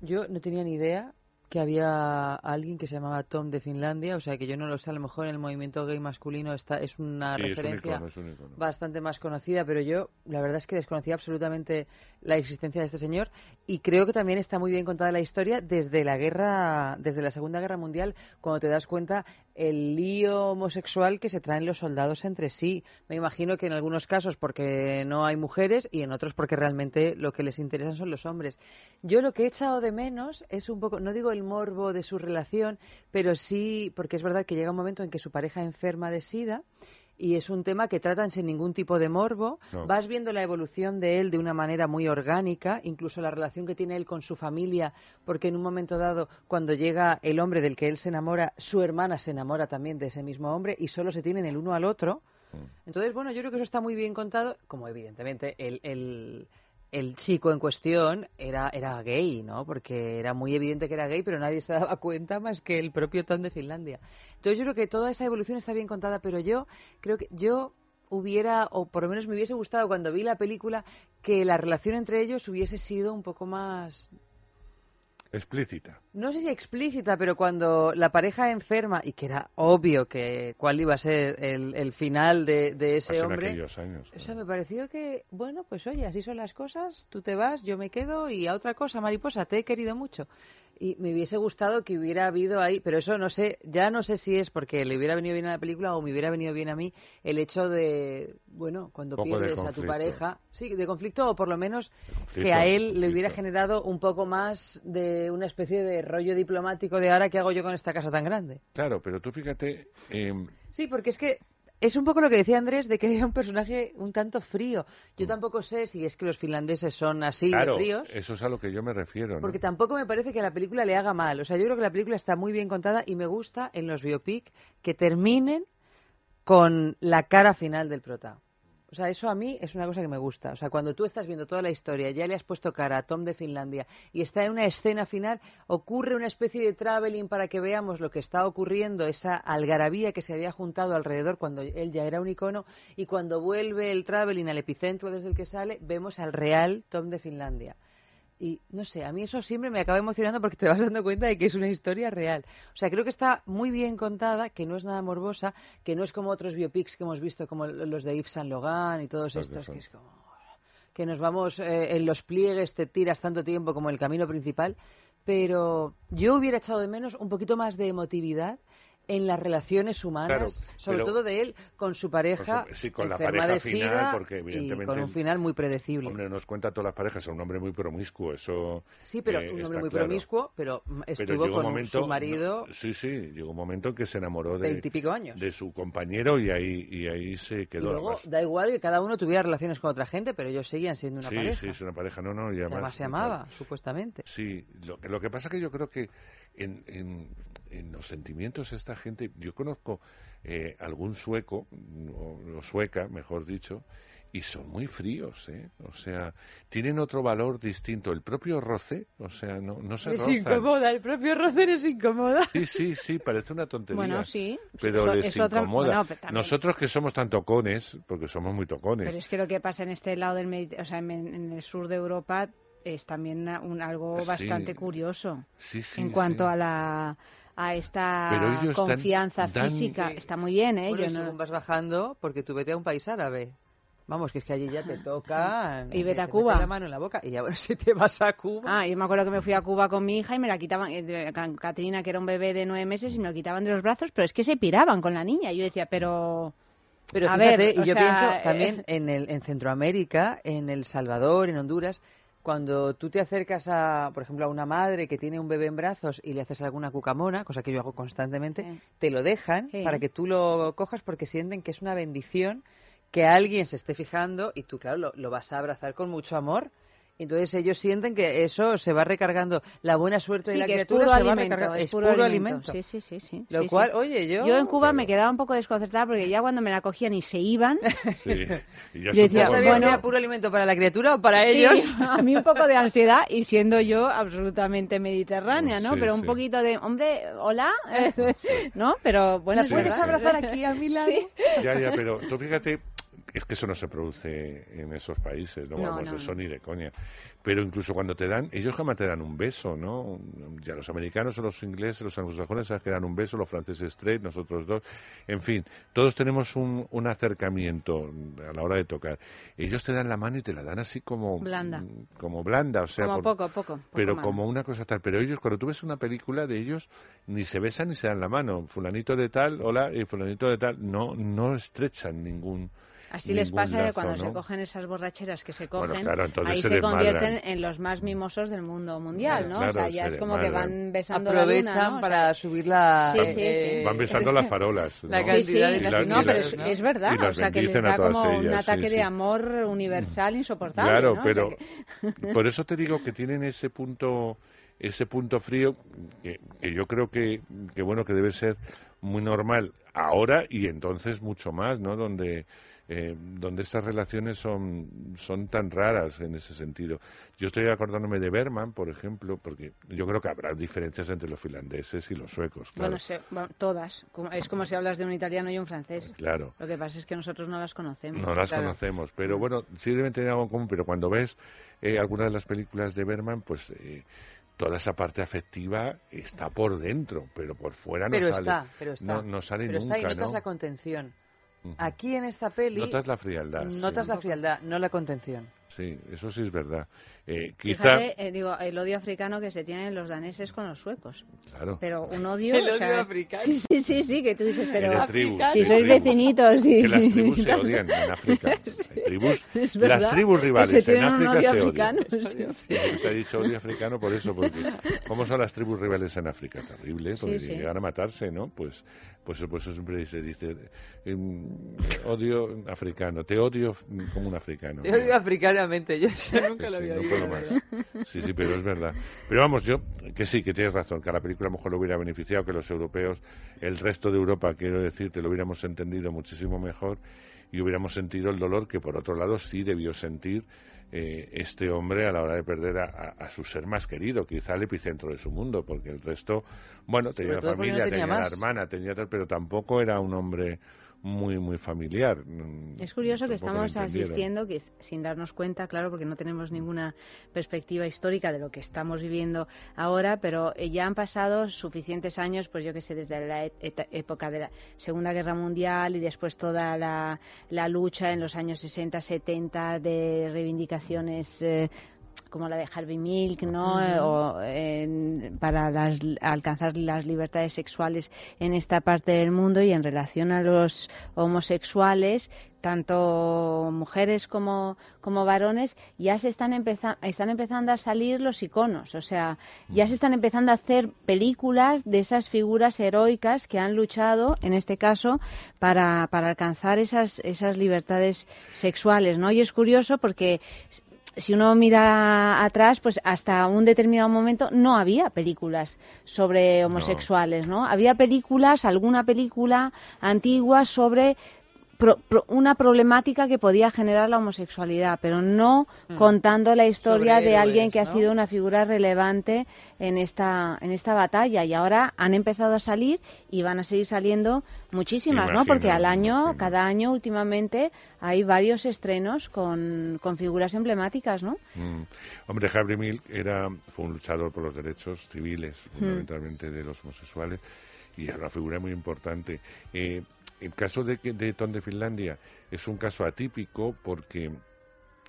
Yo no tenía ni idea que había alguien que se llamaba Tom de Finlandia, o sea que yo no lo sé, a lo mejor en el movimiento gay masculino está, es una Sí, es un referencia icono, es un icono. bastante más conocida, pero yo la verdad es que desconocía absolutamente la existencia de este señor y creo que también está muy bien contada la historia desde la guerra, desde la Segunda Guerra Mundial, cuando te das cuenta el lío homosexual que se traen los soldados entre sí. Me imagino que en algunos casos porque no hay mujeres y en otros porque realmente lo que les interesan son los hombres. Yo lo que he echado de menos es un poco, no digo el morbo de su relación, pero sí, porque es verdad que llega un momento en que su pareja enferma de sida y es un tema que tratan sin ningún tipo de morbo. No. Vas viendo la evolución de él de una manera muy orgánica, incluso la relación que tiene él con su familia, porque en un momento dado, cuando llega el hombre del que él se enamora, su hermana se enamora también de ese mismo hombre y solo se tienen el uno al otro. Entonces, bueno, yo creo que eso está muy bien contado, como evidentemente el, el, el chico en cuestión era, era gay, ¿no? Porque era muy evidente que era gay, pero nadie se daba cuenta más que el propio Tom de Finlandia. Entonces yo creo que toda esa evolución está bien contada, pero yo creo que yo hubiera, o por lo menos me hubiese gustado cuando vi la película, que la relación entre ellos hubiese sido un poco más, Explícita. no sé si explícita, pero cuando la pareja enferma, y que era obvio que cuál iba a ser el, el final de, de ese hombre, aquellos años. o sea, me pareció que, bueno, pues oye, así son las cosas, tú te vas, yo me quedo y a otra cosa, mariposa, te he querido mucho. Y me hubiese gustado que hubiera habido ahí, pero eso no sé, ya no sé si es porque le hubiera venido bien a la película o me hubiera venido bien a mí el hecho de, bueno, cuando pierdes a tu pareja, sí, de conflicto o por lo menos que a él le hubiera generado un poco más de una especie de rollo diplomático de ahora qué hago yo con esta casa tan grande. Claro, pero tú fíjate, em, Sí, porque es que es un poco lo que decía Andrés de que era un personaje un tanto frío. Yo tampoco sé si es que los finlandeses son así Mm. claro, de fríos. eso es a lo que yo me refiero. ¿no? Porque tampoco me parece que a la película le haga mal. O sea, yo creo que la película está muy bien contada y me gusta en los biopic que terminen con la cara final del prota. O sea, eso a mí es una cosa que me gusta. O sea, cuando tú estás viendo toda la historia, ya le has puesto cara a Tom de Finlandia y está en una escena final, ocurre una especie de traveling para que veamos lo que está ocurriendo, esa algarabía que se había juntado alrededor cuando él ya era un icono, y cuando vuelve el traveling al epicentro desde el que sale, vemos al real Tom de Finlandia. Y no sé, a mí eso siempre me acaba emocionando porque te vas dando cuenta de que es una historia real. O sea, creo que está muy bien contada, que no es nada morbosa, que no es como otros biopics que hemos visto, como los de Yves Saint Logan y todos Los estos, que es como que nos vamos eh, en los pliegues, te tiras tanto tiempo como el camino principal. Pero yo hubiera echado de menos un poquito más de emotividad en las relaciones humanas, Claro, sobre todo de él con su pareja, Con su- sí, con la pareja de final, sida porque y evidentemente con un final muy predecible. Hombre, nos cuenta todas las parejas, es un hombre muy promiscuo, eso Sí, pero eh, un hombre muy claro. promiscuo, pero Pero estuvo con momento- su marido no, sí, sí, llegó un momento en que se enamoró de, veintipico años. de su compañero y ahí, y ahí se Y quedó. luego además. da igual que cada uno tuviera relaciones con otra gente, pero ellos seguían siendo una sí, pareja. sí, es una pareja, no, no, y además, además se amaba, supuestamente. Sí, lo, que- lo que pasa que yo creo que en, en, en los sentimientos de esta gente, yo conozco eh, algún sueco, o, o sueca, mejor dicho, y son muy fríos, ¿eh? O sea, tienen otro valor distinto. El propio roce, o sea, no, no se Es rozan. incómoda, el propio Rocer es incómoda. Sí, sí, sí, parece una tontería. Bueno, sí. Pero Eso- les es otra- incomoda. bueno, pero también- Nosotros que somos tan tocones, porque somos muy tocones. Pero es que lo que pasa en este lado del Mediterráneo, o sea, en, en el sur de Europa, es también un, algo Sí. bastante curioso. Sí, sí, en cuanto sí. a la a esta dan- confianza dan- física. Sí. Está muy bien, ¿eh? Bueno, Yo y no- según vas bajando, porque tú vete a un país árabe. Vamos, que es que allí ya te tocan. Y vete te a Cuba. la mano en la boca. Y ya, bueno, si te vas a Cuba. Ah, yo me acuerdo que me fui a Cuba con mi hija y me la quitaban, eh, Caterina, que era un bebé de nueve meses, y me lo quitaban de los brazos, pero es que se piraban con la niña. Y yo decía, pero... Pero a fíjate, ver, y yo sea, pienso eh, también en, el, en Centroamérica, en El Salvador, en Honduras, cuando tú te acercas a, por ejemplo, a una madre que tiene un bebé en brazos y le haces alguna cucamona, cosa que yo hago constantemente, te lo dejan Sí. para que tú lo cojas porque sienten que es una bendición que alguien se esté fijando y tú, claro, lo, lo vas a abrazar con mucho amor. Entonces ellos sienten que eso se va recargando, la buena suerte Sí, de la criatura se va alimento, recargando. es Es puro puro alimento. alimento. Sí, sí, sí, sí. Lo sí, cual, sí. oye, yo... Yo en Cuba me quedaba un poco desconcertada porque ya cuando me la cogían y se iban, Sí. Y ya Yo decía, poco- ¿No sabías si bueno, era puro alimento para la criatura o para Sí, ellos? a mí un poco de ansiedad y siendo yo absolutamente mediterránea, ¿no? Sí, Pero un poquito de, hombre, hola, ¿no? Pero bueno, ¿Me puedes sí. abrazar aquí a mi lado? Sí. Ya, ya, pero tú fíjate, es que eso no se produce en esos países, no, No, vamos, no, eso no. ni de coña. Pero incluso cuando te dan, ellos jamás te dan un beso, ¿no? Ya los americanos o los ingleses, los anglosajones, sabes que dan un beso, los franceses straight, nosotros dos. En fin, todos tenemos un, un acercamiento a la hora de tocar. Ellos te dan la mano y te la dan así como Blanda. como blanda, o sea, como por- poco, poco. poco pero como una cosa tal. Pero ellos, cuando tú ves una película de ellos, ni se besan ni se dan la mano. Fulanito de tal, hola, y fulanito de tal, no, no estrechan ningún. Así les pasa que cuando ¿no? se cogen esas borracheras que se Bueno, cogen, claro, ahí se convierten en los más mimosos del mundo mundial, ¿no? Claro, o sea, ya se es como que van besando Aprovechan la luna, ¿no? O sea, para subir la... Sí, Van- sí, sí. Van besando las farolas. La cantidad Sí, sí. de Y la- no, pero es, ¿no? es verdad, o sea, que les da como un ellas, ataque sí. de amor universal insoportable, Claro, pero por eso te digo que tienen ese punto, ese punto frío que, que yo creo que, que bueno que debe ser muy normal ahora y entonces mucho más, ¿no? Donde eh, donde estas relaciones son, son tan raras en ese sentido. Yo estoy acordándome de Berman, por ejemplo, porque yo creo que habrá diferencias entre los finlandeses y los suecos, claro. Bueno, se- bueno, todas. Es como si hablas de un italiano y un francés. Claro. Lo que pasa es que nosotros no las conocemos. No las Claro. conocemos, pero bueno, sí deben tener algo en común, pero cuando ves eh, algunas de las películas de Berman, pues eh, toda esa parte afectiva está por dentro, pero por fuera no Pero sale. está, pero está. No, no sale pero nunca, está y notas ¿no? la contención. Aquí en esta peli Notas la frialdad. sí. notas la frialdad, no la contención. Sí, eso sí es verdad. Eh, quizá, Fíjate, eh, digo, el odio africano que se tienen los daneses con los suecos. claro, Pero un odio. El o sea, odio africano. Sí, sí, sí, sí, que tú dices, pero. tribus, si sois vecinitos y. que las tribus se odian en África. Hay tribus, las tribus que rivales se en África odio se odian. africano, sí, sí. Sí, Se ha dicho odio africano por eso, porque ¿cómo son las tribus rivales en África? Terrible, porque Sí, sí. llegan a matarse, ¿no? Pues, pues por eso siempre se dice em, odio africano, te odio como un africano. Yo digo africanamente, yo eso nunca Sí, lo sí, había no oído. Más. Sí, sí, pero es verdad. Pero vamos, yo que sí, que tienes razón, que a la película a lo mejor lo hubiera beneficiado, que los europeos, el resto de Europa, quiero decirte, lo hubiéramos entendido muchísimo mejor y hubiéramos sentido el dolor que por otro lado sí debió sentir eh, este hombre a la hora de perder a, a- a su ser más querido, quizá el epicentro de su mundo, porque el resto, bueno, tenía no familia, tenía tenía la hermana, tenía tal, pero tampoco era un hombre muy, muy familiar. Es curioso que tampoco estamos asistiendo, que sin darnos cuenta, claro, porque no tenemos ninguna perspectiva histórica de lo que estamos viviendo ahora, pero eh, ya han pasado suficientes años, pues yo que sé, desde la época de la Segunda Guerra Mundial y después toda la, la lucha en los años 60, 70 de reivindicaciones. eh, como la de Harvey Milk, ¿no? Eh, o en- para las- alcanzar las libertades sexuales en esta parte del mundo y en relación a los homosexuales, tanto mujeres como, como varones, ya se están, empeza- están empezando a salir los iconos, o sea, ya se están empezando a hacer películas de esas figuras heroicas que han luchado, en este caso, para, para alcanzar esas, esas libertades sexuales, ¿no? Y es curioso porque si uno mira atrás, pues hasta un determinado momento no había películas sobre homosexuales, ¿no? Había películas, alguna película antigua sobre pro- pro- una problemática que podía generar la homosexualidad, pero no Mm. contando la historia Sobre de alguien que ha sido una figura relevante en esta en esta batalla y ahora han empezado a salir y van a seguir saliendo muchísimas, ¿no? Porque al año, cada año últimamente hay varios estrenos con, con figuras emblemáticas, ¿no? Mm. Hombre, Harvey Milk era, fue un luchador por los derechos civiles, Mm. fundamentalmente de los homosexuales, y era una figura muy importante. Eh, el caso de, de Tom de Finlandia es un caso atípico porque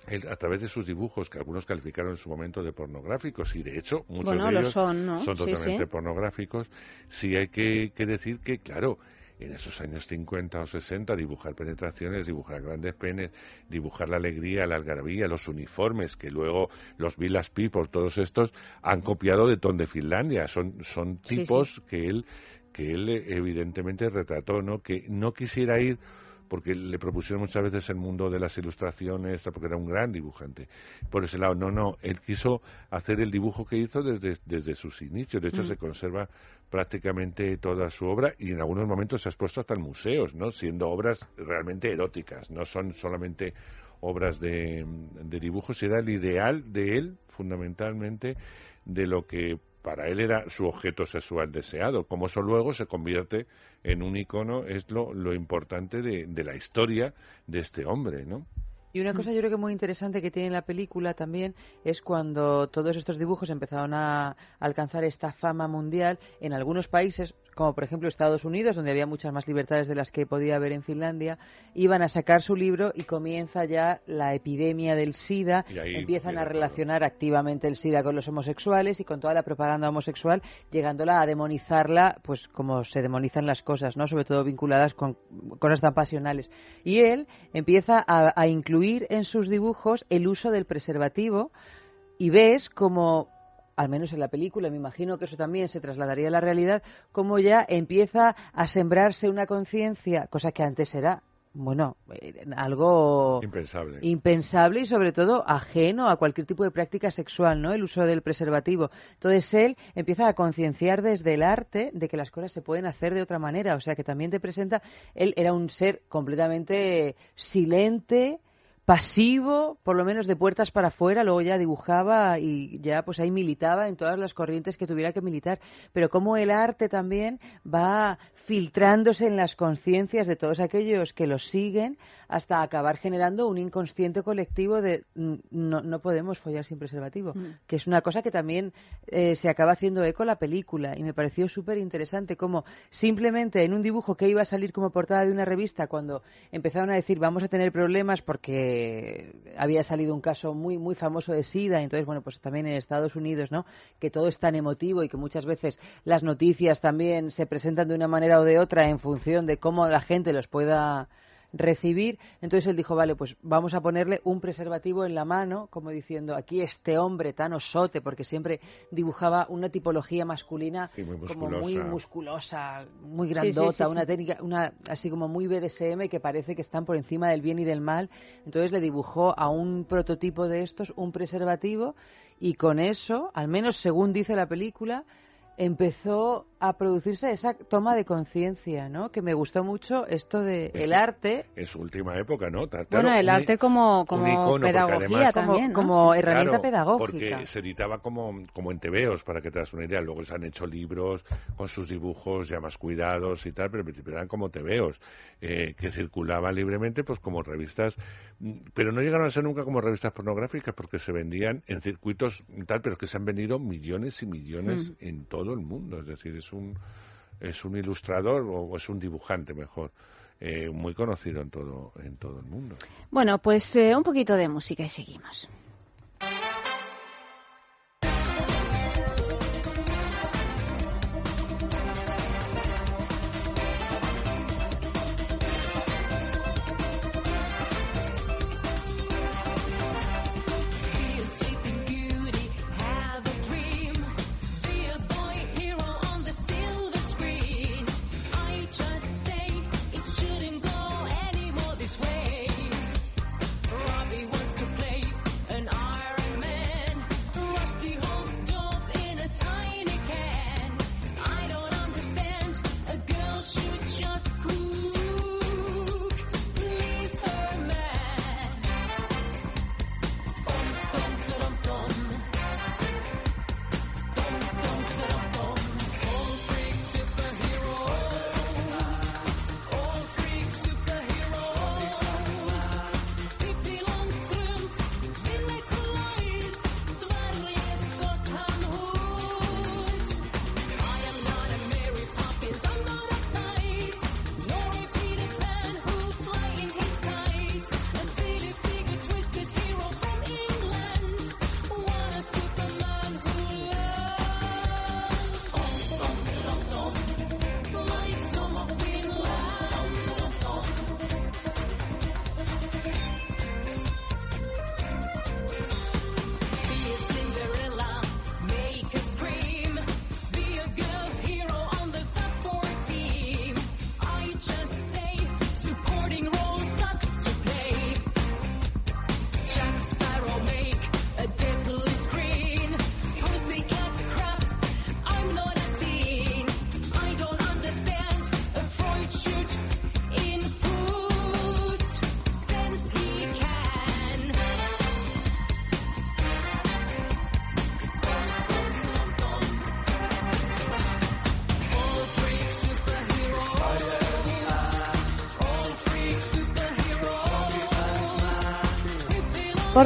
él, a través de sus dibujos, que algunos calificaron en su momento de pornográficos, y de hecho muchos Bueno, de lo ellos son, totalmente sí. pornográficos, sí hay que, que decir que, claro, en esos años 50 o 60 dibujar penetraciones, dibujar grandes penes, dibujar la alegría, la algarabía, los uniformes, que luego los Villas People, todos estos, han copiado de Tom de Finlandia. Son, son Sí, tipos sí. que él que él eh, evidentemente retrató, ¿no? Que no quisiera ir porque le propusieron muchas veces el mundo de las ilustraciones, porque era un gran dibujante. Por ese lado, no, no, él quiso hacer el dibujo que hizo desde, desde sus inicios. De hecho, Mm. se conserva prácticamente toda su obra y en algunos momentos se ha expuesto hasta en museos, ¿no? Siendo obras realmente eróticas, no son solamente obras de, de dibujos, era el ideal de él, fundamentalmente, de lo que para él era su objeto sexual deseado. Como eso luego se convierte en un icono, es lo, importante de, de la historia de este hombre, ¿no? Y una cosa yo creo que muy interesante que tiene la película también es cuando todos estos dibujos empezaron a alcanzar esta fama mundial en algunos países, como por ejemplo Estados Unidos, donde había muchas más libertades de las que podía haber en Finlandia, iban a sacar su libro y comienza ya la epidemia del SIDA, empiezan a relacionar activamente el SIDA con los homosexuales y con toda la propaganda homosexual, llegándola a demonizarla, pues como se demonizan las cosas, ¿no? Sobre todo vinculadas con cosas tan pasionales. Y él empieza a, a incluir en sus dibujos el uso del preservativo y ves como al menos en la película, me imagino que eso también se trasladaría a la realidad, como ya empieza a sembrarse una conciencia, cosa que antes era, bueno, eh, algo Impensable. impensable y sobre todo ajeno a cualquier tipo de práctica sexual, ¿no? El uso del preservativo. Entonces él empieza a concienciar desde el arte de que las cosas se pueden hacer de otra manera, o sea que también te presenta, él era un ser completamente silente, pasivo, por lo menos de puertas para afuera, luego ya dibujaba y ya pues ahí militaba en todas las corrientes que tuviera que militar, pero como el arte también va filtrándose en las conciencias de todos aquellos que los siguen hasta acabar generando un inconsciente colectivo de no, no podemos follar sin preservativo, Mm. que es una cosa que también eh, se acaba haciendo eco la película y me pareció súper interesante como simplemente en un dibujo que iba a salir como portada de una revista cuando empezaron a decir vamos a tener problemas porque porque había salido un caso muy muy famoso de SIDA, entonces, bueno, pues también en Estados Unidos, ¿no? Que todo es tan emotivo y que muchas veces las noticias también se presentan de una manera o de otra en función de cómo la gente los pueda recibir. Entonces él dijo, vale, pues vamos a ponerle un preservativo en la mano, como diciendo, aquí este hombre tan osote, porque siempre dibujaba una tipología masculina Sí, muy como muy musculosa. muy Sí, sí, grandota, sí, sí. una técnica, una así como muy BDSM que parece que están por encima del bien y del mal. Entonces le dibujó a un prototipo de estos un preservativo y con eso, al menos según dice la película, empezó a producirse esa toma de conciencia, ¿no? Que me gustó mucho esto de el arte En su última época, ¿no? Bueno, claro, el un arte como, como icono, pedagogía además- también, ¿no? como herramienta Claro, pedagógica. Porque se editaba como, como en tebeos, para que te das una idea. Luego se han hecho libros con sus dibujos ya más cuidados y tal, pero al principio eran como tebeos, eh, que circulaban libremente pues como revistas, mm, pero no llegaron a ser nunca como revistas pornográficas porque se vendían en circuitos y tal, pero que se han vendido millones y millones Mm. en todo el mundo. Es decir, es un, es un ilustrador o es un dibujante mejor. eh, muy conocido en todo en todo el mundo. Bueno, pues eh, un poquito de música y seguimos.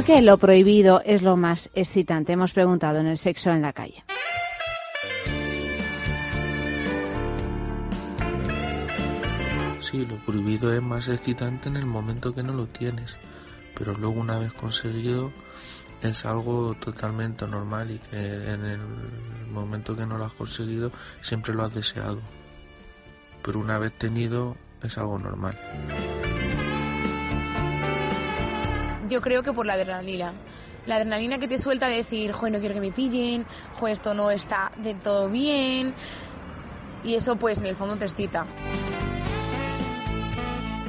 Qué lo prohibido es lo más excitante? Hemos preguntado en el sexo en la calle. Sí, lo prohibido es más excitante en el momento que no lo tienes, pero luego una vez conseguido es algo totalmente normal y que en el momento que no lo has conseguido siempre lo has deseado. Pero una vez tenido es algo normal. Yo creo que por la adrenalina. La adrenalina que te suelta de decir, joder, no quiero que me pillen, joder, esto no está de todo bien. Y eso, pues, en el fondo te excita.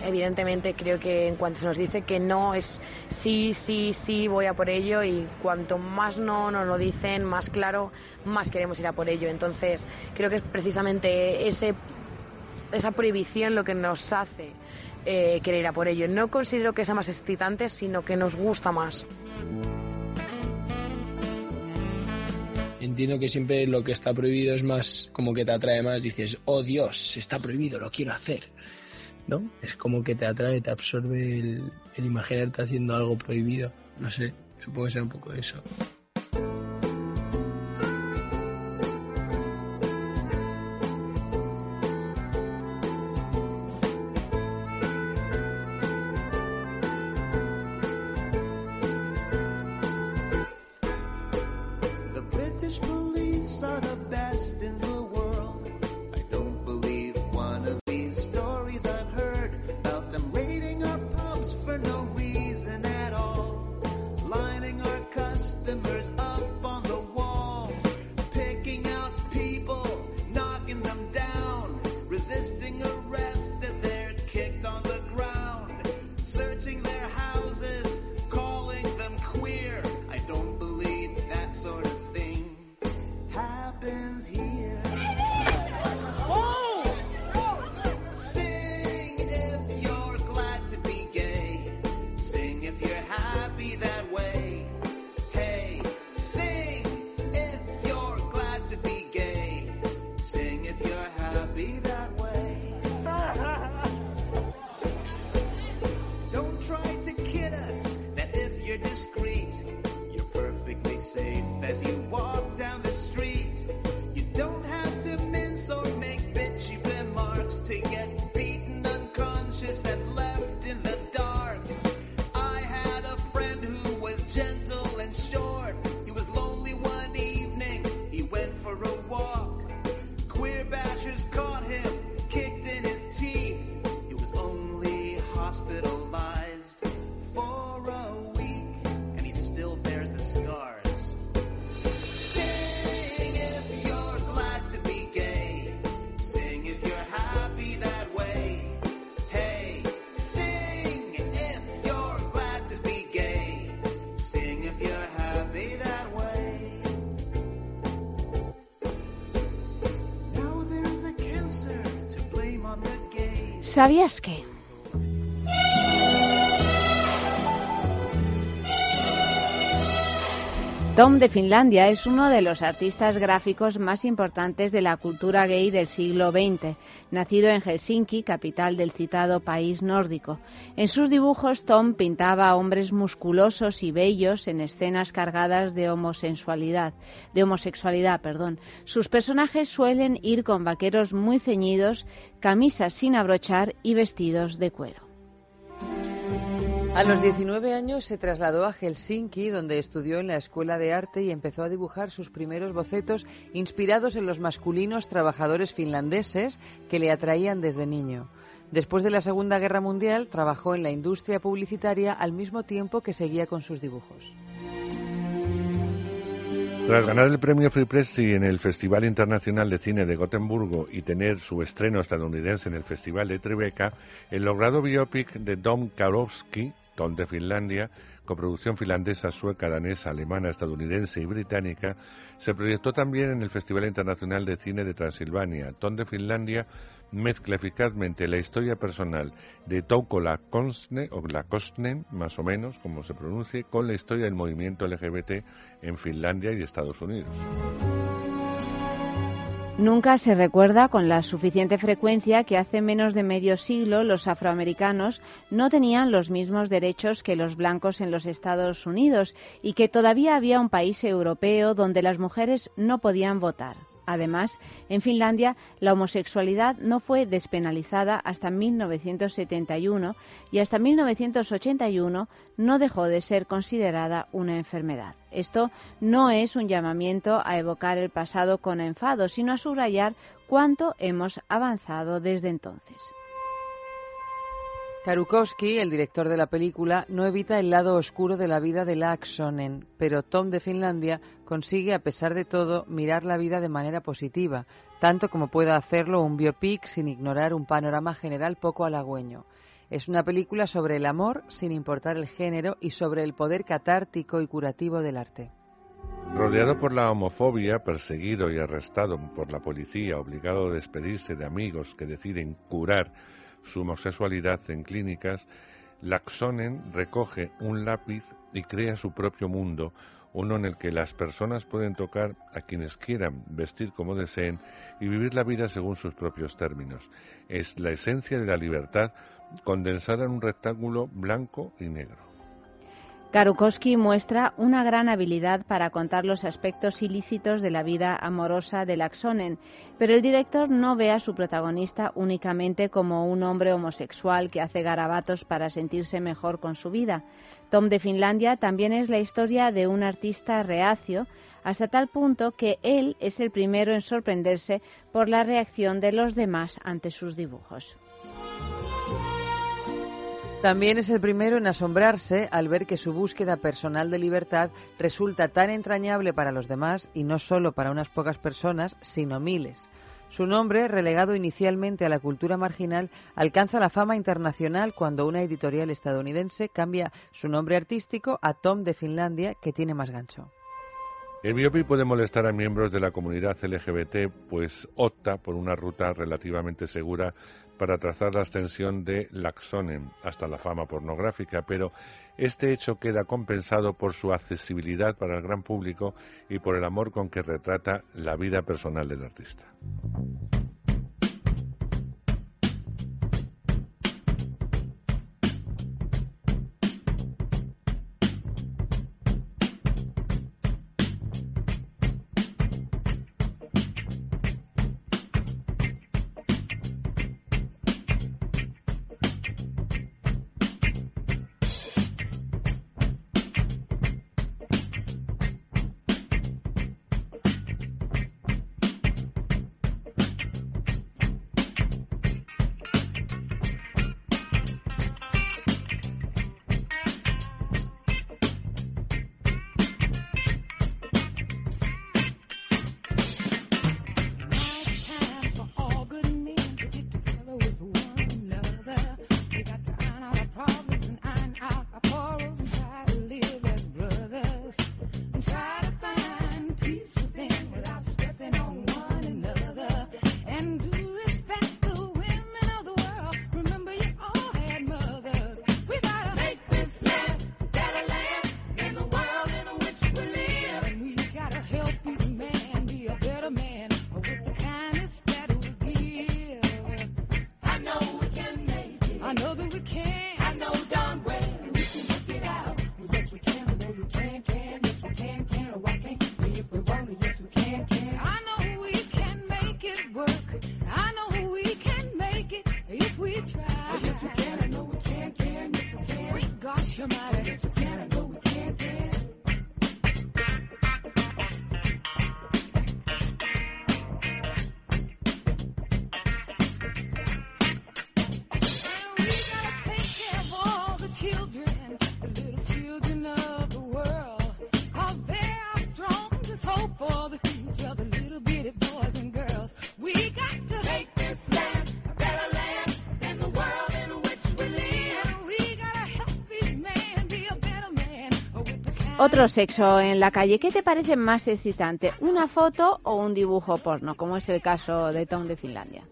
Evidentemente creo que en cuanto se nos dice que no es sí, sí, sí, voy a por ello y cuanto más no nos lo dicen, más claro, más queremos ir a por ello. Entonces creo que es precisamente ese, esa prohibición lo que nos hace eh, ir a por ello. No considero que sea más excitante, sino que nos gusta más. Entiendo que siempre lo que está prohibido es más como que te atrae más. Dices, oh Dios, está prohibido, lo quiero hacer. ¿No? Es como que te atrae, te absorbe el, el imaginarte haciendo algo prohibido. No sé, supongo que sea un poco eso. ¿Sabías qué? Tom de Finlandia es uno de los artistas gráficos más importantes de la cultura gay del siglo XX, nacido en Helsinki, capital del citado país nórdico. En sus dibujos, Tom pintaba hombres musculosos y bellos en escenas cargadas de homosexualidad, de homosexualidad, perdón. Sus personajes suelen ir con vaqueros muy ceñidos, camisas sin abrochar y vestidos de cuero. A los 19 años se trasladó a Helsinki, donde estudió en la Escuela de Arte y empezó a dibujar sus primeros bocetos inspirados en los masculinos trabajadores finlandeses que le atraían desde niño. Después de la Segunda Guerra Mundial, trabajó en la industria publicitaria al mismo tiempo que seguía con sus dibujos. Tras ganar el premio Free Press en el Festival Internacional de Cine de Gotemburgo y tener su estreno estadounidense en el Festival de Tribeca, el logrado biopic de Dom Karowski, Tom de Finlandia, coproducción finlandesa, sueca, danesa, alemana, estadounidense y británica, se proyectó también en el Festival Internacional de Cine de Transilvania. Tom de Finlandia mezcla eficazmente la historia personal de Touko Laakosne, o Laakosne, más o menos, como se pronuncie, con la historia del movimiento LGBT en Finlandia y Estados Unidos. Nunca se recuerda con la suficiente frecuencia que hace menos de medio siglo los afroamericanos no tenían los mismos derechos que los blancos en los Estados Unidos y que todavía había un país europeo donde las mujeres no podían votar. Además, en Finlandia la homosexualidad no fue despenalizada hasta 1971 y hasta 1981 no dejó de ser considerada una enfermedad. Esto no es un llamamiento a evocar el pasado con enfado, sino a subrayar cuánto hemos avanzado desde entonces. Karukowski, el director de la película, no evita el lado oscuro de la vida de Laaksonen, pero Tom de Finlandia consigue, a pesar de todo, mirar la vida de manera positiva, tanto como pueda hacerlo un biopic sin ignorar un panorama general poco halagüeño. Es una película sobre el amor, sin importar el género, y sobre el poder catártico y curativo del arte. Rodeado por la homofobia, perseguido y arrestado por la policía, obligado a despedirse de amigos que deciden curar su homosexualidad en clínicas, Laxonen recoge un lápiz y crea su propio mundo, uno en el que las personas pueden tocar a quienes quieran, vestir como deseen y vivir la vida según sus propios términos. Es la esencia de la libertad condensada en un rectángulo blanco y negro. Karukowski muestra una gran habilidad para contar los aspectos ilícitos de la vida amorosa de Laxonen, pero el director no ve a su protagonista únicamente como un hombre homosexual que hace garabatos para sentirse mejor con su vida. Tom de Finlandia también es la historia de un artista reacio, hasta tal punto que él es el primero en sorprenderse por la reacción de los demás ante sus dibujos. También es el primero en asombrarse al ver que su búsqueda personal de libertad resulta tan entrañable para los demás y no solo para unas pocas personas, sino miles. Su nombre, relegado inicialmente a la cultura marginal, alcanza la fama internacional cuando una editorial estadounidense cambia su nombre artístico a Tom de Finlandia, que tiene más gancho. El biopic puede molestar a miembros de la comunidad LGBT, pues opta por una ruta relativamente segura para trazar la ascensión de Laxonen hasta la fama pornográfica, pero este hecho queda compensado por su accesibilidad para el gran público y por el amor con que retrata la vida personal del artista. Otro sexo en la calle. ¿Qué te parece más excitante? ¿Una foto o un dibujo porno? Como es el caso de Tom de Finlandia.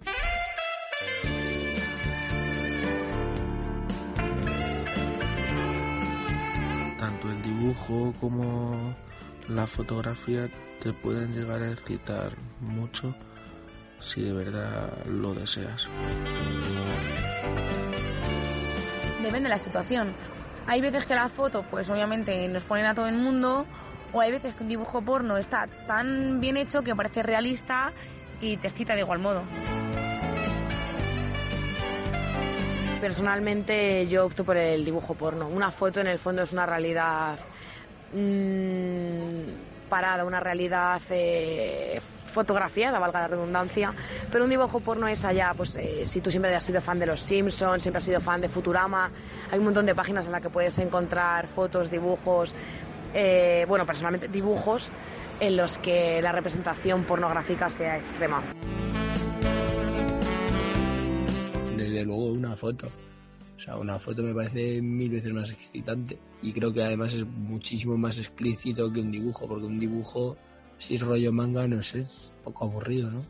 Tanto el dibujo como la fotografía te pueden llegar a excitar mucho si de verdad lo deseas. Depende de la situación. Hay veces que la foto, pues obviamente nos ponen a todo el mundo, o hay veces que un dibujo porno está tan bien hecho que parece realista y te excita de igual modo. Personalmente yo opto por el dibujo porno. Una foto en el fondo es una realidad mm, parada, una realidad eh, fotografiada, valga la redundancia, pero un dibujo porno es allá, pues eh, si tú siempre has sido fan de los Simpsons, siempre has sido fan de Futurama, hay un montón de páginas en las que puedes encontrar fotos, dibujos, eh, bueno, personalmente dibujos en los que la representación pornográfica sea extrema. Desde luego una foto. O sea, una foto me parece mil veces más excitante. Y creo que además es muchísimo más explícito que un dibujo, porque un dibujo, si rollo manga, no sé, un poco aburrido, ¿no?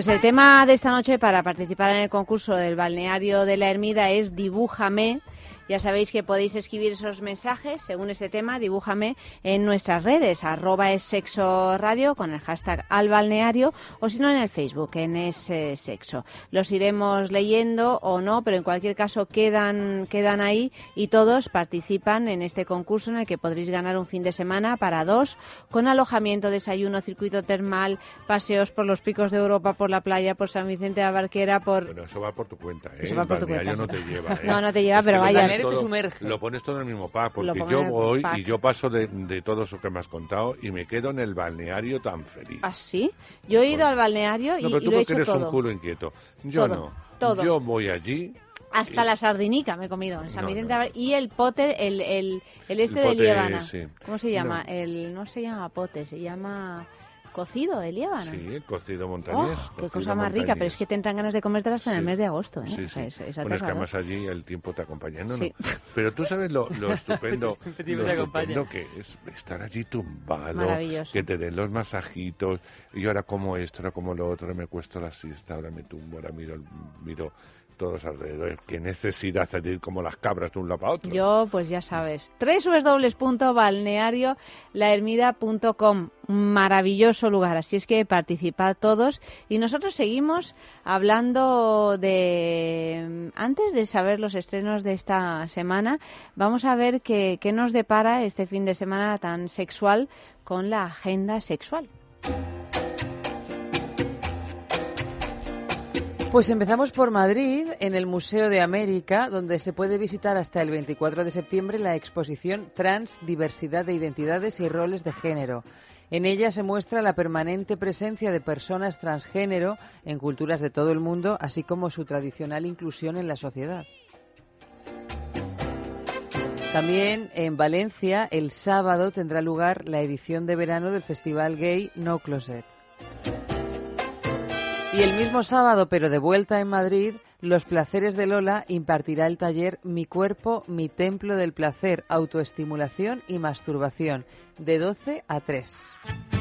Pues el tema de esta noche para participar en el concurso del balneario de la Ermida es Dibújame. Ya sabéis que podéis escribir esos mensajes según ese tema, dibújame en nuestras redes, arroba es sexo radio con el hashtag al balneario o si no en el Facebook, en ese sexo. Los iremos leyendo o no, pero en cualquier caso quedan, quedan ahí y todos participan en este concurso en el que podréis ganar un fin de semana para dos con alojamiento, desayuno, circuito termal, paseos por los picos de Europa, por la playa, por San Vicente de la Barquera, por... Bueno, eso va por tu cuenta, ¿eh? Eso va por tu cuenta. no te lleva, ¿eh? No, no te lleva, Es pero vaya. Te todo- sumerge. Lo pones todo en el mismo pack, porque yo voy pack. y yo paso de, de todo eso que me has contado y me quedo en el balneario tan feliz. ¿Ah, sí? Yo he ido al balneario y, no, pero y tú lo he porque hecho eres todo. un culo inquieto. Yo Todo, no. todo. Yo voy allí. Hasta la sardinica me he comido en San No, Bar- y el pote, el, el, el este El de pote, liébana. sí. ¿Cómo se llama? No. El no se llama pote, se llama cocido de liébana. Sí, cocido montañés. ¡Oh, qué cocido cosa más rica! Pero es que te entran ganas de comértela hasta en el mes de agosto, ¿eh? Sí, O sea, sí. es- es bueno, es que además allí el tiempo te acompaña. No, Sí. no. Pero tú sabes lo, lo estupendo, lo estupendo que es estar allí tumbado, que te den los masajitos, y ahora como esto, ahora como lo otro, me cuesto la siesta, ahora me tumbo, ahora miro, miro todos alrededor. ¿Qué necesidad de ir como las cabras de un lado para otro? Yo, pues ya sabes, www.balneariolahermida.com, maravilloso lugar, así es que participad todos y nosotros seguimos hablando de, antes de saber los estrenos de esta semana, vamos a ver qué, qué nos depara este fin de semana tan sexual con la agenda sexual. Pues empezamos por Madrid, en el Museo de América, donde se puede visitar hasta el 24 de septiembre la exposición Trans, Diversidad de Identidades y Roles de Género. En ella se muestra la permanente presencia de personas transgénero en culturas de todo el mundo, así como su tradicional inclusión en la sociedad. También en Valencia, el sábado tendrá lugar la edición de verano del Festival Gay No Closet. Y el mismo sábado, pero de vuelta en Madrid, Los Placeres de Lola impartirá el taller Mi cuerpo, mi templo del placer, autoestimulación y masturbación, de 12 a 3.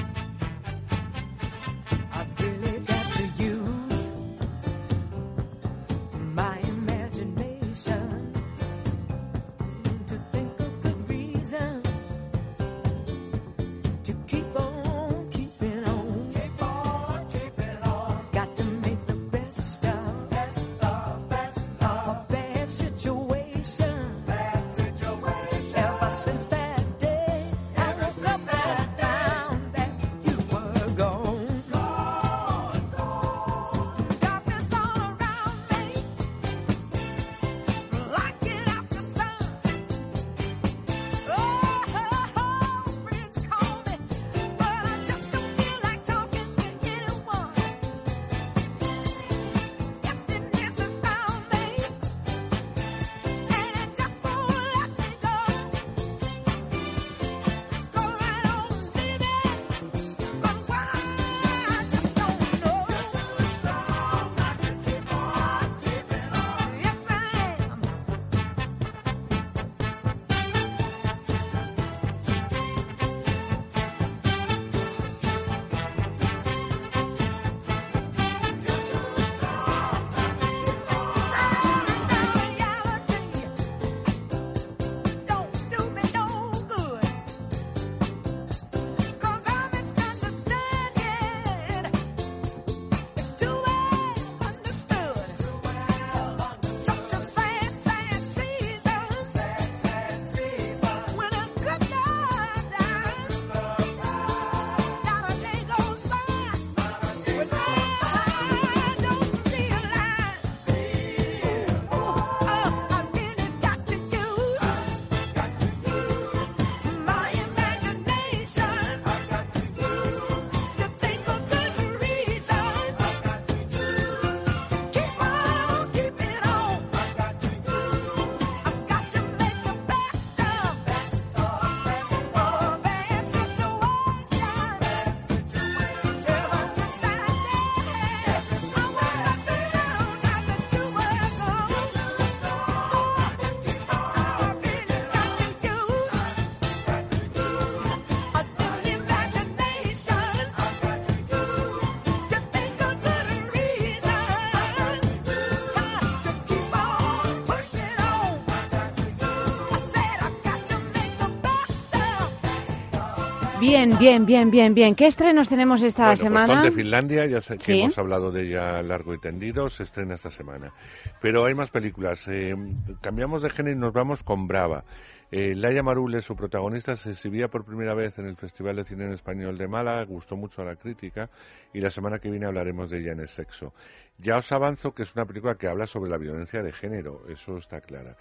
Bien, bien, bien, bien, bien. ¿Qué estrenos tenemos esta Bueno, pues semana? Tom de Finlandia, ya sé que Sí. hemos hablado de ella largo y tendido, se estrena esta semana. Pero hay más películas. Eh, cambiamos de género y nos vamos con Brava. Eh, Laia Marule, su protagonista, se exhibía por primera vez en el Festival de Cine en Español de Málaga, gustó mucho a la crítica y la semana que viene hablaremos de ella en el sexo. Ya os avanzo que es una película que habla sobre la violencia de género, eso está clara.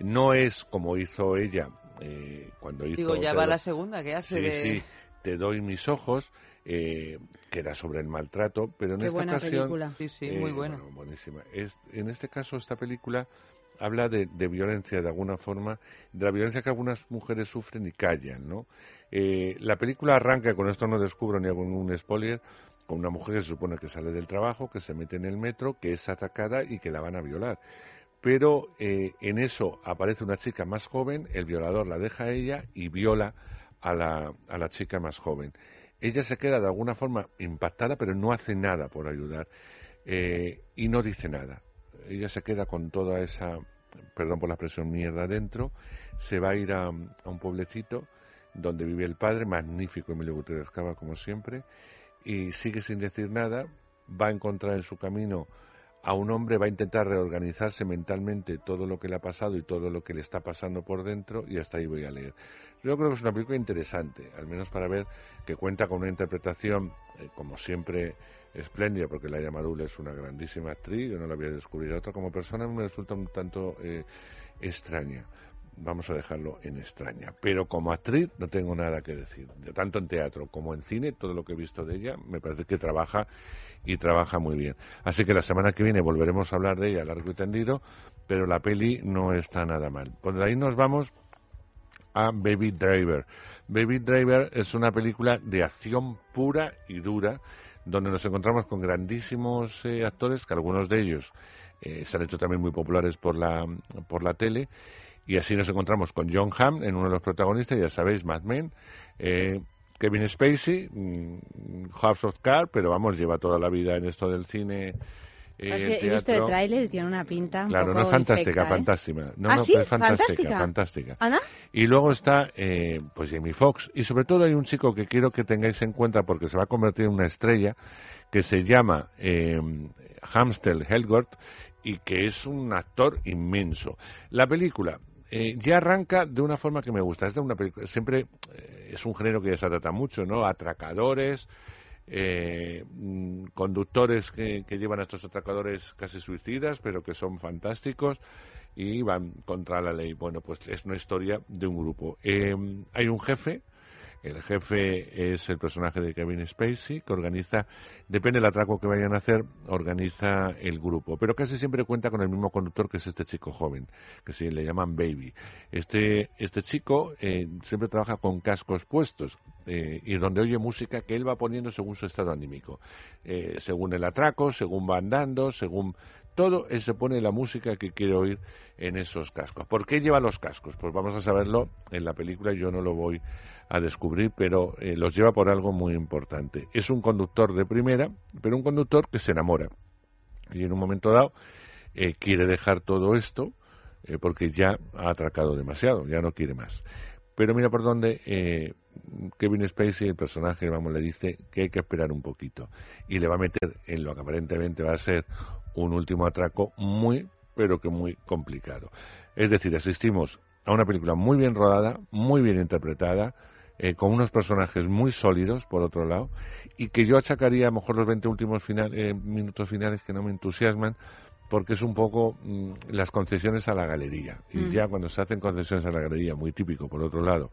No es como hizo ella eh, cuando hizo... Digo, ya va la segunda que hace Sí, de... sí, Te doy mis ojos, eh, que era sobre el maltrato, pero en Qué esta buena ocasión... película. Sí, sí, muy buena. bueno, buenísima. Es, en este caso, esta película habla de, de violencia de alguna forma, de la violencia que algunas mujeres sufren y callan, ¿no? Eh, la película arranca, con esto no descubro ni hago un spoiler, con una mujer que se supone que sale del trabajo, que se mete en el metro, que es atacada y que la van a violar. Pero eh, en eso aparece una chica más joven, el violador la deja a ella y viola a la, a la chica más joven. Ella se queda de alguna forma impactada, pero no hace nada por ayudar eh, y no dice nada. ella se queda con toda esa, perdón por la expresión, mierda dentro, se va a ir a, a un pueblecito donde vive el padre, magnífico Emilio Gutiérrez Cava, como siempre, y sigue sin decir nada, va a encontrar en su camino a un hombre, va a intentar reorganizarse mentalmente todo lo que le ha pasado y todo lo que le está pasando por dentro, y hasta ahí voy a leer. Yo creo que es una película interesante, al menos para ver que cuenta con una interpretación, eh, como siempre, espléndida, porque Laia Marul es una grandísima actriz, yo no la voy a descubrir otra. Como persona me resulta un tanto eh, extraña. Vamos a dejarlo en extraña. Pero como actriz no tengo nada que decir. De tanto en teatro como en cine, todo lo que he visto de ella me parece que trabaja y trabaja muy bien. Así que la semana que viene volveremos a hablar de ella largo y tendido, pero la peli no está nada mal. De ahí nos vamos a Baby Driver. Baby Driver es una película de acción pura y dura, donde nos encontramos con grandísimos eh, actores, que algunos de ellos eh, se han hecho también muy populares por la, por la tele, y así nos encontramos con John Hamm en uno de los protagonistas, ya sabéis, Mad Men, eh, Kevin Spacey, mm, House of Cards, pero vamos, lleva toda la vida en esto del cine. eh, Es que he visto el tráiler y tiene una pinta un Claro, poco no es fantástica, infecta, ¿eh? fantástica. No, ¿Ah, no, sí? es fantástica, ¿Fantástica? fantástica. ¿Ana? Y luego está, eh, pues Jamie Foxx. Y sobre todo hay un chico que quiero que tengáis en cuenta porque se va a convertir en una estrella, que se llama eh, Hamstel Helgort y que es un actor inmenso. La película eh, ya arranca de una forma que me gusta. Es de una película, siempre eh, es un género que ya se trata mucho, ¿no? Atracadores, eh, mm, conductores que, que llevan a estos atracadores casi suicidas, pero que son fantásticos y van contra la ley. Bueno, pues es una historia de un grupo. Eh, hay un jefe, el jefe es el personaje de Kevin Spacey, que organiza, depende del atraco que vayan a hacer, organiza el grupo. Pero casi siempre cuenta con el mismo conductor que es este chico joven, que se le llaman Baby. Este, este chico eh, siempre trabaja con cascos puestos eh, y donde oye música que él va poniendo según su estado anímico. Eh, según el atraco, según va andando, según todo él se pone la música que quiere oír en esos cascos. ¿Por qué lleva los cascos? Pues vamos a saberlo en la película, yo no lo voy a descubrir, pero eh, los lleva por algo muy importante. Es un conductor de primera, pero un conductor que se enamora. Y en un momento dado eh, quiere dejar todo esto eh, porque ya ha atracado demasiado, ya no quiere más. Pero mira por dónde eh, Kevin Spacey, el personaje, vamos, le dice que hay que esperar un poquito. Y le va a meter en lo que aparentemente va a ser un último atraco muy, pero que muy complicado. Es decir, asistimos a una película muy bien rodada, muy bien interpretada, eh, con unos personajes muy sólidos, por otro lado, y que yo achacaría a lo mejor los 20 últimos eh, minutos finales que no me entusiasman, porque es un poco mm, las concesiones a la galería. Y Mm. ya cuando se hacen concesiones a la galería, muy típico, por otro lado,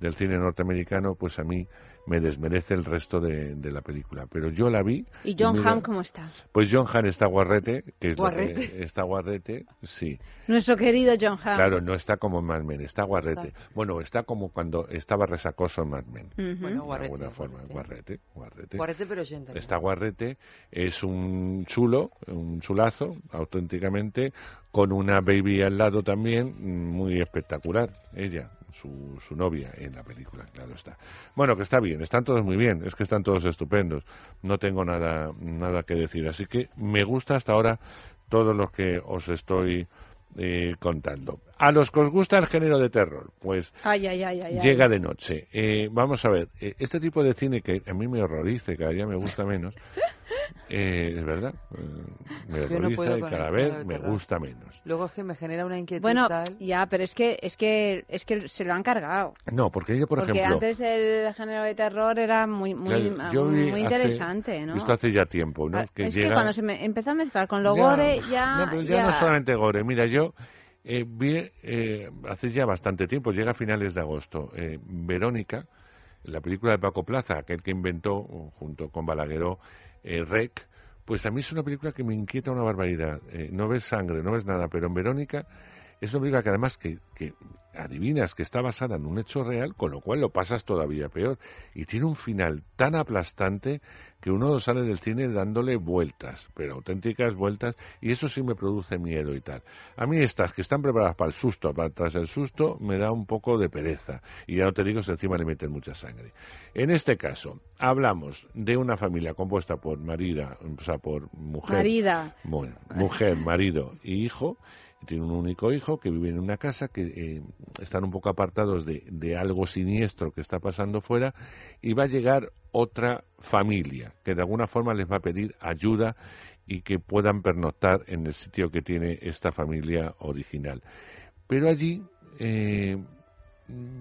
del cine norteamericano, pues a mí me desmerece el resto de, de la película. Pero yo la vi. ¿Y John mira, Hamm cómo está? Pues John Hamm está guarrete, que es lo Guarrete. que está guarrete, sí. Nuestro querido John Hamm. Claro, no está como en Mad Men, está guarrete. Bueno, está como cuando estaba resacoso en Mad Men. Ujú. Bueno, de guarrete, alguna forma, guarrete, guarrete. Guarrete, pero ochenta. Está guarrete, es un chulo, un chulazo, auténticamente, con una baby al lado también, muy espectacular, ella, su, su novia en la película, claro está. Bueno, que está bien, están todos muy bien, es que están todos estupendos, no tengo nada, nada que decir, así que me gusta hasta ahora todo lo que os estoy eh, contando. A los que os gusta el género de terror, pues Ay, ay, ay, ay. ay. llega de noche. Eh, vamos a ver, eh, este tipo de cine que a mí me horroriza y cada día me gusta menos, eh, es verdad, me Yo no horroriza puedo y cada el vez me gusta menos. Luego es que me genera una inquietud Bueno, tal. ya, pero es que es que es que se lo han cargado. No, porque yo, por Porque ejemplo, antes el género de terror era muy muy, claro, yo vi muy hace- interesante, ¿no? Visto hace ya tiempo, ¿no? Ah, que es llega... que cuando se me empezó a mezclar con lo Ya, gore, ya... No, pero ya, no solamente gore. Mira, yo eh, vi eh, hace ya bastante tiempo, llega a finales de agosto, eh, Verónica, la película de Paco Plaza, aquel que inventó, junto con Balagueró, eh, Rec, pues a mí es una película que me inquieta una barbaridad. Eh, no ves sangre, no ves nada, pero en Verónica Es una película que además que, que adivinas que está basada en un hecho real, con lo cual lo pasas todavía peor. Y tiene un final tan aplastante que uno sale del cine dándole vueltas, pero auténticas vueltas, y eso sí me produce miedo y tal. A mí estas que están preparadas para el susto, para tras el susto, me da un poco de pereza. Y ya no te digo si encima le meten mucha sangre. En este caso, hablamos de una familia compuesta por marida, o sea, por mujer. Marida. Bueno, mujer, marido y hijo. Tiene un único hijo que vive en una casa que eh, están un poco apartados de, de algo siniestro que está pasando fuera y va a llegar otra familia que de alguna forma les va a pedir ayuda y que puedan pernoctar en el sitio que tiene esta familia original. Pero allí eh,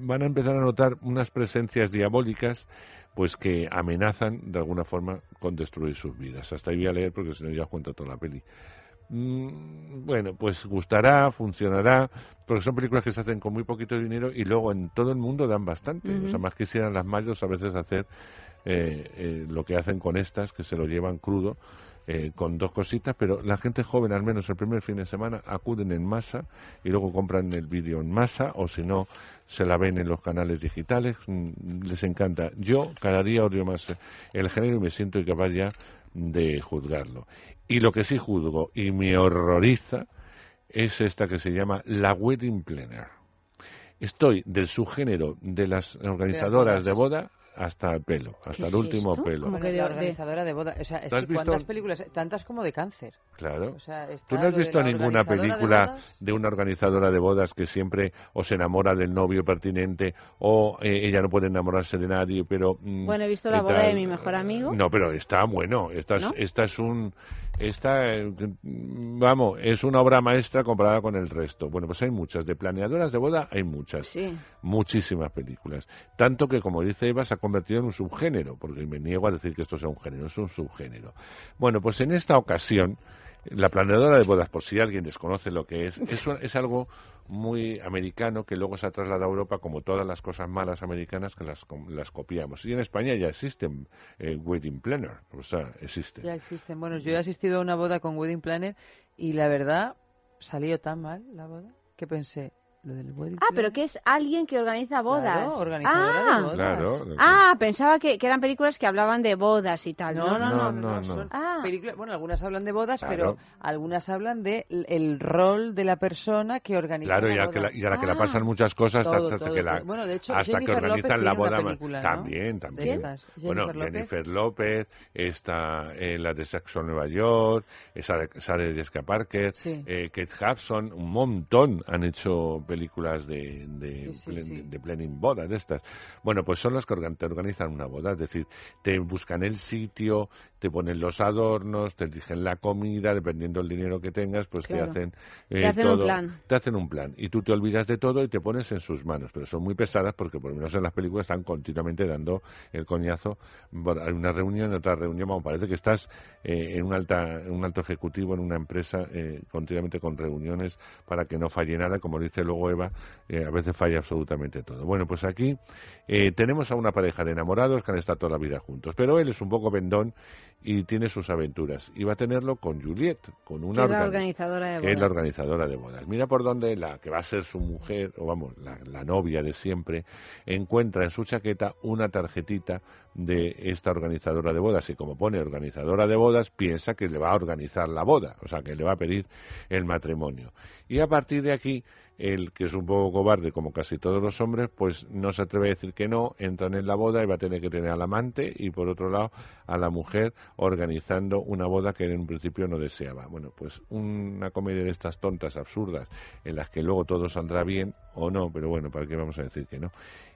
van a empezar a notar unas presencias diabólicas pues que amenazan de alguna forma con destruir sus vidas. Hasta ahí voy a leer porque si no ya os cuento toda la peli. Mm, bueno, pues gustará, funcionará, porque son películas que se hacen con muy poquito dinero y luego en todo el mundo dan bastante. O sea, más quisieran las mayos a veces hacer eh, eh, lo que hacen con estas, que se lo llevan crudo, eh, con dos cositas, pero la gente joven, al menos el primer fin de semana, acuden en masa y luego compran el vídeo en masa, o si no, se la ven en los canales digitales. Mm, Les encanta. Yo cada día odio más el género y me siento incapaz ya de juzgarlo. Y lo que sí juzgo y me horroriza es esta que se llama La Wedding Planner. Estoy del subgénero de las organizadoras de boda hasta el pelo, hasta el último pelo. La organizadora de boda. O sea, es ¿Tú has que visto- ¿cuántas películas? Tantas como de cáncer. Claro. O sea, está ¿Tú no has de visto ninguna de película de, una organizadora de bodas que siempre o se enamora del novio pertinente o eh, ella no puede enamorarse de nadie, pero... mm, Bueno, he visto la boda tal? de mi mejor amigo. No, pero está bueno. Esta es, ¿No? esta es un... Esta, vamos, es una obra maestra comparada con el resto. Bueno, pues hay muchas. De planeadoras de boda hay muchas. Sí. Muchísimas películas. Tanto que, como dice Eva, se ha convertido en un subgénero, porque me niego a decir que esto sea un género, es un subgénero. Bueno, pues en esta ocasión, la planeadora de bodas, por si alguien desconoce lo que es, es, un- es algo muy americano que luego se ha trasladado a Europa, como todas las cosas malas americanas que las, las copiamos. Y en España ya existen eh, wedding planner, o sea, existen. Ya existen. Bueno, yo he asistido a una boda con Wedding Planner y la verdad salió tan mal la boda que pensé, lo del Wedding Ah, pero que es alguien que organiza bodas. Claro, organizadora de ah. bodas. Claro. Ah, pensaba que, que eran películas que hablaban de bodas y tal. No, no, no, No, no, no. son Ah. películas- bueno, algunas hablan de bodas, Claro. pero algunas hablan de el rol de la persona que organiza Claro, la y a, boda. que la, y a la que le Ah. pasan muchas cosas Todo, hasta todo, que la. Bueno, de hecho, hasta que López organizan la tiene una boda película, ¿no? también De también estas, bueno Jennifer López. Jennifer López está eh, la de Sexo en Nueva York eh, Sarah, Sarah Jessica Parker Sí. eh, Kate Hudson un montón han hecho películas de de, Sí, sí, plen- sí. de planning bodas de estas bueno pues son las que te organizan una boda es decir te buscan el sitio te ponen los adornos te eligen la comida dependiendo del dinero que tengas pues Claro. te hacen Te eh, hacen un plan. te hacen un plan y tú te olvidas de todo y te pones en sus manos, pero son muy pesadas porque por lo menos en las películas están continuamente dando el coñazo. Bueno, hay una reunión, otra reunión, vamos, parece que estás eh, en un alta, en un alto ejecutivo en una empresa eh, continuamente con reuniones para que no falle nada, como dice luego Eva, eh, a veces falla absolutamente todo. Bueno, pues aquí eh, tenemos a una pareja de enamorados que han estado toda la vida juntos, pero él es un poco vendón y tiene sus aventuras y va a tenerlo con Juliet, con una Que es la organi- organizadora de que es la bodas. organizadora de bodas. Mira por dónde la que va a ser su mujer, o vamos, la, la novia de siempre, encuentra en su chaqueta una tarjetita de esta organizadora de bodas. Y como pone organizadora de bodas, piensa que le va a organizar la boda, o sea, que le va a pedir el matrimonio. Y a partir de aquí, el que es un poco cobarde, como casi todos los hombres, pues no se atreve a decir que no, entran en la boda y va a tener que tener al amante y por otro lado a la mujer organizando una boda que en un principio no deseaba. Bueno, pues una comedia de estas tontas, absurdas, en las que luego todo saldrá bien o no, pero bueno, ¿para qué vamos a decir que no?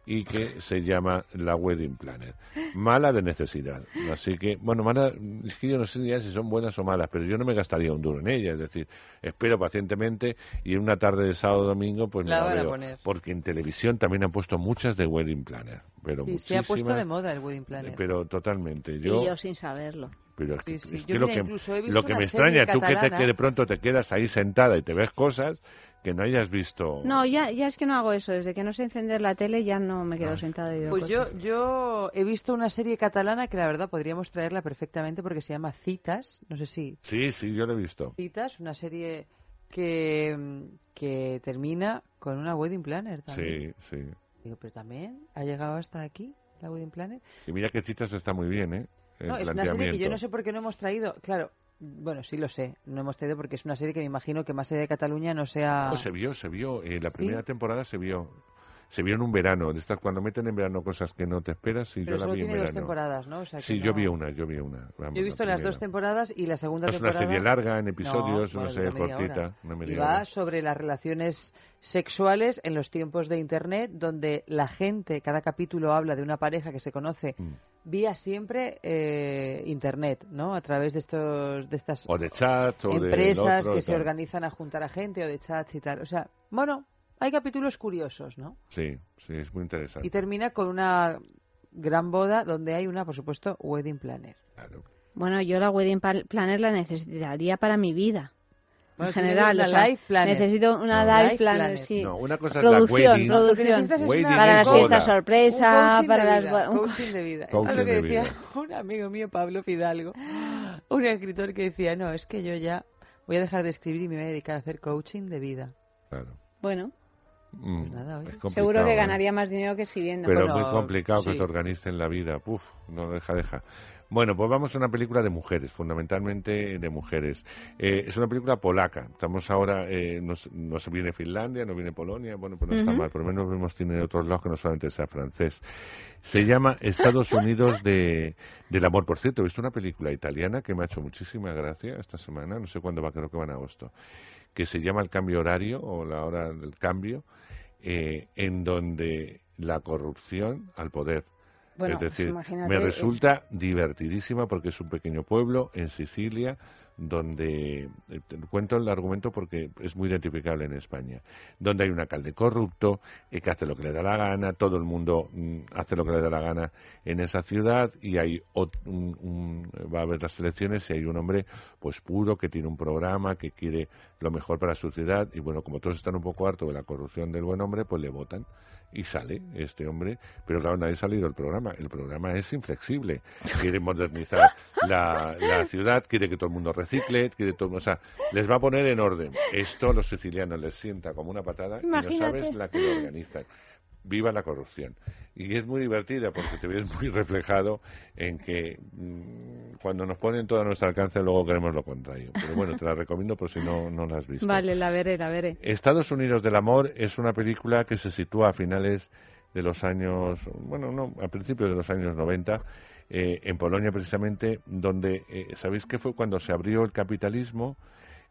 Y que se llama La Wedding Planner. Mala de necesidad. Así que, bueno, mala, es que yo no sé si son buenas o malas, pero yo no me gastaría un duro en ella. Es decir, espero pacientemente y en una tarde de sábado o domingo, pues me La la, van a veo. poner. Porque en televisión también han puesto muchas de Wedding Planner. Pero Sí, se ha puesto de moda el Wedding Planner. Pero totalmente. Y Yo, yo sin saberlo. pero es que, Sí, sí. es Yo, que lo que, incluso he visto lo que me extraña, tú que, te, que de pronto te quedas ahí sentada y te ves cosas que no hayas visto. No, ya, ya es que no hago eso. Desde que no sé encender la tele ya no me Ah. quedo sentada y veo Pues cosas. yo, yo he visto una serie catalana que la verdad podríamos traerla perfectamente porque se llama Citas. No sé si Sí, sí, yo lo he visto. Citas, una serie que, que termina con una wedding planner también. Sí, sí. Digo, pero también ha llegado hasta aquí la wedding planner. Y mira que citas está muy bien, ¿eh? El No, es una serie que yo no sé por qué no hemos traído. Claro, bueno, sí lo sé. No hemos traído porque es una serie que me imagino que más allá de Cataluña no sea. No, se vio, se vio. Eh, la ¿Sí? primera temporada se vio. Se vio en un verano. De estas cuando meten en verano cosas que no te esperas y Pero yo la vi en tiene dos verano. temporadas, ¿no? O sea que sí, no- yo vi una, yo vi una. vamos, Yo he visto la las dos temporadas y la segunda Es una temporada. serie larga, en episodios, No, una serie cortita, y va hora. sobre las relaciones sexuales en los tiempos de Internet, donde la gente, cada capítulo habla de una pareja que se conoce Mm. Vía siempre eh, Internet, ¿no? A través de estos, de estas O de chat, o de empresas otro, que se organizan a juntar a gente o de chats y tal. O sea, bueno, hay capítulos curiosos, ¿no? Sí, sí, es muy interesante. Y termina con una gran boda donde hay una, por supuesto, wedding planner. Bueno, yo la wedding planner la necesitaría para mi vida. Bueno, en general, una o sea, life planner. necesito una No. life, planner, planner. sí. No, una cosa es la producción, wedding. Lo que producción. Wedding para las es fiestas sorpresa, para las vida, un- coaching de vida. Coaching Esto es lo que de decía vida. un amigo mío, Pablo Fidalgo, un escritor que decía, no, es que yo ya voy a dejar de escribir y me voy a dedicar a hacer coaching de vida. Claro. Bueno, Mm, nada, oye. es complicado, seguro que ¿eh? ganaría más dinero que escribiendo. Pero Bueno, muy complicado que sí. te organicen la vida. Puf, no deja, deja. Bueno, pues vamos a una película de mujeres, fundamentalmente de mujeres. Eh, es una película polaca. Estamos ahora, eh, no, se- no se viene Finlandia, no viene Polonia, bueno, pues no está mal. Por lo menos vemos tiene otros lados que no solamente sea francés. Se llama Estados Unidos de, del amor. Por cierto, he visto una película italiana que me ha hecho muchísima gracia esta semana, no sé cuándo va, creo que va en agosto, que se llama El cambio horario o la hora del cambio, eh, en donde la corrupción al poder. Bueno, es decir, imagínate, me eh, resulta divertidísima porque es un pequeño pueblo en Sicilia donde eh, cuento el argumento porque es muy identificable en España, donde hay un alcalde corrupto eh, que hace lo que le da la gana, todo el mundo mm, hace lo que le da la gana en esa ciudad y hay ot- un- un- va a haber las elecciones y hay un hombre pues puro que tiene un programa que quiere lo mejor para su ciudad y bueno como todos están un poco hartos de la corrupción del buen hombre pues le votan y sale este hombre, pero claro, nadie ha salido del programa. El programa es inflexible. Quiere modernizar la, la ciudad, quiere que todo el mundo recicle, quiere todo, o sea, les va a poner en orden. Esto a los sicilianos les sienta como una patada y no sabes la que lo organizan. Viva la corrupción. Y es muy divertida porque te ves muy reflejado en que mm, cuando nos ponen todo a nuestro alcance luego queremos lo contrario. Pero bueno, te la recomiendo por si no, no la has visto. Vale, la veré, la veré. Estados Unidos del Amor es una película que se sitúa a finales de los años, bueno, no, a principios de los años 90, eh, en Polonia precisamente, donde, eh, ¿sabéis qué fue cuando se abrió el capitalismo?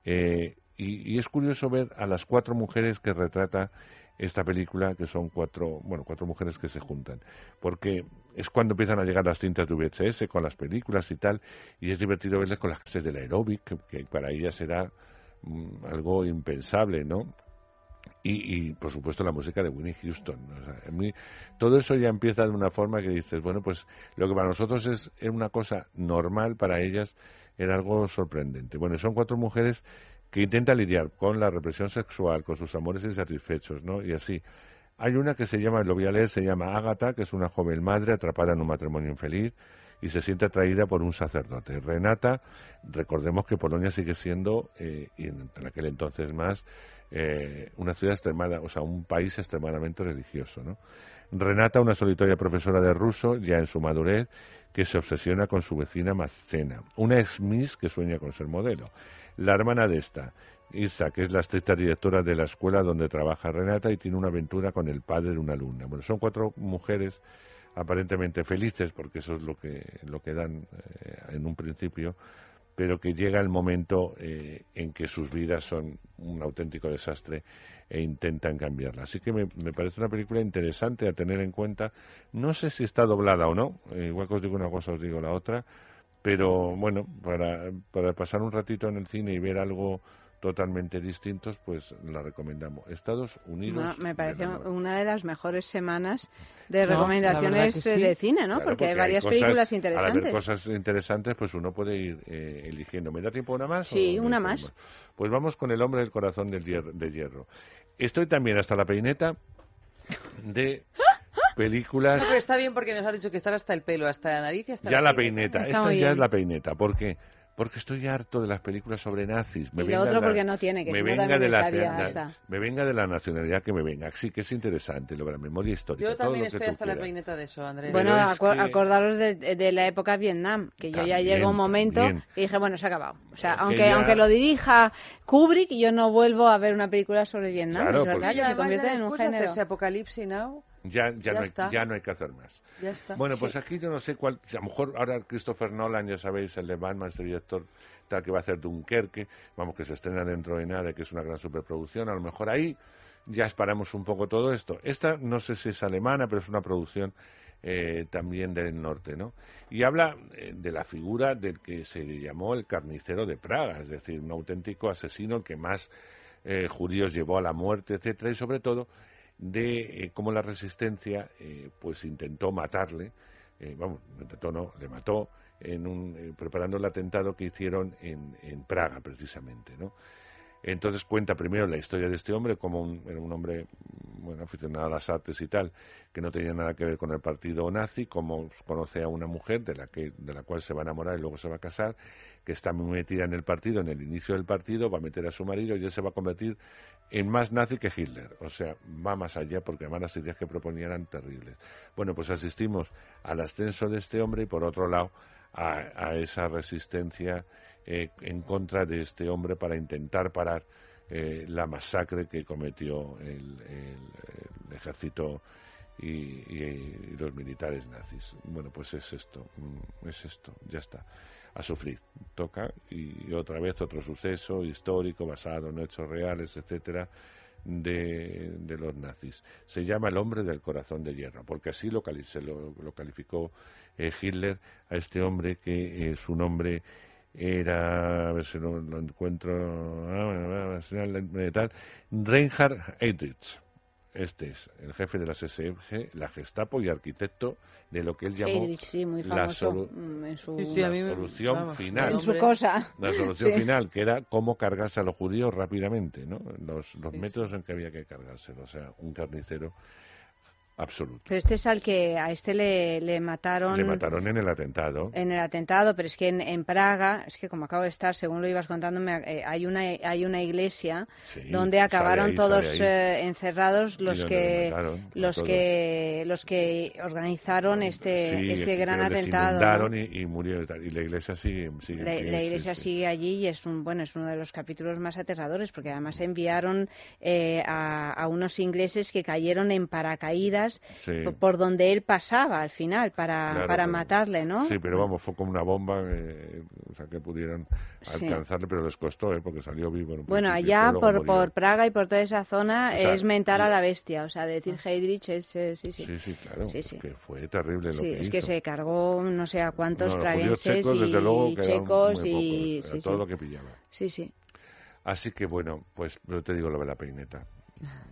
Eh, y, y es curioso ver a las cuatro mujeres que retrata esta película, que son cuatro, bueno, cuatro mujeres que se juntan, porque es cuando empiezan a llegar las cintas de VHS con las películas y tal, y es divertido verles con las clases del aeróbic, que, para ellas era mm, algo impensable, ¿no? Y, por supuesto la música de Winnie Houston. Todo eso ya empieza de una forma que dices, bueno, pues lo que para nosotros es, es una cosa normal, para ellas era algo sorprendente. Bueno, son cuatro mujeres que intentan lidiar con la represión sexual, con sus amores insatisfechos, ¿no? Y así. Hay una que se llama, lo voy a leer, se llama Ágata, que es una joven madre atrapada en un matrimonio infeliz y se siente atraída por un sacerdote. Renata, recordemos que Polonia sigue siendo, eh, y en aquel entonces más, eh, una ciudad extremada, o sea, un país extremadamente religioso, ¿no? Renata, una solitaria profesora de ruso, ya en su madurez, que se obsesiona con su vecina Marcena, una ex Miss que sueña con ser modelo. La hermana de esta, Isa, que es la estricta directora de la escuela donde trabaja Renata y tiene una aventura con el padre de una alumna. Bueno, son cuatro mujeres aparentemente felices, porque eso es lo que, lo que dan eh, en un principio, pero que llega el momento eh, en que sus vidas son un auténtico desastre e intentan cambiarla. Así que me, me parece una película interesante a tener en cuenta. No sé si está doblada o no, eh, igual que os digo una cosa, os digo la otra, pero bueno, para, para pasar un ratito en el cine y ver algo totalmente distintos, pues la recomendamos. Estados Unidos. Bueno, me parece una de las mejores semanas de No, recomendaciones eh, sí. de cine, ¿no? Claro, porque, hay hay varias cosas- películas Al haber interesantes. cosas interesantes, pues uno puede ir eh, eligiendo. ¿Me da tiempo una más? Sí, una más. Pues vamos con El hombre del corazón del de hierro. Estoy también hasta la peineta de películas... No, pero está bien porque nos has dicho que está hasta el pelo, hasta la nariz y hasta Ya la la peineta, Está esta ya bien. es la peineta. ¿Por qué? Porque estoy harto de las películas sobre nazis. Me Y lo venga otro la- porque no tiene, que me venga de la, la- me venga de la nacionalidad que me venga. Sí que es interesante lo de la memoria histórica. Yo todo también estoy hasta la peineta de eso, Andrés. Bueno, es que- acordaros de, de la época Vietnam, que yo ya llegó un momento también. y dije, bueno, se ha acabado. O sea, aunque, ya- aunque lo dirija Kubrick, yo no vuelvo a ver una película sobre Vietnam. Claro, es verdad, porque- que se convierte en un género. Apocalipsis Now, Ya, ya, Ya no hay, ya no hay que hacer más. ya está. Bueno, pues Sí. aquí yo no sé cuál. A lo mejor ahora Christopher Nolan, ya sabéis, el de Batman, este director tal que va a hacer Dunkerque, vamos, que se estrena dentro de nada, que es una gran superproducción. A lo mejor ahí ya esperamos un poco todo esto. Esta no sé si es alemana, pero es una producción eh, también del norte, ¿no? Y habla eh, de la figura del que se le llamó el carnicero de Praga, es decir, un auténtico asesino que más eh, judíos llevó a la muerte, etcétera, y sobre todo de eh, cómo la resistencia eh, pues intentó matarle, eh, vamos, intentó no, le mató en un, eh, preparando el atentado que hicieron en, en Praga precisamente, ¿no? Entonces cuenta primero la historia de este hombre como un, era un hombre mm, bueno, aficionado a las artes y tal, que no tenía nada que ver con el partido nazi, como conoce a una mujer de la, que, de la cual se va a enamorar y luego se va a casar, que está muy metida en el partido, en el inicio del partido, va a meter a su marido y él se va a convertir en más nazi que Hitler. O sea, va más allá porque además las ideas que proponía eran terribles. Bueno, pues asistimos al ascenso de este hombre y por otro lado a, esa resistencia eh, en contra de este hombre para intentar parar eh, la masacre que cometió el, ejército y, y- y los militares nazis. Bueno, pues es esto, mm, es esto, ya está. A sufrir, toca y otra vez otro suceso histórico basado en hechos reales, etcétera, de, de los nazis. Se llama el hombre del corazón de hierro, porque así lo, cali- se lo, lo calificó eh, Hitler a este hombre que eh, su nombre era, a ver si lo, lo encuentro, ah, ah, tal, Reinhard Heydrich. Este es el jefe de las SFG, la Gestapo y arquitecto de lo que él llamó Heydrich, sí, muy la, famoso, solu- en su- Sí, sí, a mí la me- solución vamos, final. En su cosa. La solución Sí. final, que era cómo cargarse a los judíos rápidamente, ¿no? Los, los métodos en que había que cargárselo. O sea, un carnicero absoluto. Pero este es al que a este le, le mataron. Le mataron en el atentado. en el atentado, pero es que en, en Praga, es que como acabo de estar, según lo ibas contando, me- eh, hay una hay una iglesia Sí, donde acabaron ahí, todos eh, encerrados los que mataron, los que los que organizaron este Sí, este que- gran les atentado. ¿no? inundaron y, y murieron y la iglesia sigue, sigue La, la iglesia sí. sigue allí y es un bueno es uno de los capítulos más aterradores porque además enviaron eh, a, a unos ingleses que cayeron en paracaídas Sí. por, donde él pasaba al final para, Claro, para pero- matarle, ¿no? Sí, pero vamos, fue como una bomba, eh, o sea, que pudieron Sí. alcanzarle, pero les costó, ¿eh? Porque salió vivo. en Bueno, allá por, por Praga y por toda esa zona O sea, es mentar a la bestia, o sea, decir Heydrich es, eh, sí, sí. Sí, sí, claro, Sí, es sí. que fue terrible lo Sí, que es hizo. que se cargó no sé a cuántos No, praguenses checos, luego, y checos y pocos, todo sí. lo que pillaba. Sí, sí. Así que bueno, pues yo te digo lo de la peineta.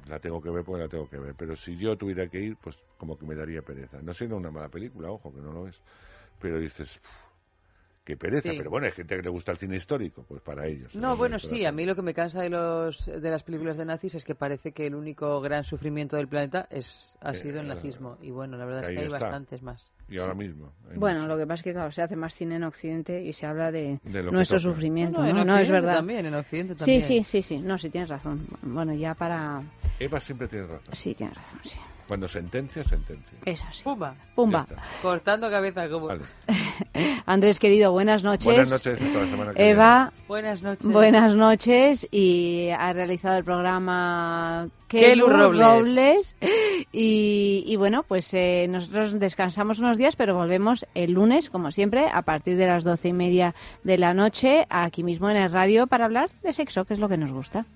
La tengo que ver porque la tengo que ver. Pero si yo tuviera que ir, pues como que me daría pereza. No siendo una mala película, ojo, que no lo es. Pero dices, "Uf, qué pereza. Sí. Pero bueno, hay gente que le gusta el cine histórico, pues para ellos. No, bueno, sí, a mí lo que me cansa de los de las películas de nazis es que parece que el único gran sufrimiento del planeta es ha Eh, sido el nazismo y bueno, la verdad es que hay está. bastantes más. Y ahora mismo. Bueno, lo que pasa es que claro, se hace más cine en Occidente y se habla de, nuestro sufrimiento, No, no, ¿no? No, es verdad. también, en Occidente Sí, también. sí, sí, sí. No, sí tienes razón. Bueno, ya para... Eva siempre tiene razón. Sí, tienes razón, sí. Cuando sentencia, sentencia. Eso sí. Pumba. Pumba. Cortando cabeza como. Vale. Andrés, querido, buenas noches. Buenas noches, hasta la semana que Eva, Buenas noches. buenas noches. Y ha realizado el programa Kelu Robles. Robles. Y, y bueno, pues eh, nosotros descansamos unos días, pero volvemos el lunes, como siempre, a partir de las doce y media de la noche, aquí mismo en el radio, para hablar de sexo, que es lo que nos gusta.